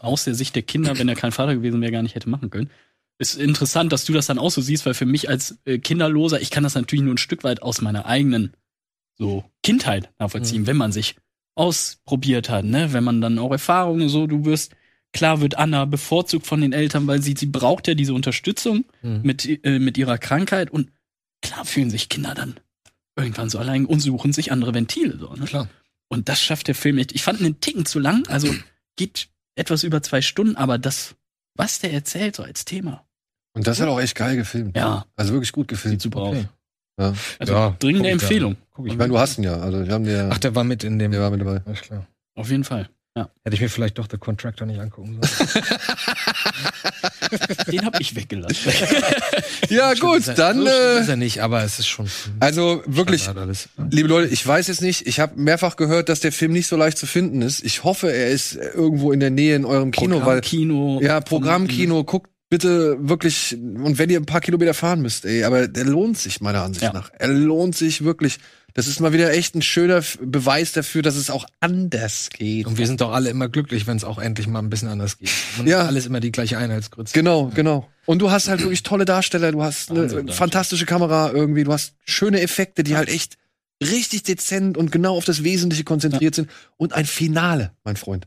aus der Sicht der Kinder, wenn er kein Vater gewesen wäre, gar nicht hätte machen können. Ist interessant, dass du das dann auch so siehst, weil für mich als äh, Kinderloser, ich kann das natürlich nur ein Stück weit aus meiner eigenen so Kindheit nachvollziehen, wenn man sich ausprobiert hat, ne, wenn man dann auch Erfahrungen so, du wirst klar wird Anna bevorzugt von den Eltern, weil sie sie braucht ja diese Unterstützung Mhm. mit äh, mit ihrer Krankheit und klar fühlen sich Kinder dann irgendwann so allein und suchen sich andere Ventile so, ne? Klar. Und das schafft der Film nicht. Ich fand einen Ticken zu lang, also geht etwas über zwei Stunden, aber das, was der erzählt, so als Thema, Und das hat auch echt geil gefilmt. Ja. Also wirklich gut gefilmt. sieht super Okay. Ja. aus. Also Ja, dringende guck ich Empfehlung. Guck Ich meine, du hast ihn ja. Also, wir haben dir, Ach, der war mit in dem. der war mit dabei. Alles klar. Auf jeden Fall. Hätte ich mir vielleicht doch The Contractor nicht angucken sollen. Den habe ich weggelassen. Ja, gut, Ist er- dann, so äh, ist er nicht, aber es ist schon. also wirklich, liebe Leute, ich weiß jetzt nicht, ich habe mehrfach gehört, dass der Film nicht so leicht zu finden ist. Ich hoffe, er ist irgendwo in der Nähe in eurem Kino, weil, Kino. ja, Programmkino, guckt bitte wirklich, und wenn ihr ein paar Kilometer fahren müsst, ey, aber der lohnt sich meiner Ansicht Ja. nach. Er lohnt sich wirklich. Das ist mal wieder echt ein schöner Beweis dafür, dass es auch anders geht. Und wir sind doch alle immer glücklich, wenn es auch endlich mal ein bisschen anders geht. Und Ja. ja. alles immer die gleiche Einheitsgrütze. Genau, genau. Und du hast halt wirklich tolle Darsteller, du hast eine Wahnsinn, fantastische Kamera irgendwie, du hast schöne Effekte, die halt echt richtig dezent und genau auf das Wesentliche konzentriert sind und ein Finale, mein Freund.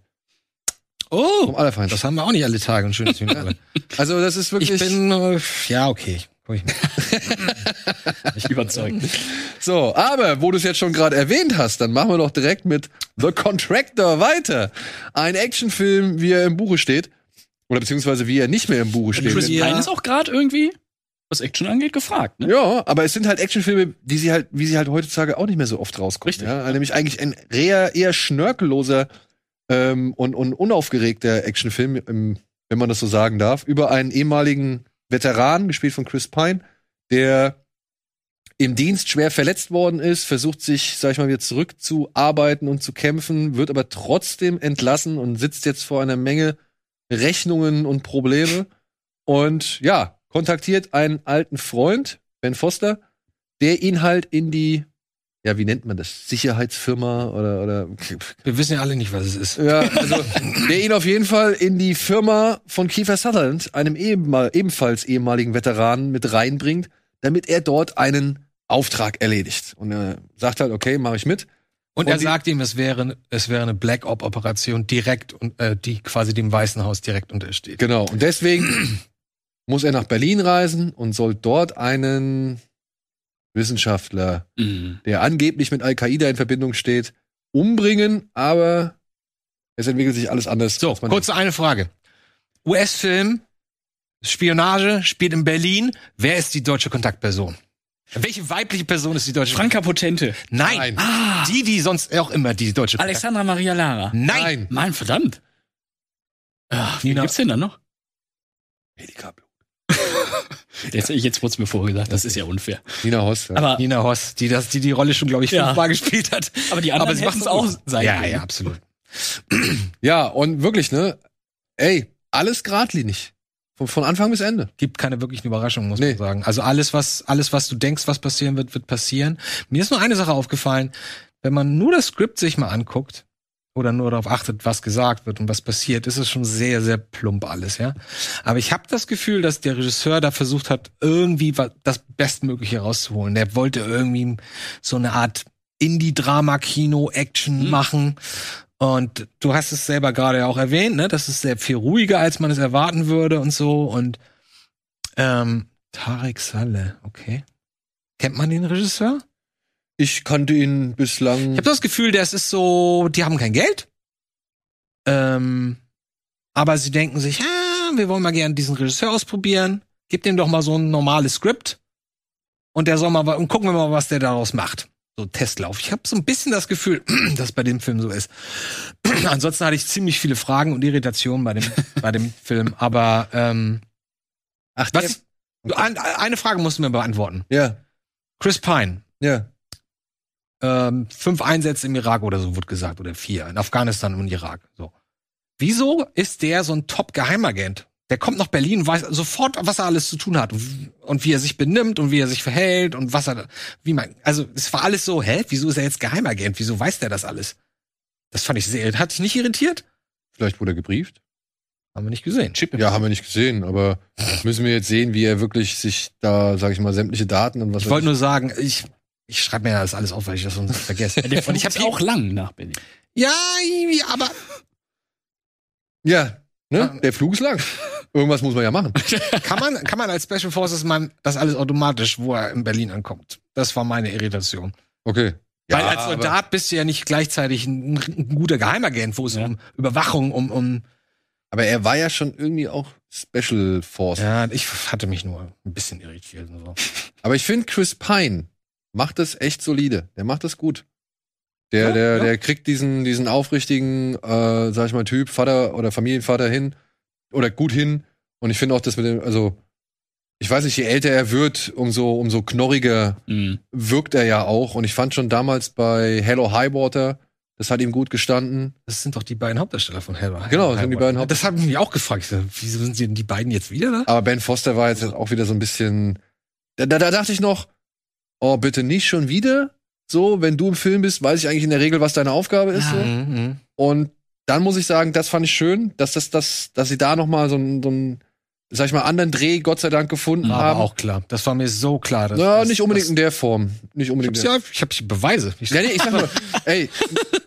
Oh, das haben wir auch nicht alle Tage, ein schönes Finale. Also das ist wirklich Ich bin, äh, ja, okay. Guck ich mal. Ich überzeugt. so. Aber wo du es jetzt schon gerade erwähnt hast, dann machen wir doch direkt mit The Contractor weiter. Ein Actionfilm, wie er im Buche steht oder beziehungsweise wie er nicht mehr im Buche steht. Chris Ja. Pine ist auch gerade irgendwie, was Action angeht, gefragt. Ne? Ja, aber es sind halt Actionfilme, die sie halt, wie sie halt heutzutage auch nicht mehr so oft rauskommen. Richtig. Ja? Nämlich eigentlich ein eher, eher schnörkelloser ähm, und, und unaufgeregter Actionfilm, wenn man das so sagen darf, über einen ehemaligen Veteran, gespielt von Chris Pine, der im Dienst schwer verletzt worden ist, versucht sich, sag ich mal, wieder zurückzuarbeiten und zu kämpfen, wird aber trotzdem entlassen und sitzt jetzt vor einer Menge Rechnungen und Probleme. Und ja, kontaktiert einen alten Freund, Ben Foster, der ihn halt in die, ja, wie nennt man das? Sicherheitsfirma oder, oder Wir wissen ja alle nicht, was es ist. ja, also der ihn auf jeden Fall in die Firma von Kiefer Sutherland, einem ebenfalls ehemaligen Veteranen, mit reinbringt, damit er dort einen Auftrag erledigt. Und er sagt halt, okay, mache ich mit. Und, Und er sagt ihm, es wäre, es wäre eine Black Op Operation direkt und äh, die quasi dem Weißen Haus direkt untersteht. Genau. Und deswegen muss er nach Berlin reisen und soll dort einen Wissenschaftler, Mhm. der angeblich mit Al-Qaida in Verbindung steht, umbringen, aber es entwickelt sich alles anders. So, kurze eine Frage. US-Film, Spionage, spielt in Berlin. Wer ist die deutsche Kontaktperson? Welche weibliche Person ist die deutsche Franka Potente. Nein. Nein. Ah, Die, die sonst auch immer die deutsche Kontakt- Alexandra Maria Lara. Nein. Mann, verdammt. Ach, wie Nina- gibt's denn da noch? Edeka Jetzt, jetzt wurde es mir vorgesagt, das ist ja unfair. Nina Hoss. Ja. Aber, Nina Hoss, die das, die die Rolle schon, glaube ich, Ja. fünfmal gespielt hat. aber die anderen sie hätten es auch sein Ja, können. ja, absolut. Ja, und wirklich, ne? Ey, alles geradlinig. Von, von Anfang bis Ende. gibt keine wirklichen Überraschungen, muss Nee. man sagen. Also alles, was, alles, was du denkst, was passieren wird, wird passieren. Mir ist nur eine Sache aufgefallen. Wenn man nur das Skript sich mal anguckt oder nur darauf achtet, was gesagt wird und was passiert, ist es schon sehr, sehr plump alles, ja. Aber ich habe das Gefühl, dass der Regisseur da versucht hat, irgendwie das Bestmögliche rauszuholen. Der wollte irgendwie so eine Art Indie-Drama-Kino-Action machen. Und du hast es selber gerade ja auch erwähnt, ne? Das ist sehr viel ruhiger, als man es erwarten würde und so. Und ähm, Tarek Saleh, okay. Kennt man den Regisseur? Ich kannte ihn bislang. Ich habe das Gefühl, das ist so, die haben kein Geld. Ähm, aber sie denken sich, ah, wir wollen mal gerne diesen Regisseur ausprobieren. Gib dem doch mal so ein normales Skript. Und der soll mal und gucken wir mal, was der daraus macht. So Testlauf. Ich habe so ein bisschen das Gefühl, dass bei dem Film so ist. Ansonsten hatte ich ziemlich viele Fragen und Irritationen bei dem, bei dem Film. Aber ähm, Ach, was? Ein, eine Frage musst du mir beantworten. Ja, Chris Pine, ja. Ähm, fünf Einsätze im Irak oder so, wurde gesagt, oder vier, in Afghanistan und Irak. So. Wieso ist der so ein Top-Geheimagent? Der kommt nach Berlin und weiß sofort, was er alles zu tun hat und, und wie er sich benimmt und wie er sich verhält und was er, wie man, also es war alles so, hä, wieso ist er jetzt Geheimagent? Wieso weiß der das alles? Das fand ich sehr, hat dich nicht irritiert? Vielleicht wurde er gebrieft. Haben wir nicht gesehen. Chip Ja, haben wir nicht gesehen, aber müssen wir jetzt sehen, wie er wirklich sich da, sag ich mal, sämtliche Daten und was Ich wollte nur sagen, ich, ich schreibe mir das alles auf, weil ich das sonst vergesse. Und ich habe auch lang nach Berlin. Ja, aber Ja, ne? Der Flug ist lang. Irgendwas muss man ja machen. kann man, kann man als Special Forces man das alles automatisch, wo er in Berlin ankommt? Das war meine Irritation. Okay. Weil Ja, als Soldat bist du ja nicht gleichzeitig ein, ein guter Geheimagent, wo es Ja. um Überwachung, um, um. Aber er war ja schon irgendwie auch Special Force. Ja, ich hatte mich nur ein bisschen irritiert. und So. Aber ich finde, Chris Pine macht das echt solide. Der macht das gut. Der, Ja, der, ja. der kriegt diesen, diesen aufrichtigen, äh, sag ich mal, Typ, Vater oder Familienvater hin. Oder gut hin. Und ich finde auch, dass mit dem, also, ich weiß nicht, je älter er wird, umso, umso knorriger Mhm. wirkt er ja auch. Und ich fand schon damals bei Hello Highwater, das hat ihm gut gestanden. Das sind doch die beiden Hauptdarsteller von Hell. Genau, das sind die beiden Das habe ich mich auch gefragt. Wieso sind sie denn die beiden jetzt wieder da? Aber Ben Foster war jetzt auch wieder so ein bisschen. Da, da, da dachte ich noch, oh, bitte nicht schon wieder. So, wenn du im Film bist, weiß ich eigentlich in der Regel, was deine Aufgabe ist. So. Mhm. Und dann muss ich sagen, das fand ich schön, dass das, das, dass sie da noch mal so einen, so einen, sag ich mal, anderen Dreh, Gott sei Dank, gefunden Aber haben. auch klar. Das war mir so klar. Dass, ja, nicht unbedingt dass- in der Form. Nicht Ich unbedingt. der- ja, ich hab die Beweise. Ich, Ja, nee, ich sag nur, ey,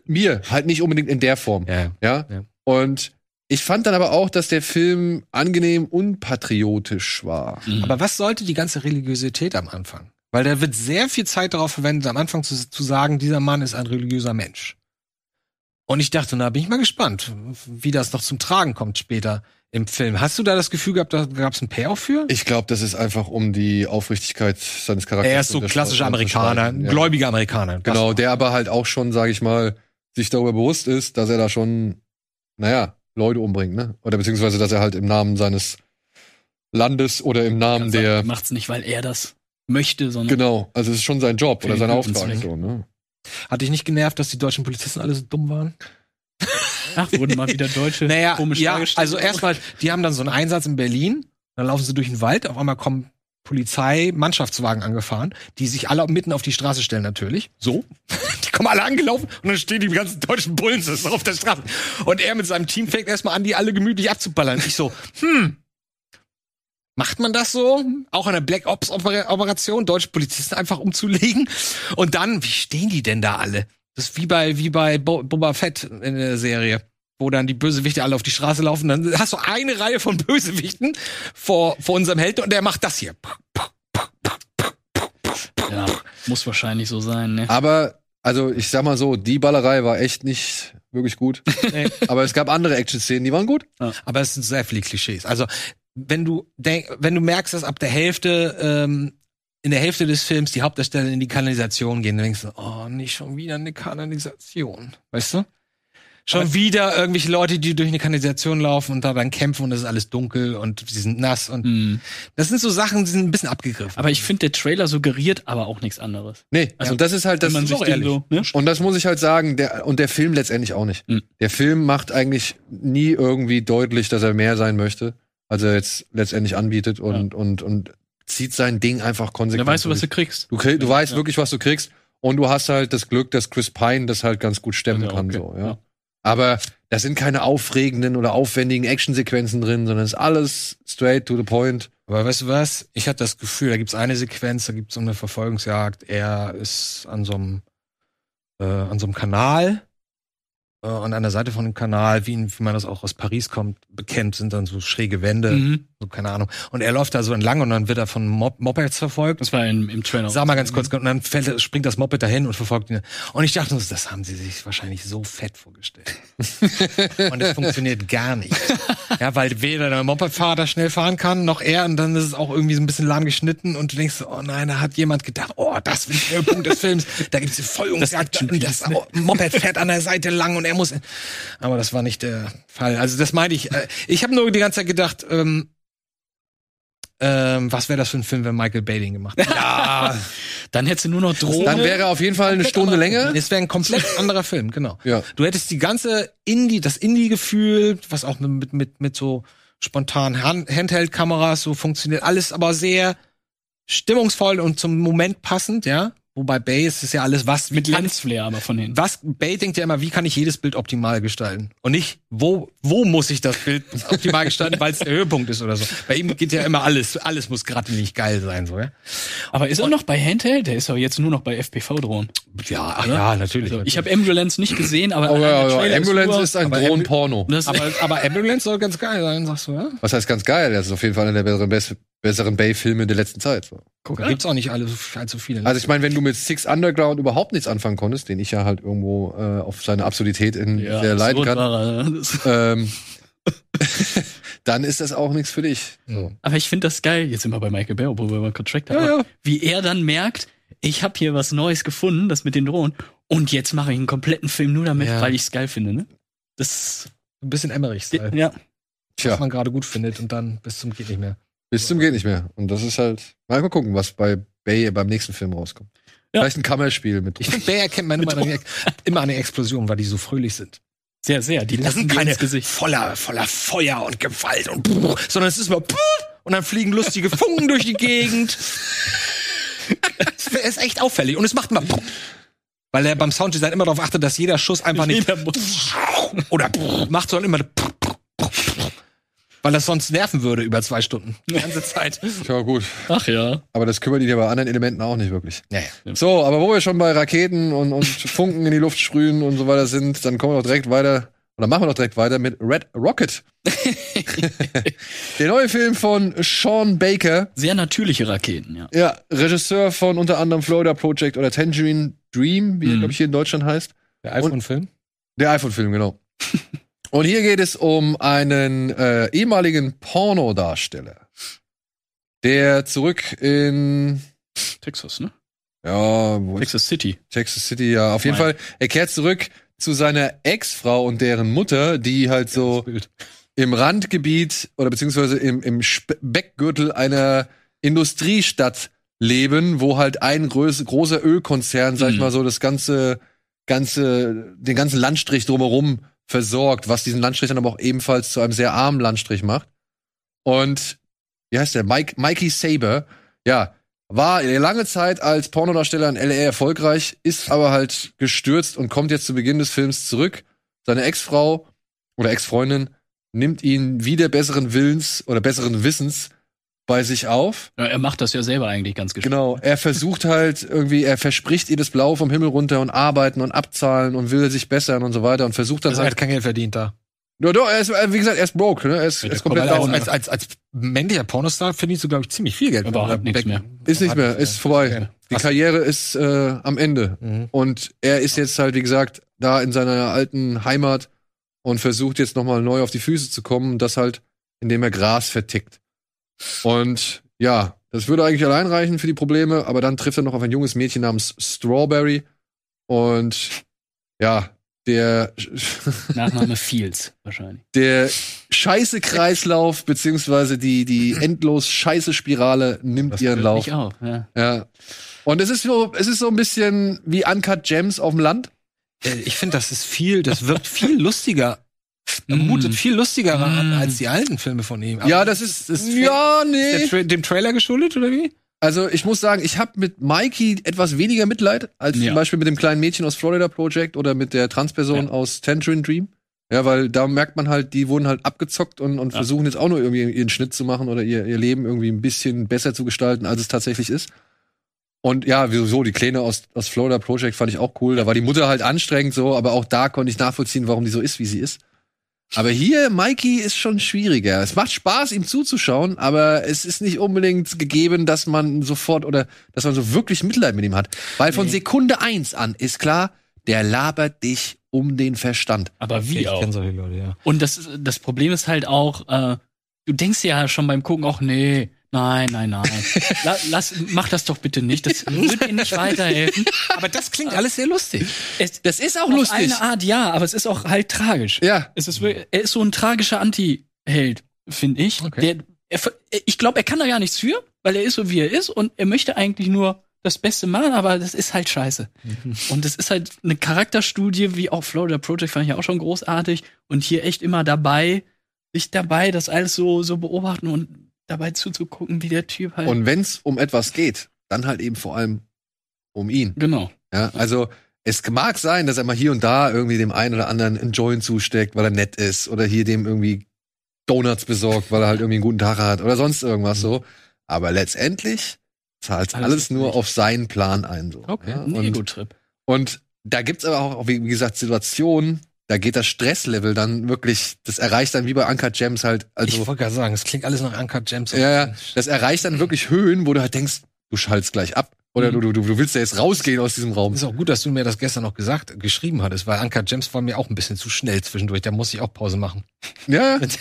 mir halt nicht unbedingt in der Form. ja. Ja? Ja. Und ich fand dann aber auch, dass der Film angenehm unpatriotisch war. Mhm. Aber was sollte die ganze Religiosität am Anfang? Weil da wird sehr viel Zeit darauf verwendet, am Anfang zu, zu sagen, dieser Mann ist ein religiöser Mensch. Und ich dachte, na, bin ich mal gespannt, wie das noch zum Tragen kommt später im Film. Hast du da das Gefühl gehabt, da gab es einen Payoff für? Ich glaube, das ist einfach um die Aufrichtigkeit seines Charakters. er ist so klassischer. Amerikaner, ein Ja. gläubiger Amerikaner. Genau, der aber halt auch schon, sage ich mal, sich darüber bewusst ist, dass er da schon, naja, Leute umbringt, ne? Oder beziehungsweise, dass er halt im Namen seines Landes oder im Namen der, macht's nicht, weil er das möchte, sondern genau, also es ist schon sein Job oder den sein guten Auftrag. So, ne? Hat dich nicht genervt, dass die deutschen Polizisten alle so dumm waren? ach, wurden mal wieder Deutsche Naja, komisch ja, also erstmal, die haben dann so einen Einsatz in Berlin, dann laufen sie durch den Wald, auf einmal kommen Polizei-Mannschaftswagen angefahren, die sich alle mitten auf die Straße stellen natürlich. So. Die kommen alle angelaufen und dann stehen die ganzen deutschen Bullen so auf der Straße. Und er mit seinem Team fängt erstmal an, die alle gemütlich abzuballern. Ich so, hm, Macht man das so? Auch in einer Black Ops Oper- Operation, deutsche Polizisten einfach umzulegen? Und dann, wie stehen die denn da alle? Das ist wie bei, wie bei Bo Boba Fett in der Serie, wo dann die Bösewichte alle auf die Straße laufen. Dann hast du eine Reihe von Bösewichten vor, vor unserem Helden und der macht das hier. ja, muss wahrscheinlich so sein, ne? Aber, also ich sag mal so, die Ballerei war echt nicht wirklich gut. Nee. aber es gab andere Action-Szenen, die waren gut. Aber es sind sehr viele Klischees. Also, wenn du denk, wenn du merkst, dass ab der Hälfte, ähm, in der Hälfte des Films die Hauptdarsteller in die Kanalisation gehen, dann denkst du, oh, nicht schon wieder eine Kanalisation. Weißt du? Schon wieder irgendwelche Leute, die durch eine Kanalisation laufen und da dann kämpfen und es ist alles dunkel und sie sind nass und Mhm. das sind so Sachen, die sind ein bisschen abgegriffen. Aber ich finde, der Trailer suggeriert aber auch nichts anderes. Nee, Also, das ist halt das. Man sich ehrlich. so, ne? Und das muss ich halt sagen, der, und der Film letztendlich auch nicht. Mhm. Der Film macht eigentlich nie irgendwie deutlich, dass er mehr sein möchte. Als er jetzt letztendlich anbietet und, und, und zieht sein Ding einfach Da konsequent. weißt du, was du kriegst. Du, krieg, du Ja, weißt ja. wirklich, was du kriegst. Und du hast halt das Glück, dass Chris Pine das halt ganz gut stemmen Ja, kann. okay, So, ja. ja. Aber da sind keine aufregenden oder aufwendigen Actionsequenzen drin, sondern es ist alles straight to the point. Aber weißt du was? Ich hatte das Gefühl, da gibt's eine Sequenz, da gibt's so eine Verfolgungsjagd. Er ist an so einem, äh, an so einem Kanal. Äh, und an der Seite von dem Kanal, wie, wie man das auch aus Paris kommt, bekennt, sind dann so schräge Wände, Mhm. so keine Ahnung. Und er läuft da so entlang und dann wird er von Mop Mopeds verfolgt. Das war im, im Trailer. Sag mal ganz kurz, und dann fällt, springt das Moped dahin und verfolgt ihn. Und ich dachte, das haben sie sich wahrscheinlich so fett vorgestellt. und es funktioniert gar nicht. Ja, weil weder der Mopedfahrer schnell fahren kann, noch er, und dann ist es auch irgendwie so ein bisschen lahm geschnitten und du denkst, oh nein, da hat jemand gedacht, oh, das wird der Höhepunkt des Films, da gibt's die Folgungsjagd und das Moped fährt an der Seite lang und er muss, aber das war nicht der Fall. Also das meinte ich, äh, ich habe nur die ganze Zeit gedacht, ähm, ähm, was wäre das für ein Film, wenn Michael Bay den gemacht hätte? Ja, Dann hättest du nur noch Drohne. Dann wäre auf jeden Fall eine Stunde länger. Es wäre ein komplett anderer Film, genau. Ja. Du hättest die ganze Indie, das Indie-Gefühl, was auch mit, mit, mit, mit so spontanen Hand- Handheld-Kameras so funktioniert, alles aber sehr stimmungsvoll und zum Moment passend, ja. Wobei Bay ist es ja alles, was, mit kann, Lensflare aber von hinten. was, Bay denkt ja immer, wie kann ich jedes Bild optimal gestalten? Und nicht, wo, wo muss ich das Bild optimal gestalten, weil es der Höhepunkt ist oder so. Bei ihm geht ja immer alles, alles muss gerade nicht geil sein, so, ja. Aber ist er noch bei Handheld? Der ist doch jetzt nur noch bei FPV-Drohnen. Ja, ach ja, natürlich. Also, ich habe Ambulance nicht gesehen, aber Oh, ja, ja, Ambulance nur- ist ein Drohnenporno. aber, aber Ambulance soll ganz geil sein, sagst du, ja? Was heißt ganz geil? Das ist auf jeden Fall einer der besseren, bess- besseren Bay-Filme der letzten Zeit. So. Guck, da gibt's auch nicht alle, allzu viele. Also ich meine, wenn du mit Six Underground überhaupt nichts anfangen konntest, den ich ja halt irgendwo äh, auf seine Absurdität in ja, sehr leiden kann, Das- ähm, dann ist das auch nichts für dich. So. Aber ich finde das geil. Jetzt sind wir bei Michael Bay, obwohl wir mal Contract haben. Ja, ja. Wie er dann merkt, ich habe hier was Neues gefunden, das mit den Drohnen. Und jetzt mache ich einen kompletten Film nur damit, Ja. weil ich es geil finde. Ne? Das, ein bisschen Emmerich-Style, ja. Tja, was man gerade gut findet und dann bis zum geht nicht mehr. bis zum geht nicht mehr. Und das ist halt, mal mal gucken, was bei Bay beim nächsten Film rauskommt. Ja. Vielleicht ein Kammerspiel mit. Ich finde, Bay erkennt man immer an, immer an den Explosionen, weil die so fröhlich sind. Sehr, sehr. Die Das lassen sind keine voller, voller Feuer und Gewalt und brrr, sondern es ist immer brrr, und dann fliegen lustige Funken durch die Gegend. Es ist echt auffällig und es macht immer brrr, weil er beim Sounddesign immer darauf achtet, dass jeder Schuss einfach nicht Jeder oder macht, sondern immer weil das sonst nerven würde über zwei Stunden. Die ganze Zeit. Tja, gut. Ach ja. Aber das kümmert ihn ja bei anderen Elementen auch nicht wirklich. Ja, ja. So, aber wo wir schon bei Raketen und, und Funken in die Luft sprühen und so weiter sind, dann kommen wir doch direkt weiter, oder machen wir doch direkt weiter mit Red Rocket. Der neue Film von Sean Baker, Sehr natürliche Raketen, ja. ja, Regisseur von unter anderem Florida Project oder Tangerine Dream, wie er, Mhm. glaube ich, hier in Deutschland heißt. Der iPhone-Film? Der iPhone-Film, genau. Und hier geht es um einen äh, ehemaligen Pornodarsteller, der zurück in Texas, ne? ja, wo ist Texas City. Texas City, ja. Auf jeden. Fall, er kehrt zurück zu seiner Ex-Frau und deren Mutter, die halt so im Randgebiet oder beziehungsweise im, im Speckgürtel einer Industriestadt leben, wo halt ein groß, großer Ölkonzern, sag ich Mhm. mal so, das ganze, ganze, den ganzen Landstrich drumherum versorgt, was diesen Landstrich dann aber auch ebenfalls zu einem sehr armen Landstrich macht. Und wie heißt der? Mike, Mikey Saber, ja, war lange Zeit als Pornodarsteller in LA erfolgreich, ist aber halt gestürzt und kommt jetzt zu Beginn des Films zurück. Seine Ex-Frau oder Ex-Freundin nimmt ihn wieder besseren Willens oder besseren Wissens bei sich auf. Ja, er macht das ja selber eigentlich ganz geschickt. Genau, er versucht halt irgendwie, er verspricht ihr das Blau vom Himmel runter und arbeiten und abzahlen und will sich bessern und so weiter und versucht dann Also er halt. hat kein Geld verdient da. Ja, doch, er ist, äh, wie gesagt, er ist broke, ne? Er ist, er ist komplett als, down. als, als, als männlicher Pornostar verdienst du, glaube ich, ziemlich viel Geld. Aber hat nichts mehr. Ist nicht mehr, ist vorbei. Die Karriere ist äh, am Ende. Mhm. Und er ist jetzt halt, wie gesagt, da in seiner alten Heimat und versucht jetzt nochmal neu auf die Füße zu kommen. Und das halt, indem er Gras vertickt. Und ja, das würde eigentlich allein reichen für die Probleme, aber dann trifft er noch auf ein junges Mädchen namens Strawberry. Und ja, der, Nachname Fields wahrscheinlich. der Scheiße-Kreislauf, beziehungsweise die, die endlos Scheiße-Spirale nimmt Das ihren Lauf. nicht auf, ja. Ja. Und es ist so, es ist so ein bisschen wie Uncut Gems auf dem Land. Äh, Ich finde, das ist viel, das wirkt viel lustiger mutet viel lustiger an als die alten Filme von ihm. Aber Ja, das ist, ist ja, nee. Tra dem Trailer geschuldet oder wie? Also ich muss sagen, ich habe mit Mikey etwas weniger Mitleid als Ja. zum Beispiel mit dem kleinen Mädchen aus Florida Project oder mit der Transperson Ja. aus Tangerine Dream. Ja, weil da merkt man halt, die wurden halt abgezockt und, und Ja. versuchen jetzt auch nur irgendwie ihren Schnitt zu machen oder ihr, ihr Leben irgendwie ein bisschen besser zu gestalten, als es tatsächlich ist. Und ja, wieso, die Kleine aus, aus Florida Project fand ich auch cool. Da war die Mutter halt anstrengend so, aber auch da konnte ich nachvollziehen, warum die so ist, wie sie ist. Aber hier, Mikey ist schon schwieriger. Es macht Spaß, ihm zuzuschauen, aber es ist nicht unbedingt gegeben, dass man sofort oder dass man so wirklich Mitleid mit ihm hat. Weil von Sekunde eins an ist klar, der labert dich um den Verstand. Aber wie ich auch. Leute, ja. Und das, das Problem ist halt auch, äh, du denkst ja schon beim Gucken auch, nee, nein, nein, nein. La, lass, mach das doch bitte nicht. Das wird dir nicht weiterhelfen. Aber das klingt alles sehr lustig. Es, Das ist auch auf lustig. eine Art ja, aber es ist auch halt tragisch. Ja. Es ist, wirklich- er ist so ein tragischer Anti-Held, finde ich. Okay. Der, er, ich glaube, er kann da gar nichts für, weil er ist so, wie er ist und er möchte eigentlich nur das Beste machen, aber das ist halt scheiße. Und das ist halt eine Charakterstudie, wie auch Florida Project fand ich auch schon großartig und hier echt immer dabei, sich dabei, das alles so, so beobachten und dabei zuzugucken, wie der Typ halt. Und wenn es um etwas geht, dann halt eben vor allem um ihn. genau. Ja, also es mag sein, dass er mal hier und da irgendwie dem einen oder anderen einen Joint zusteckt, weil er nett ist oder hier dem irgendwie Donuts besorgt, weil er halt irgendwie einen guten Tag hat oder sonst irgendwas so. Aber letztendlich zahlt alles, Alles nur auf seinen Plan ein. So. Okay, Ja, ein und, Ego-Trip. und da gibt's aber auch, wie gesagt, Situationen, da geht das Stresslevel dann wirklich, das erreicht dann wie bei Uncut Gems halt, also ich wollte gerade sagen, es klingt alles nach Uncut Gems. ja, ja, das erreicht dann wirklich Höhen, wo du halt denkst, du schaltst gleich ab. Oder Mhm. du, du, du willst ja jetzt rausgehen aus diesem Raum. Ist auch gut, dass du mir das gestern noch gesagt, geschrieben hattest, weil Uncut Gems war mir auch ein bisschen zu schnell zwischendurch. Da muss ich auch Pause machen. Ja, ich,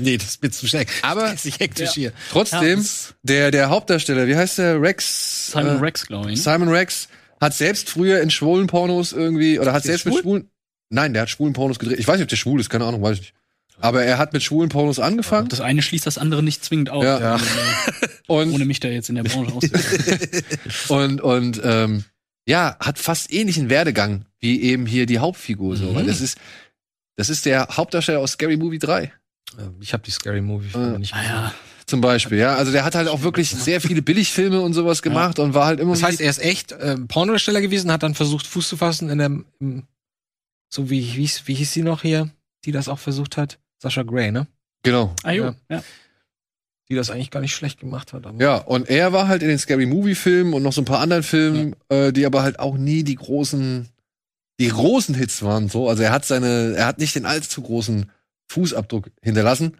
nee, das ist mir zu schnell. Aber- das ist hektisch Ja. hier. trotzdem, Ja, der, der Hauptdarsteller, wie heißt der? Rex? Simon äh, Rex, glaube ich. ne? Simon Rex hat selbst früher in schwulen Pornos irgendwie, oder hat selbst mit schwul? schwulen, nein, der hat schwulen Pornos gedreht. Ich weiß nicht, ob der schwul ist, keine Ahnung, weiß ich nicht. Aber er hat mit schwulen Pornos angefangen Das eine schließt das andere nicht zwingend aus. Ja. Ja. und Ohne mich da jetzt in der Branche auszukennen. und und ähm, ja, hat fast ähnlichen Werdegang wie eben hier die Hauptfigur so, Mhm. weil das ist das ist der Hauptdarsteller aus Scary Movie 3 Ich habe die Scary Movie Äh, nicht Ah ja. zum Beispiel, ja, also der hat halt auch wirklich sehr viele Billigfilme und sowas gemacht und war halt immer Das heißt, er ist echt äh, Pornodarsteller gewesen, hat dann versucht, Fuß zu fassen in dem, im, so wie, wie, hieß- wie hieß sie noch hier, die das auch versucht hat? Sascha Gray, ne? genau. Ah, jo. Ja. Ja. Die das eigentlich gar nicht schlecht gemacht hat. Ja, und er war halt in den Scary Movie Filmen und noch so ein paar anderen Filmen, äh, die aber halt auch nie die großen, die großen Hits waren. So, also er hat seine, er hat nicht den allzu großen Fußabdruck hinterlassen.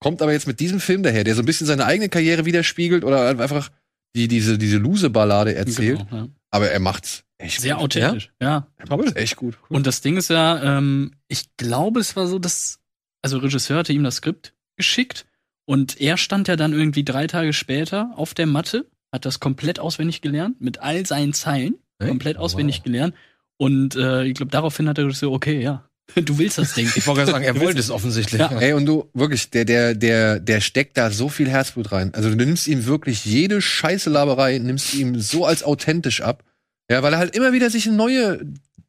Kommt aber jetzt mit diesem Film daher, der so ein bisschen seine eigene Karriere widerspiegelt oder halt einfach die diese diese Lose-Ballade erzählt. Genau, ja. Aber er macht's echt Sehr gut. authentisch. Ja. Er macht's echt gut. Und das Ding ist ja, ähm, ich glaube, es war so, dass, also Regisseur hatte ihm das Skript geschickt und er stand ja dann irgendwie drei Tage später auf der Matte, hat das komplett auswendig gelernt, mit all seinen Zeilen, Echt? komplett auswendig wow. gelernt. Und äh, ich glaube, daraufhin hat der Regisseur, okay, ja, du willst das Ding. ich wollte gerade sagen, er wollte es offensichtlich. Ja. Ey, und du, wirklich, der, der, der, der steckt da so viel Herzblut rein. Also du nimmst ihm wirklich jede scheiße Laberei, nimmst ihm so als authentisch ab. Ja, weil er halt immer wieder sich in neue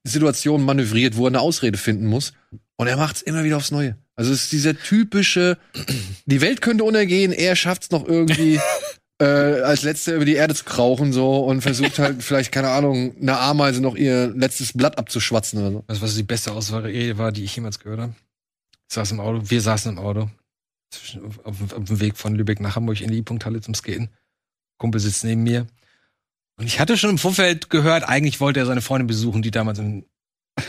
Situationen manövriert, wo er eine Ausrede finden muss. Und er macht's immer wieder aufs Neue. Also es ist dieser typische, die Welt könnte untergehen, er schafft's noch irgendwie, äh, als letzter über die Erde zu krauchen, so, und versucht halt vielleicht, keine Ahnung, eine Ameise noch ihr letztes Blatt abzuschwatzen oder so. Weißt du, was die beste Auswahl war, die ich jemals gehört habe? Ich saß im Auto, wir saßen im Auto. Zwischen, auf, auf, dem Weg von Lübeck nach Hamburg in die Punkthalle zum Skaten. Kumpel sitzt neben mir. Und ich hatte schon im Vorfeld gehört, eigentlich wollte er seine Freundin besuchen, die damals in,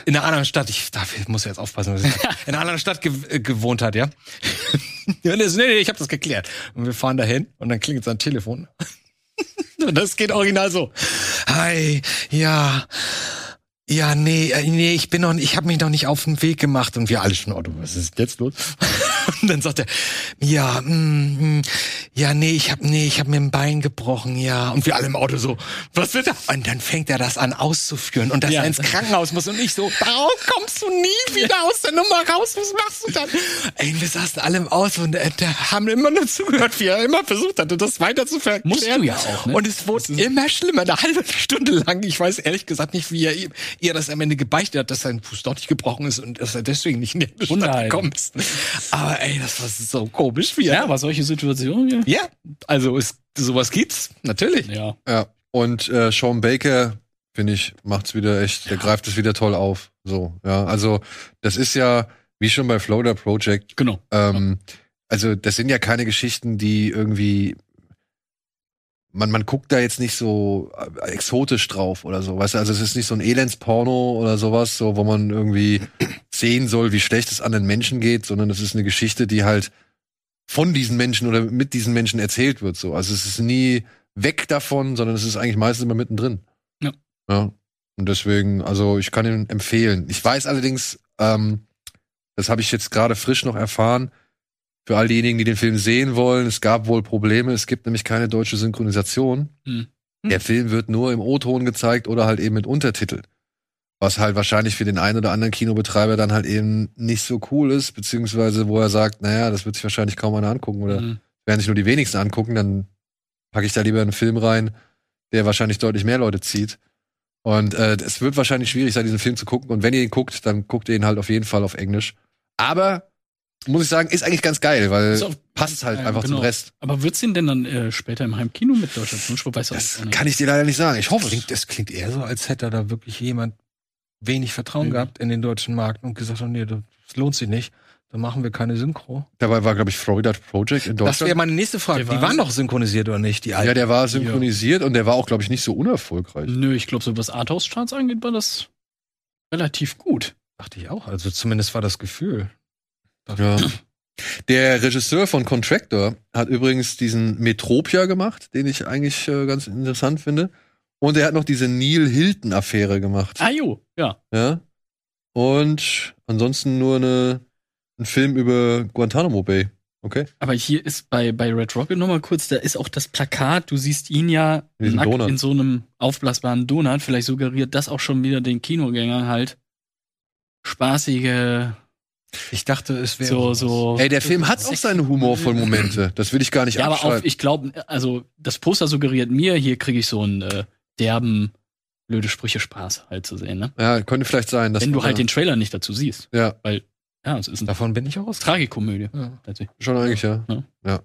in einer anderen Stadt, ich darf, ich muss jetzt aufpassen, was ich- in einer anderen Stadt ge äh, gewohnt hat, ja. Nee, nee, ich habe das geklärt. Und wir fahren dahin und dann klingelt sein Telefon. Und das geht original so. Hi, ja, ja, nee, äh, nee, ich bin noch, ich habe mich noch nicht auf den Weg gemacht und wir alle schon, Otto, was ist jetzt los? Und dann sagt er, ja, mm, mm, ja, nee, ich hab, nee, ich hab mir ein Bein gebrochen, ja. Und wir alle im Auto so, was wird das? Und dann fängt er das an auszuführen und dass Ja. er ins Krankenhaus muss und ich so, daraus kommst du nie wieder aus der Nummer raus, was machst du dann? Ey, wir saßen alle im Auto und äh, da haben immer nur zugehört, wie er immer versucht hatte, das weiter zu verklären. Musst du ja auch, ne? Und es wurde immer schlimmer, eine halbe Stunde lang. Ich weiß ehrlich gesagt nicht, wie er ihr das am Ende gebeichtet hat, dass sein Fuß doch nicht gebrochen ist und dass er deswegen nicht in die Stadt gekommen ist. Aber ey, das war so komisch, wie er. Ja, aber solche Situationen hier. Ja, also ist, sowas gibt's, natürlich. Ja. Ja. Und äh, Sean Baker, finde ich, macht's wieder echt, der greift es wieder toll auf. So, ja. Also, das ist ja, wie schon bei Florida Project, Genau. ähm, also das sind ja keine Geschichten, die irgendwie man, man guckt da jetzt nicht so äh, exotisch drauf oder so, weißt du, also es ist nicht so ein Elendsporno oder sowas, so, wo man irgendwie sehen soll, wie schlecht es anderen Menschen geht, sondern es ist eine Geschichte, die halt von diesen Menschen oder mit diesen Menschen erzählt wird, so. Also es ist nie weg davon, sondern es ist eigentlich meistens immer mittendrin. Ja. Ja. Und deswegen, also ich kann ihn empfehlen. Ich weiß allerdings, ähm, das habe ich jetzt gerade frisch noch erfahren, für all diejenigen, die den Film sehen wollen, es gab wohl Probleme. Es gibt nämlich keine deutsche Synchronisation. Hm. Der Film wird nur im O-Ton gezeigt oder halt eben mit Untertitel. Was halt wahrscheinlich für den einen oder anderen Kinobetreiber dann halt eben nicht so cool ist, beziehungsweise wo er sagt, naja, das wird sich wahrscheinlich kaum einer angucken oder Mhm. werden sich nur die wenigsten angucken, dann packe ich da lieber einen Film rein, der wahrscheinlich deutlich mehr Leute zieht. Und äh, es wird wahrscheinlich schwierig sein, diesen Film zu gucken. Und wenn ihr ihn guckt, dann guckt ihr ihn halt auf jeden Fall auf Englisch. Aber muss ich sagen, ist eigentlich ganz geil, weil passt halt Ja, einfach genau. zum Rest. Aber wird's den denn dann äh, später im Heimkino mit Deutschland? Weißt du Das kann ich dir leider nicht sagen. Ich hoffe es. Klingt, das klingt eher so, als hätte da wirklich jemand wenig Vertrauen Mhm. gehabt in den deutschen Markt und gesagt, oh nee, das lohnt sich nicht. Dann machen wir keine Synchro. Dabei war, glaube ich, Florida Project in Das wäre Deutschland. meine nächste Frage. Der Die war- waren doch synchronisiert oder nicht, die alten? Ja, der war synchronisiert und der war auch, glaube ich, nicht so unerfolgreich. Nö, ich glaube, so was Arthouse-Charts angeht, war das relativ gut. Dachte ich auch. Also zumindest war das Gefühl. Ja. Der Regisseur von Contractor hat übrigens diesen Metropia gemacht, den ich eigentlich äh, ganz interessant finde. Und er hat noch diese Neil Hilton-Affäre gemacht. Ah, jo, ja. Ja. Und ansonsten nur eine, ein Film über Guantanamo Bay. Okay. Aber hier ist bei, bei Red Rocket nochmal kurz, da ist auch das Plakat, du siehst ihn ja In in so einem aufblasbaren Donut. Vielleicht suggeriert das auch schon wieder den Kinogängern halt spaßige, Ich dachte, es wäre so, so. Ey, der Film hat auch seine humorvollen Momente. Das will ich gar nicht Ja, aber abstreiten. ich glaube, also das Poster suggeriert mir, hier kriege ich so einen äh, derben, blöde Sprüche Spaß halt zu sehen, ne? ja, könnte vielleicht sein, dass Wenn du halt den Trailer nicht dazu siehst. ja Ja, es ist eine Davon bin ich auch aus. Tragikomödie. Ja. Schon eigentlich ja. Ja. ja.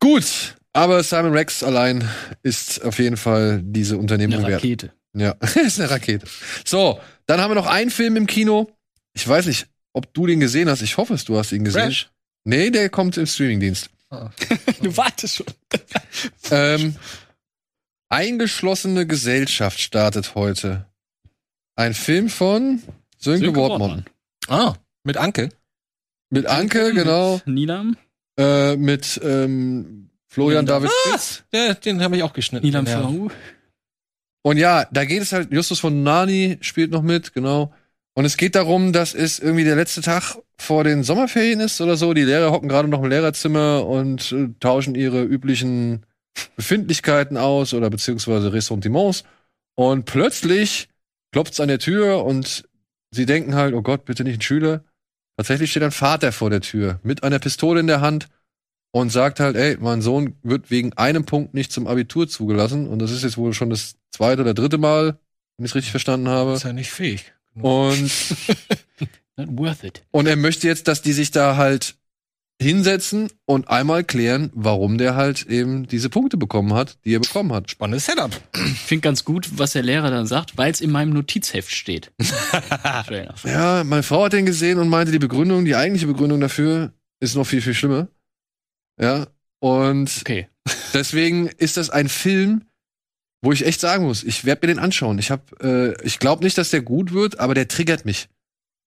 Gut, aber Simon Rex allein ist auf jeden Fall diese Unternehmung Eine wert. Rakete. Ja, ist eine Rakete. So, dann haben wir noch einen Film im Kino. Ich weiß nicht, ob du den gesehen hast. Ich hoffe es, du hast ihn gesehen. Crash? Nee, der kommt im Streamingdienst. Du wartest schon. Ähm, Eingeschlossene Gesellschaft startet heute. Ein Film von Sönke, Sönke Wortmann. Ah, mit Anke. Mit Anke, genau. Nilam. Äh, mit ähm, Florian Nilam- David Spitz. Ja, den habe ich auch geschnitten. Nilam ja. Und ja, da geht es halt, Justus von Nani spielt noch mit, genau. Und es geht darum, dass es irgendwie der letzte Tag vor den Sommerferien ist oder so. Die Lehrer hocken gerade noch im Lehrerzimmer und äh, tauschen ihre üblichen Befindlichkeiten aus oder beziehungsweise Ressentiments. Und plötzlich klopft's an der Tür und sie denken halt, oh Gott, bitte nicht ein Schüler. Tatsächlich steht ein Vater vor der Tür mit einer Pistole in der Hand und sagt halt, ey, mein Sohn wird wegen einem Punkt nicht zum Abitur zugelassen. Und das ist jetzt wohl schon das zweite oder dritte Mal, wenn ich es richtig verstanden habe. Ist ja nicht fähig. Und, Not worth it. und er möchte jetzt, dass die sich da halt hinsetzen und einmal klären, warum der halt eben diese Punkte bekommen hat, die er bekommen hat. Spannendes Setup. Ich finde ganz gut, was der Lehrer dann sagt, weil es in meinem Notizheft steht. Ja, meine Frau hat den gesehen und meinte, die Begründung, die eigentliche Begründung dafür ist noch viel, viel schlimmer. Ja, und Okay. deswegen ist das ein Film, wo ich echt sagen muss, ich werde mir den anschauen. Ich hab, äh, ich glaube nicht, dass der gut wird, aber der triggert mich.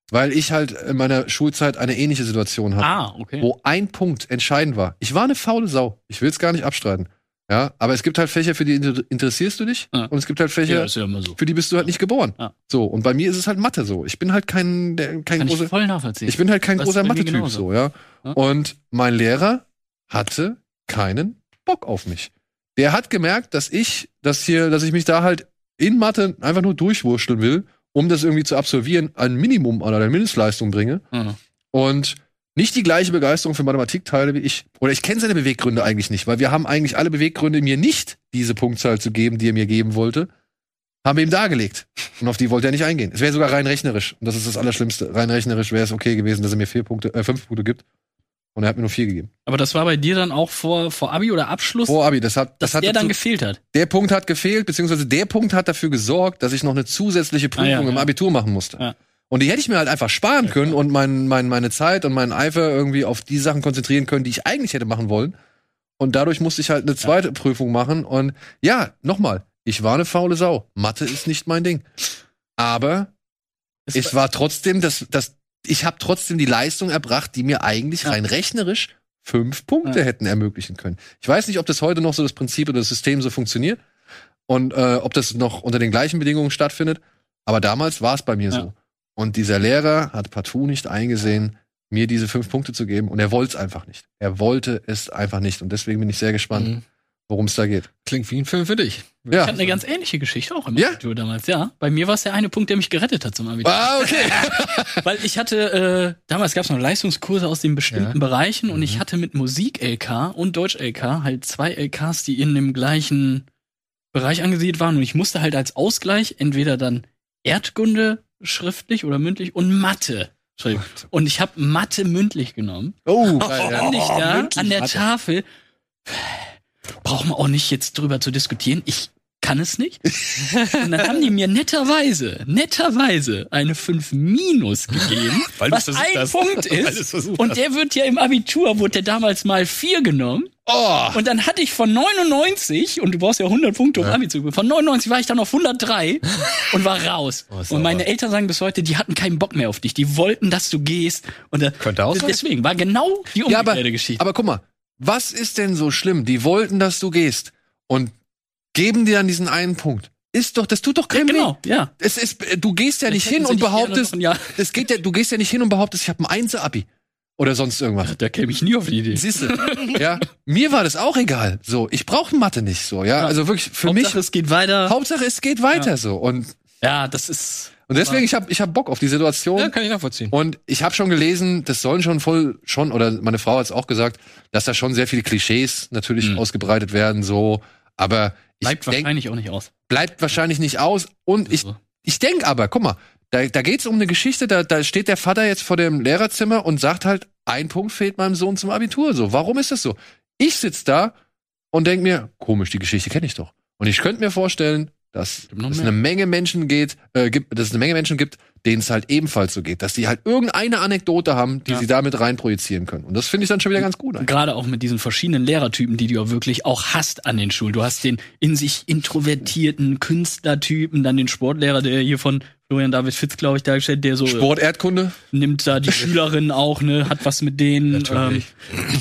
Weil ich halt in meiner Schulzeit eine ähnliche Situation hatte, Ah, okay. wo ein Punkt entscheidend war. Ich war eine faule Sau. Ich will es gar nicht abstreiten. Ja, aber es gibt halt Fächer, für die inter interessierst du dich. Ja. Und es gibt halt Fächer, Ja, ja so. für die bist du halt nicht geboren. Ja. So, und bei mir ist es halt Mathe so. Ich bin halt kein, der, kein Kann ich großer, voll nachvollziehen. ich bin halt kein Das großer Mathe-Typ, so, ja. Ja. Und mein Lehrer hatte keinen Bock auf mich. Der hat gemerkt, dass ich, dass hier, dass ich mich da halt in Mathe einfach nur durchwurschteln will, um das irgendwie zu absolvieren, ein Minimum oder eine Mindestleistung bringe Ja. und nicht die gleiche Begeisterung für Mathematik teile wie ich. Oder ich kenne seine Beweggründe eigentlich nicht, weil wir haben eigentlich alle Beweggründe, mir nicht diese Punktzahl zu geben, die er mir geben wollte, haben wir ihm dargelegt. Und auf die wollte er nicht eingehen. Es wäre sogar rein rechnerisch. Und das ist das Allerschlimmste. Rein rechnerisch wäre es okay gewesen, dass er mir vier Punkte, äh, fünf Punkte gibt. Und er hat mir nur vier gegeben. Aber das war bei dir dann auch vor, vor Abi oder Abschluss, Vor Abi, das hat, dass das hat der dann dazu- gefehlt hat. der Punkt hat gefehlt, beziehungsweise der Punkt hat dafür gesorgt, dass ich noch eine zusätzliche Prüfung Ah, ja, im ja. Abitur machen musste. Ja. Und die hätte ich mir halt einfach sparen können und mein, mein, meine Zeit und meinen Eifer irgendwie auf die Sachen konzentrieren können, die ich eigentlich hätte machen wollen. Und dadurch musste ich halt eine zweite Prüfung machen. Und ja, nochmal, ich war eine faule Sau. Mathe ist nicht mein Ding. Aber es war trotzdem, das, das, ich habe trotzdem die Leistung erbracht, die mir eigentlich Ja. rein rechnerisch fünf Punkte Ja. hätten ermöglichen können. Ich weiß nicht, ob das heute noch so das Prinzip oder das System so funktioniert und äh, ob das noch unter den gleichen Bedingungen stattfindet. Aber damals war es bei mir Ja. so. Und dieser Lehrer hat partout nicht eingesehen, mir diese fünf Punkte zu geben. Und er wollte es einfach nicht. Er wollte es einfach nicht. Und deswegen bin ich sehr gespannt, Mhm. Worum es da geht. Klingt wie ein Film für dich. Ich Ja. hatte eine ganz ähnliche Geschichte auch im Ja? Abitur damals, ja. Bei mir war es der eine Punkt, der mich gerettet hat zum Abitur. Ah, okay. Weil ich hatte, äh, damals gab es noch Leistungskurse aus den bestimmten Ja. Bereichen und Mhm. ich hatte mit Musik-LK und Deutsch-LK halt zwei LKs, die in dem gleichen Bereich angesiedelt waren und ich musste halt als Ausgleich entweder dann Erdkunde schriftlich oder mündlich und Mathe schreiben. Und ich habe Mathe mündlich genommen. Oh, Stand ich da mündlich an der Mathe. Tafel. Brauchen wir auch nicht jetzt drüber zu diskutieren. Ich kann es nicht. Und dann haben die mir netterweise, netterweise eine 5 minus gegeben, Weil was ein hast. Punkt ist. Und der wird ja im Abitur, wurde der damals mal 4 genommen. oh. Und dann hatte ich von 99, und du brauchst ja 100 Punkte, um Abi zu bekommen, von 99 war ich dann auf 103 und war raus. Oh, und meine Eltern sagen bis heute, die hatten keinen Bock mehr auf dich. Die wollten, dass du gehst. Und da, Könnte auch sein. deswegen war genau die Ja, umgekehrte aber, Geschichte. aber guck mal, was ist denn so schlimm? Die wollten, dass du gehst und geben dir dann diesen einen Punkt. Ist doch, das tut doch ja, keinem genau, weh. ja. Es ist, du gehst ja nicht hin und behauptest, Jahr- es geht ja, du gehst ja nicht hin und behauptest, ich habe ein Einser-Abi oder sonst irgendwas. Da käme ich nie auf die Idee. Siehst du? ja, mir war das auch egal. So, ich brauche Mathe nicht so, ja. Ja. Also wirklich für Hauptsache, mich es geht weiter. Hauptsache es geht weiter so und Ja, das ist. Und deswegen ich habe ich hab Bock auf die Situation. Ja, kann ich nachvollziehen. Und ich habe schon gelesen, das sollen schon voll schon oder meine Frau hat es auch gesagt, dass da schon sehr viele Klischees natürlich Mhm. ausgebreitet werden so, aber ich Bleibt denk, wahrscheinlich auch nicht aus. bleibt wahrscheinlich nicht aus und ich ich denk aber, guck mal, da, da geht's um eine Geschichte, da, da steht der Vater jetzt vor dem Lehrerzimmer und sagt halt, ein Punkt fehlt meinem Sohn zum Abitur. So, warum ist das so? Ich sitz da und denk mir, komisch, die Geschichte kenne ich doch. Und ich könnte mir vorstellen, dass es eine Menge Menschen geht, äh, gibt, dass es eine Menge Menschen gibt, denen es halt ebenfalls so geht, dass die halt irgendeine Anekdote haben, die Ja. sie damit rein projizieren können. Und das finde ich dann schon wieder ganz gut. eigentlich. Gerade auch mit diesen verschiedenen Lehrertypen, die du ja wirklich auch hast an den Schulen. Du hast den in sich introvertierten Künstlertypen, dann den Sportlehrer, der hier von Florian David Fitz, glaube ich, dargestellt, der so äh, Sporterdkunde? nimmt da die Schülerinnen auch, ne, hat was mit denen. Ähm,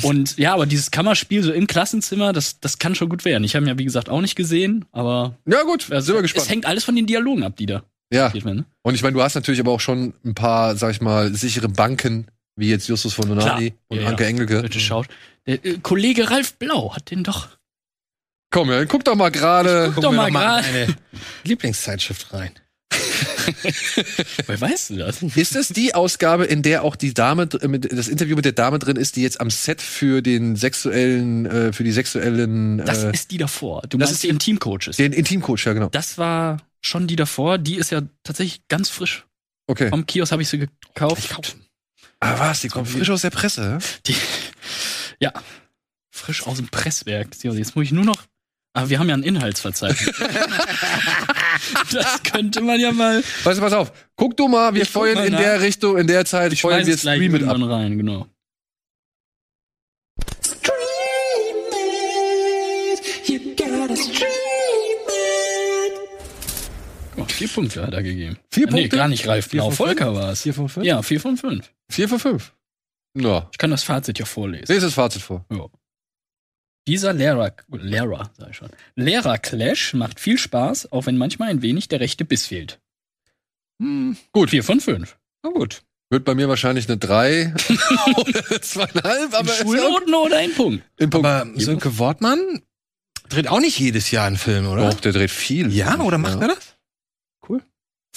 und ja, aber dieses Kammerspiel so im Klassenzimmer, das, das kann schon gut werden. Ich habe ihn ja, wie gesagt, auch nicht gesehen, aber Ja gut, sind wir es gespannt. hängt alles von den Dialogen ab, die da Ja, geht, ne? und ich meine, du hast natürlich aber auch schon ein paar, sag ich mal, sichere Banken, wie jetzt Justus von Donati und Ja, Anke ja. Engelke. Bitte schaut. Der äh, Kollege Ralf Blau hat den doch. Komm, ja, guck doch mal gerade. Guck doch mal gerade. Lieblingszeitschrift rein. Woher weißt du das? Ist das die Ausgabe, in der auch die Dame, mit, das Interview mit der Dame drin ist, die jetzt am Set für den sexuellen, äh, für die sexuellen, Das äh, ist die davor. Du das meinst ist die Intimcoaches. den Intimcoach, ja genau. Das war schon die davor. Die ist ja tatsächlich ganz frisch. Okay. Vom Kiosk habe ich sie gekauft. Ah, was? Die kommt frisch aus der Presse, ja? Die, ja, frisch aus dem Presswerk. Jetzt muss ich nur noch. Aber wir haben ja ein Inhaltsverzeichnis. das könnte man ja mal. Weißt du, pass auf. Guck du mal, wir Ich feuern mal in nach. der Richtung, in der Zeit Ich feuern wir Stream mit ab. rein, genau. Oh, vier Punkte hat er gegeben. Vier Ah, Nee, Punkte? gar nicht Ralf Blau. Volker war es. Vier von fünf? Ja, vier von fünf. Vier von fünf. Ja. Ich kann das Fazit ja vorlesen. Lese das Fazit vor. Ja. Dieser Lehrer, Lehrer, sag ich schon. Lehrer-Clash macht viel Spaß, auch wenn manchmal ein wenig der rechte Biss fehlt. Hm, Gut. Vier von fünf. na gut. Wird bei mir wahrscheinlich eine 3 oder eine zweieinhalb, aber ist ja. Schulnoten oder ein Punkt? Im Punkt. Aber Sönke Wortmann dreht auch nicht jedes Jahr einen Film, oder? Doch, der dreht viel. Ja, oder macht er das?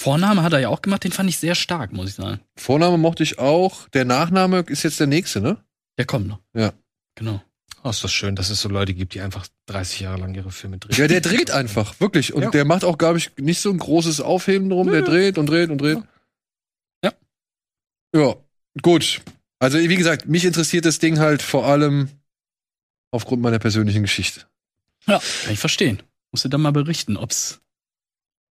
Vorname hat er ja auch gemacht, den fand ich sehr stark, muss ich sagen. Vorname mochte ich auch. Der Nachname ist jetzt der nächste, ne? Der kommt noch. Ja. Genau. Oh, ist das schön, dass es so Leute gibt, die einfach 30 Jahre lang ihre Filme drehen. Ja, der dreht einfach, wirklich. Und Ja. der macht auch, glaube ich, nicht so ein großes Aufheben drum. Der dreht und dreht und dreht. Ja. Ja, gut. Also, wie gesagt, mich interessiert das Ding halt vor allem aufgrund meiner persönlichen Geschichte. Ja, kann ich verstehen. Musst du dann mal berichten, ob's,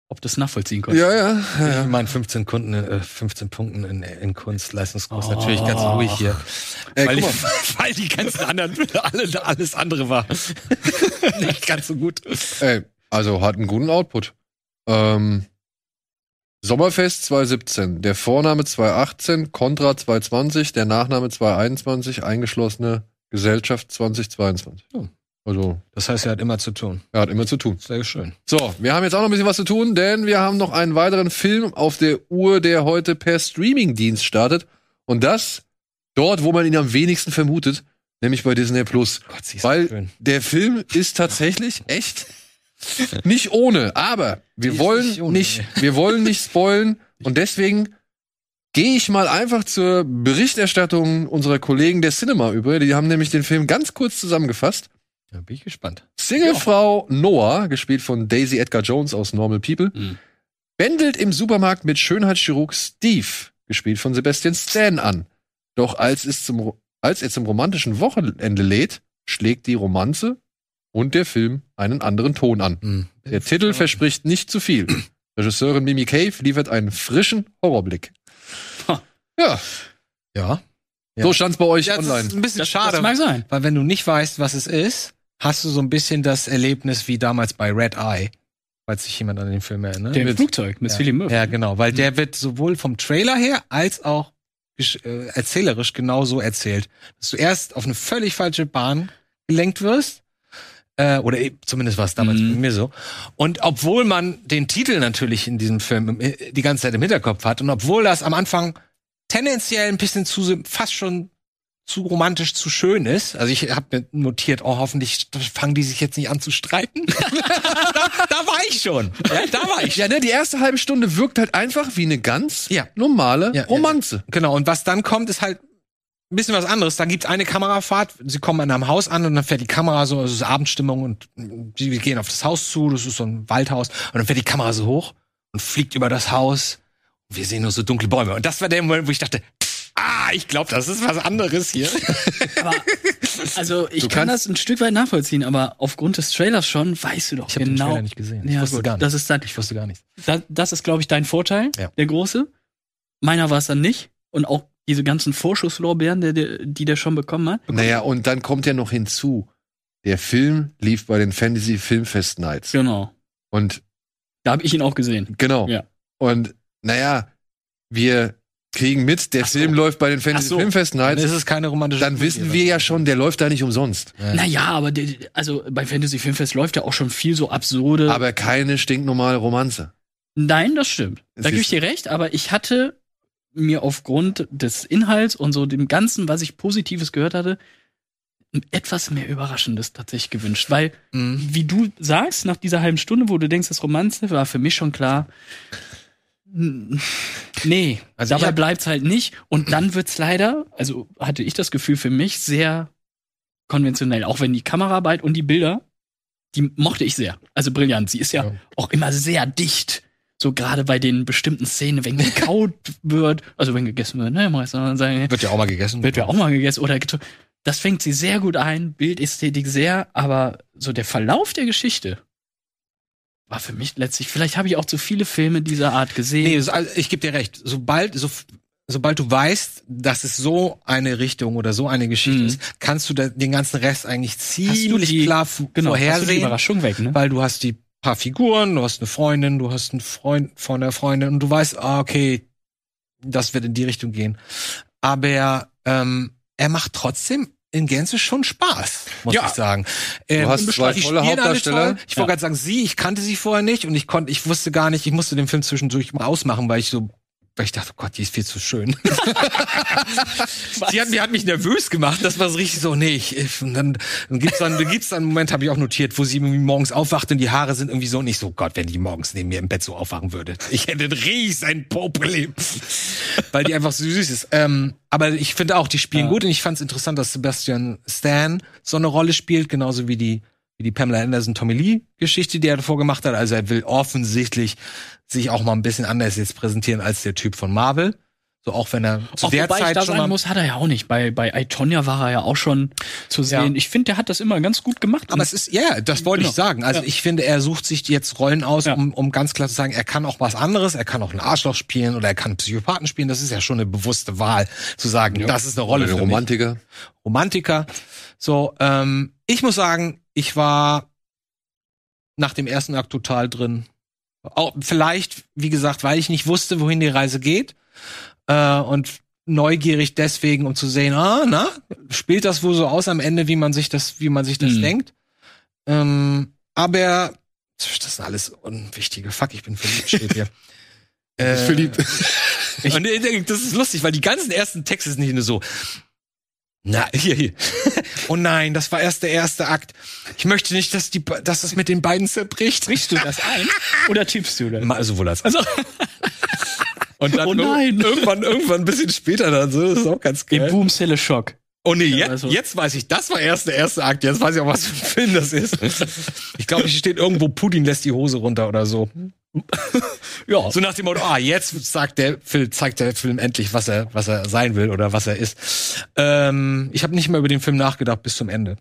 ob das nachvollziehen konnte. Ja, ja. ja, Ich meine 15, Kunden, äh, 15 Punkten in, in Kunst, Leistungskurs Oh. natürlich ganz ruhig hier. Ey, weil, ich, weil die ganzen anderen, alle, alles andere war nicht ganz so gut. Ey, also hat einen guten Output. Ähm, Sommerfest 2017, der Vorname 2018, Contra 2020, der Nachname 2021, eingeschlossene Gesellschaft 2022. Oh. Also, Das heißt, er hat immer zu tun. er hat immer zu tun. Sehr schön. So, wir haben jetzt auch noch ein bisschen was zu tun, denn wir haben noch einen weiteren Film auf der Uhr, der heute per Streamingdienst startet. Und das dort, wo man ihn am wenigsten vermutet, nämlich bei Disney Plus. Gott, sie ist Weil schön. der Film ist tatsächlich echt nicht ohne, aber wir Die wollen nicht nicht, ohne, wir wollen nicht spoilen und deswegen gehe ich mal einfach zur Berichterstattung unserer Kollegen der Cinema über. Die haben nämlich den Film ganz kurz zusammengefasst. Ja, bin ich gespannt. Singlefrau Noah, gespielt von Daisy Edgar Jones aus Normal People, Mhm. bändelt im Supermarkt mit Schönheitschirurg Steve, gespielt von Sebastian Stan, an. Doch als, es zum, als er zum romantischen Wochenende lädt, schlägt die Romanze und der Film einen anderen Ton an. Hm. Der Titel verspricht nicht zu viel. Regisseurin Mimi Cave liefert einen frischen Horrorblick. Ha. Ja, Ja. Ja. so stand's bei euch Ja, das online. ist ein bisschen Das, schade, das mag sein. weil wenn du nicht weißt, was es ist, hast du so ein bisschen das Erlebnis wie damals bei Red Eye, falls sich jemand an den Film erinnert. Der im Flugzeug mit ja. Philip Murphy. Ja, genau, weil der wird sowohl vom Trailer her als auch äh, erzählerisch genauso erzählt. Dass du erst auf eine völlig falsche Bahn gelenkt wirst. Äh, oder eben, zumindest war es damals Mhm. bei mir so. Und obwohl man den Titel natürlich in diesem Film äh, die ganze Zeit im Hinterkopf hat und obwohl das am Anfang tendenziell ein bisschen zu fast schon zu romantisch, zu schön ist. Also ich habe mir notiert, oh, hoffentlich fangen die sich jetzt nicht an zu streiten. da, da war ich schon. Ja, da war ich. Ja, ne, die erste halbe Stunde wirkt halt einfach wie eine ganz Ja. normale Ja, ja, Romanze. Genau, und was dann kommt, ist halt ein bisschen was anderes. Da gibt's eine Kamerafahrt, sie kommen an einem Haus an und dann fährt die Kamera so, es ist Abendstimmung und sie gehen auf das Haus zu, das ist so ein Waldhaus und dann fährt die Kamera so hoch und fliegt über das Haus und wir sehen nur so dunkle Bäume. Und das war der Moment, wo ich dachte, ah, ich glaube, das ist was anderes hier. Aber, also ich Du kann das ein Stück weit nachvollziehen, aber aufgrund des Trailers schon weißt du doch Ich habe den genau. Trailer nicht gesehen. Ich Ja, wusste gut, gar nicht. das ist dann, ich wusste gar nicht. das, das ist, glaube ich, dein Vorteil, Ja. der große. Meiner war es dann nicht. Und auch diese ganzen Vorschusslorbeeren, der, der, die der schon bekommen hat. Naja, und dann kommt ja noch hinzu, der Film lief bei den Fantasy Filmfest Nights. Genau. Und Da habe ich ihn auch gesehen. genau. Ja. Und naja, wir kriegen mit, der Ach so. Film läuft bei den Fantasy so. Filmfest Dann Nights. ist es keine romantische Dann wissen wir ja schon, der läuft da nicht umsonst. Naja, aber der, also bei Fantasy Filmfest läuft ja auch schon viel so absurde. Aber keine stinknormale Romanze. Nein, das stimmt. Es Da gebe ich dir recht, aber ich hatte mir aufgrund des Inhalts und so dem Ganzen, was ich Positives gehört hatte, etwas mehr Überraschendes tatsächlich gewünscht. Weil, Mhm. wie du sagst, nach dieser halben Stunde, wo du denkst, das Romanze, war für mich schon klar, nee, Also dabei bleibt's halt nicht. Und dann wird's leider, also hatte ich das Gefühl für mich, sehr konventionell. Auch wenn die Kameraarbeit und die Bilder, die mochte ich sehr. Also brillant. Sie ist ja, Ja. auch immer sehr dicht. So gerade bei den bestimmten Szenen, wenn gekaut wird, also wenn gegessen wird, ne, man sagen, Wird ja auch mal gegessen. wird ja auch mal gegessen oder getu- das fängt sie sehr gut ein, Bildästhetik sehr, aber so der Verlauf der Geschichte war für mich letztlich, vielleicht habe ich auch zu viele Filme dieser Art gesehen. Nee, so- also ich gebe dir recht. Sobald, so, sobald du weißt, dass es so eine Richtung oder so eine Geschichte Mhm. ist, kannst du den ganzen Rest eigentlich ziemlich die- klar genau, hast du die vorhersehen, Überraschung weg, ne? weil du hast die paar Figuren, du hast eine Freundin, du hast einen Freund von der Freundin und du weißt, ah, okay, das wird in die Richtung gehen. Aber ähm, er macht trotzdem in Gänze schon Spaß, muss Ja. ich sagen. Ähm, hast zwei tolle alle Hauptdarsteller. Ich wollte gerade sagen, sie, ich kannte sie vorher nicht und ich konnte, ich wusste gar nicht, ich musste den Film zwischendurch mal ausmachen, weil ich so, weil ich dachte, oh Gott, die ist viel zu schön. sie hat, die hat mich nervös gemacht. Das war so richtig so, nee, ich, ich- und dann, dann gibt's dann, dann gibt's dann einen Moment, habe ich auch notiert, wo sie irgendwie morgens aufwacht und die Haare sind irgendwie so nicht so, Gott, wenn die morgens neben mir im Bett so aufwachen würde. Ich hätte ein riesen Problem. Weil die einfach so süß ist. Ähm, aber ich finde auch, die spielen gut und ich fand es interessant, dass Sebastian Stan so eine Rolle spielt, genauso wie die wie die Pamela Anderson Tommy Lee Geschichte, die er davor gemacht hat. Also er will offensichtlich sich auch mal ein bisschen anders jetzt präsentieren als der Typ von Marvel. So auch wenn er zu Auch der wobei ich Zeit da schon sagen muss, hat er ja auch nicht. Bei, bei Itonia war er ja auch schon zu sehen. Ich finde, der hat das immer ganz gut gemacht. Aber es ist, ja, das wollte Genau. ich sagen. Also Ja. ich finde, er sucht sich jetzt Rollen aus, Ja. um, um ganz klar zu sagen, er kann auch was anderes, er kann auch ein Arschloch spielen oder er kann einen Psychopathen spielen. Das ist ja schon eine bewusste Wahl, zu sagen, das ist eine Rolle Oder für der mich. Romantiker. Romantiker. So, ähm, ich muss sagen, ich war nach dem ersten Akt total drin. Auch vielleicht, wie gesagt, weil ich nicht wusste, wohin die Reise geht. Äh, und neugierig deswegen, um zu sehen, ah, na, spielt das wohl so aus am Ende, wie man sich das, wie man sich das Mhm. denkt. Ähm, aber das sind alles unwichtige. Fuck, ich bin verliebt, steht hier. Äh, verliebt. und äh, das ist lustig, weil die ganzen ersten Texte sind nicht nur so. Na, hier, hier. Oh nein, das war erst der erste Akt. Ich möchte nicht, dass die, dass das mit den beiden zerbricht. Brichst du das ein oder tippst du das? Ma- Sowohl als Also, Und dann Oh nein. ir- irgendwann, irgendwann ein bisschen später dann so, das ist auch ganz in geil. Boomzelle Schock. Oh nee, Ja, jetzt, also- jetzt weiß ich, das war erst der erste Akt. Jetzt weiß ich auch, was für ein Film das ist. Ich glaube, hier steht irgendwo, Putin lässt die Hose runter oder so. Ja. So nach dem Motto, ah, jetzt sagt der Film, zeigt der Film endlich, was er, was er sein will oder was er ist. Ähm, ich habe nicht mehr über den Film nachgedacht bis zum Ende.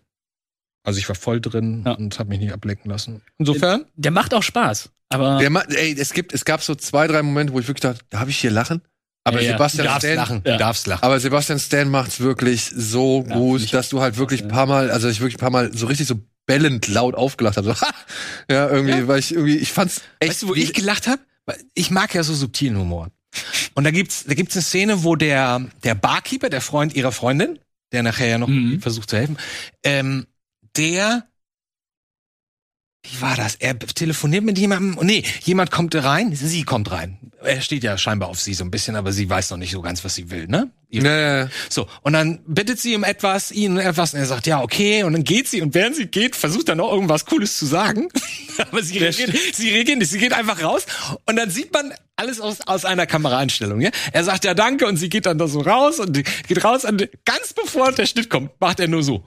Also ich war voll drin Ja. und habe mich nicht ablenken lassen. Insofern, Der macht auch Spaß. Aber Der ma ey, es gibt, es gab so zwei, drei Momente, wo ich wirklich dachte, da habe ich hier lachen. Aber Ja, ja. Sebastian darfst Stan, lachen, Ja. du darfst lachen. aber Sebastian Stan macht's wirklich so Ja, gut, dass du halt wirklich ein ja. paar Mal, also ich wirklich ein paar Mal so richtig so bellend laut aufgelacht habe. So, ha! Ja, irgendwie, weil ich irgendwie, ich fand's echt. Weißt du, wo ich gelacht habe? Ich mag ja so subtilen Humor. Und da gibt's, da gibt's eine Szene, wo der, der Barkeeper, der Freund ihrer Freundin, der nachher ja noch Mhm. versucht zu helfen, ähm, der, wie war das? Er telefoniert mit jemandem, nee, jemand kommt rein, sie kommt rein. Er steht ja scheinbar auf sie so ein bisschen, aber sie weiß noch nicht so ganz, was sie will, ne? Ja, so, und dann bittet sie um etwas, ihn um etwas, und er sagt, ja, okay, und dann geht sie, und während sie geht, versucht er noch irgendwas Cooles zu sagen. Aber sie reagiert, sie reagiert nicht, sie geht einfach raus, und dann sieht man alles aus, aus einer Kameraeinstellung, ja. Er sagt ja danke, und sie geht dann da so raus, und geht raus, und ganz bevor der Schnitt kommt, macht er nur so.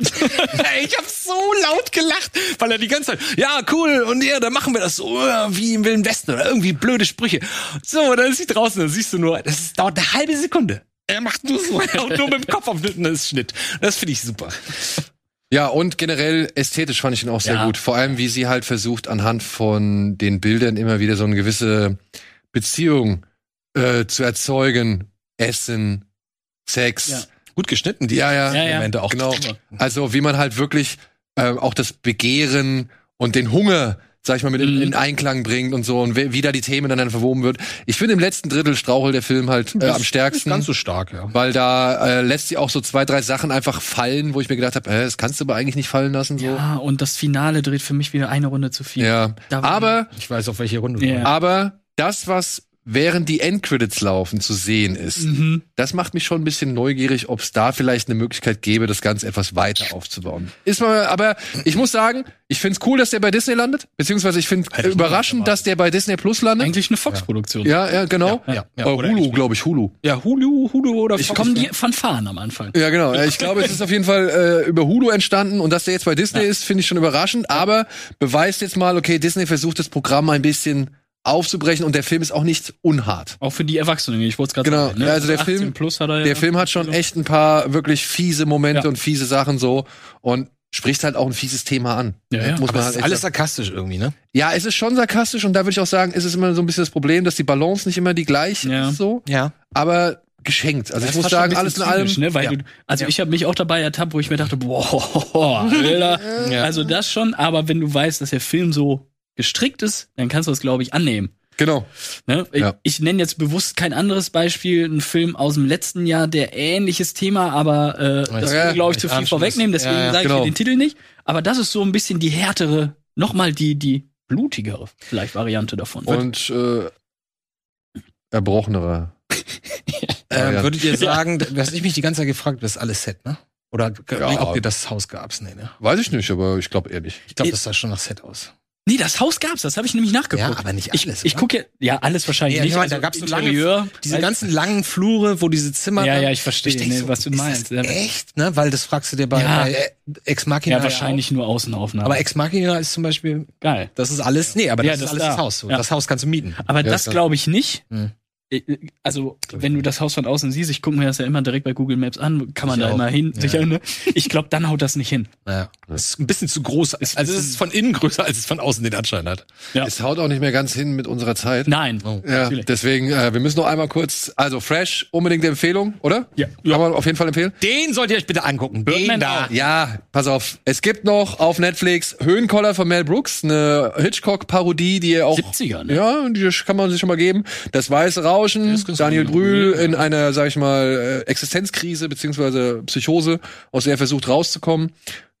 ich habe so laut gelacht, weil er die ganze Zeit, ja, cool, und ja, dann machen wir das so, äh, wie im Wilden Westen oder irgendwie blöde Sprüche. So, dann ist sie draußen, dann siehst du nur, das ist, dauert eine halbe Sekunde. Er macht nur so, er haut nur mit dem Kopf auf den das ist Schnitt. Das finde ich super. Ja, und generell ästhetisch fand ich ihn auch sehr Ja. gut. Vor allem, wie sie halt versucht, anhand von den Bildern immer wieder so eine gewisse Beziehung äh, zu erzeugen. Essen, Sex. Ja. Gut geschnitten, die Ja, ja, Ja, ja. Momente auch. genau. Also wie man halt wirklich äh, auch das Begehren und den Hunger, sag ich mal, mit in, Mhm. in Einklang bringt und so und wie, da die Themen dann verwoben wird. Ich finde im letzten Drittel strauchelt der Film halt äh, am stärksten. Ganz so stark, ja. weil da äh, lässt sie auch so zwei, drei Sachen einfach fallen, wo ich mir gedacht habe, äh, das kannst du aber eigentlich nicht fallen lassen. So. ja, und das Finale dreht für mich wieder eine Runde zu viel. Ja. Aber, Ich weiß, auf welche Runde. Ja. du aber das, was während die Endcredits laufen zu sehen ist, Mhm. das macht mich schon ein bisschen neugierig, ob es da vielleicht eine Möglichkeit gäbe, das Ganze etwas weiter aufzubauen. Ist mal, aber ich muss sagen, ich find's cool, dass der bei Disney landet, beziehungsweise ich finde Hätte überraschend, dass der bei Disney Plus landet. Eigentlich eine Fox-Produktion. Ja, ja, genau. Ja, ja, ja. Äh, Oder Hulu, glaube ich, Hulu. Ja, Hulu, Hulu oder Ich kommen die Fanfaren am Anfang. Ja, genau. Ich glaube, es ist auf jeden Fall äh, über Hulu entstanden und dass der jetzt bei Disney ist, finde ich schon überraschend. Aber beweist jetzt mal, okay, Disney versucht das Programm ein bisschen aufzubrechen und der Film ist auch nicht unhart. Auch für die Erwachsenen, ich wollte es gerade Genau. sagen. ne? Ja, also der 18 Film- Plus hat er ja. Der Film hat schon echt ein paar wirklich fiese Momente Ja. und fiese Sachen so und spricht halt auch ein fieses Thema an. Ja, ja. Muss Aber man es halt ist alles sagen. sarkastisch irgendwie, ne? ja, es ist schon sarkastisch und da würde ich auch sagen, ist es immer so ein bisschen das Problem, dass die Balance nicht immer die gleiche Ja. ist so, Ja. aber geschenkt. Also Das ich muss sagen, alles in allem ne? Weil Ja. du, also ich habe mich auch dabei ertappt, wo ich mir dachte, boah, Alter. Ja. Also das schon, aber wenn du weißt, dass der Film so gestrickt ist, dann kannst du das, glaube ich, annehmen. Genau. Ne? Ich, Ja. ich nenne jetzt bewusst kein anderes Beispiel, ein Film aus dem letzten Jahr, der ähnliches Thema, aber äh, das Ja, würde, glaube ich, zu viel vorwegnehmen, deswegen ja, ja, sage ich genau. hier den Titel nicht. Aber das ist so ein bisschen die härtere, nochmal die, die blutigere vielleicht Variante davon. Und äh, erbrochenerer. Ähm, ja. Würdet ihr sagen, was ich mich die ganze Zeit gefragt, das ist alles Set, ne? Oder Ja. glaubt ihr, das Haus gab's? Nee, ne? Weiß ich nicht, aber ich glaube eher nicht. Ich glaube, das sah schon nach Set aus. Nee, das Haus gab's, das habe ich nämlich nachgeguckt. Ja, aber nicht ich, alles, Ich oder? gucke ja, ja, alles wahrscheinlich Ja, ich nicht. meine, da gab's so lange- Interieur, Diese weil- ganzen langen Flure, wo diese Zimmer. Ja, ja, ich verstehe, denk ne, was du meinst. Das echt, ne? Weil das fragst du dir bei, Ja. bei äh, Ex Machina. ja, wahrscheinlich nur Außenaufnahmen. Aber Ex Machina ist zum Beispiel, geil. das ist alles, nee, aber das Ja, ist das alles da. das Haus. So. Das Haus kannst du mieten. Aber das glaube ich nicht. Hm. Ich- Also, wenn du das Haus von außen siehst, ich gucke mir das ja immer direkt bei Google Maps an, kann man Ich da auch. immer hin, Ja. sicher, ne? Ich glaube, dann haut das nicht hin. Ja. Das ist ein bisschen zu groß. Ist- also es ist von innen größer, als es von außen den Anschein hat. Ja. Es haut auch nicht mehr ganz hin mit unserer Zeit. Nein. Oh. Ja, Natürlich. deswegen, äh, wir müssen noch einmal kurz, also Fresh, unbedingt eine Empfehlung, oder? Ja. Kann man auf jeden Fall empfehlen. Den sollt ihr euch bitte angucken. Birdman Den da. Ja, pass auf. Es gibt noch auf Netflix Höhenkoller von Mel Brooks, eine Hitchcock-Parodie, die ihr auch. 70er, ne? Ja, die kann man sich schon mal geben. Das Weiße Rauschen, Daniel. Brühl in einer, sag ich mal, äh, Existenzkrise beziehungsweise Psychose, aus der er versucht rauszukommen.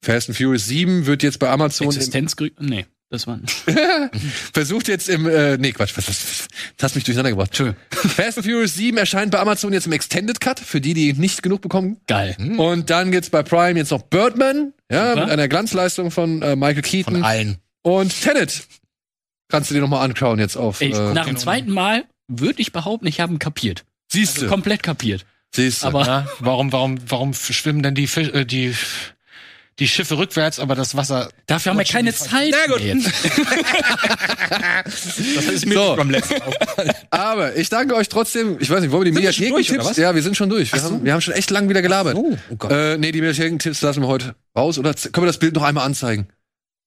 Fast and Furious 7 wird jetzt bei Amazon im, Existenzgründe? Nee, das war versucht jetzt im äh, nee Quatsch was, was, das hast mich durcheinander gebracht. Entschuldigung. Fast and Furious 7 erscheint bei Amazon jetzt im Extended Cut für die die nicht genug bekommen. geil. Und dann gibt's bei Prime jetzt noch Birdman, ja, Super. mit einer Glanzleistung von äh, Michael Keaton Von allen. und Tenet. Kannst du dir noch mal anschauen jetzt auf Ey, äh, nach dem zweiten Mal würde ich behaupten, ich habe ihn kapiert. siehst Also du, komplett kapiert. siehst du. Aber Ja, warum, warum, warum schwimmen denn die, Fisch, äh, die, die Schiffe rückwärts, aber das Wasser. dafür haben wir keine Zeit. Na gut. Das ist mir So. beim letzten Mal. Aber ich danke euch trotzdem. Ich weiß nicht, wollen wir die Mediatheken-Tipps? Ja, wir sind schon durch. Wir, haben, wir haben schon echt lang wieder gelabert. Oh, oh Gott. Äh, nee, die Mediatheken-Tipps lassen wir heute raus. Oder können wir das Bild noch einmal anzeigen?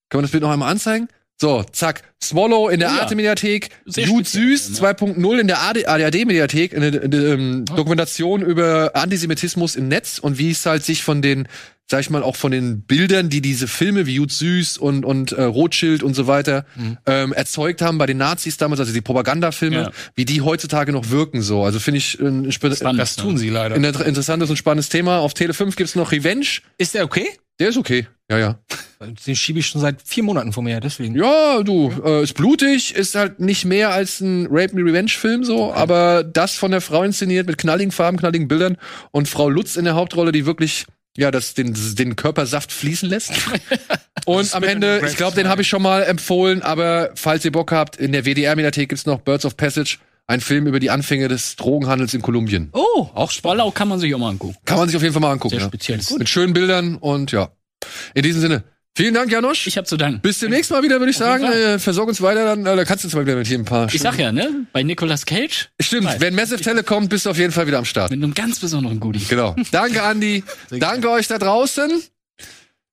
Können wir das Bild noch einmal anzeigen? So, zack. Swallow in der Oh ja. Arte-Mediathek. Jud Süß ne? 2.0 in der ADHD-Mediathek. Eine, eine ähm, Oh. Dokumentation über Antisemitismus im Netz und wie es halt sich von den, sag ich mal, auch von den Bildern, die diese Filme wie Jud Süß und, und äh, Rothschild und so weiter Mhm. ähm, erzeugt haben bei den Nazis damals, also die Propagandafilme, Ja. wie die heutzutage noch wirken so. Also finde ich ein sp- Spannend. Das tun sie leider. ein inter- interessantes und spannendes Thema. Auf Tele 5 gibt's noch Revenge. Ist der okay? Der ist okay. Ja, ja. Den schiebe ich schon seit vier Monaten vor mir, deswegen. Ja, du, äh, ist blutig, ist halt nicht mehr als ein Rape Me Revenge Film so, aber das von der Frau inszeniert mit knalligen Farben, knalligen Bildern und Frau Lutz in der Hauptrolle, die wirklich ja, das den den Körpersaft fließen lässt. und am Ende, ich glaube, den habe ich schon mal empfohlen, aber falls ihr Bock habt, in der WDR Mediathek gibt's noch Birds of Passage, ein Film über die Anfänge des Drogenhandels in Kolumbien. Oh, auch Spallau kann man sich auch mal angucken. Kann man sich auf jeden Fall mal angucken. Sehr Ja. speziell. Mit schönen Bildern und ja. In diesem Sinne, vielen Dank, Janosch. Ich habe zu danken. Bis demnächst mal wieder, würde ich Auf sagen. Äh, versorg uns weiter, dann äh, da kannst du uns mal wieder mit hier ein paar. Ich sag ja, ne? Bei Nicolas Cage Stimmt, Weiß. wenn Massive Tele kommt, bist du auf jeden Fall wieder am Start. mit einem ganz besonderen Goodie. Genau. Danke, Andi. Danke euch da draußen.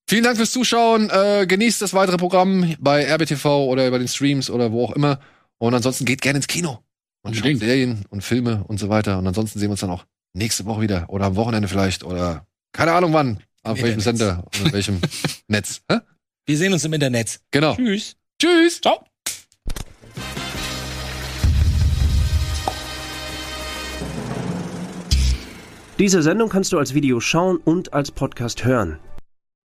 Vielen Dank fürs Zuschauen. Äh, genießt das weitere Programm bei RBTV oder bei den Streams oder wo auch immer. Und ansonsten geht gerne ins Kino. Und schaut. Serien und Filme und so weiter. Und ansonsten sehen wir uns dann auch nächste Woche wieder. Oder am Wochenende vielleicht. Oder keine Ahnung wann. Auf Im welchem Internet. Sender. Auf welchem Netz. Hä? Wir sehen uns im Internet. Genau. Tschüss. Tschüss. Ciao. Diese Sendung kannst du als Video schauen und als Podcast hören.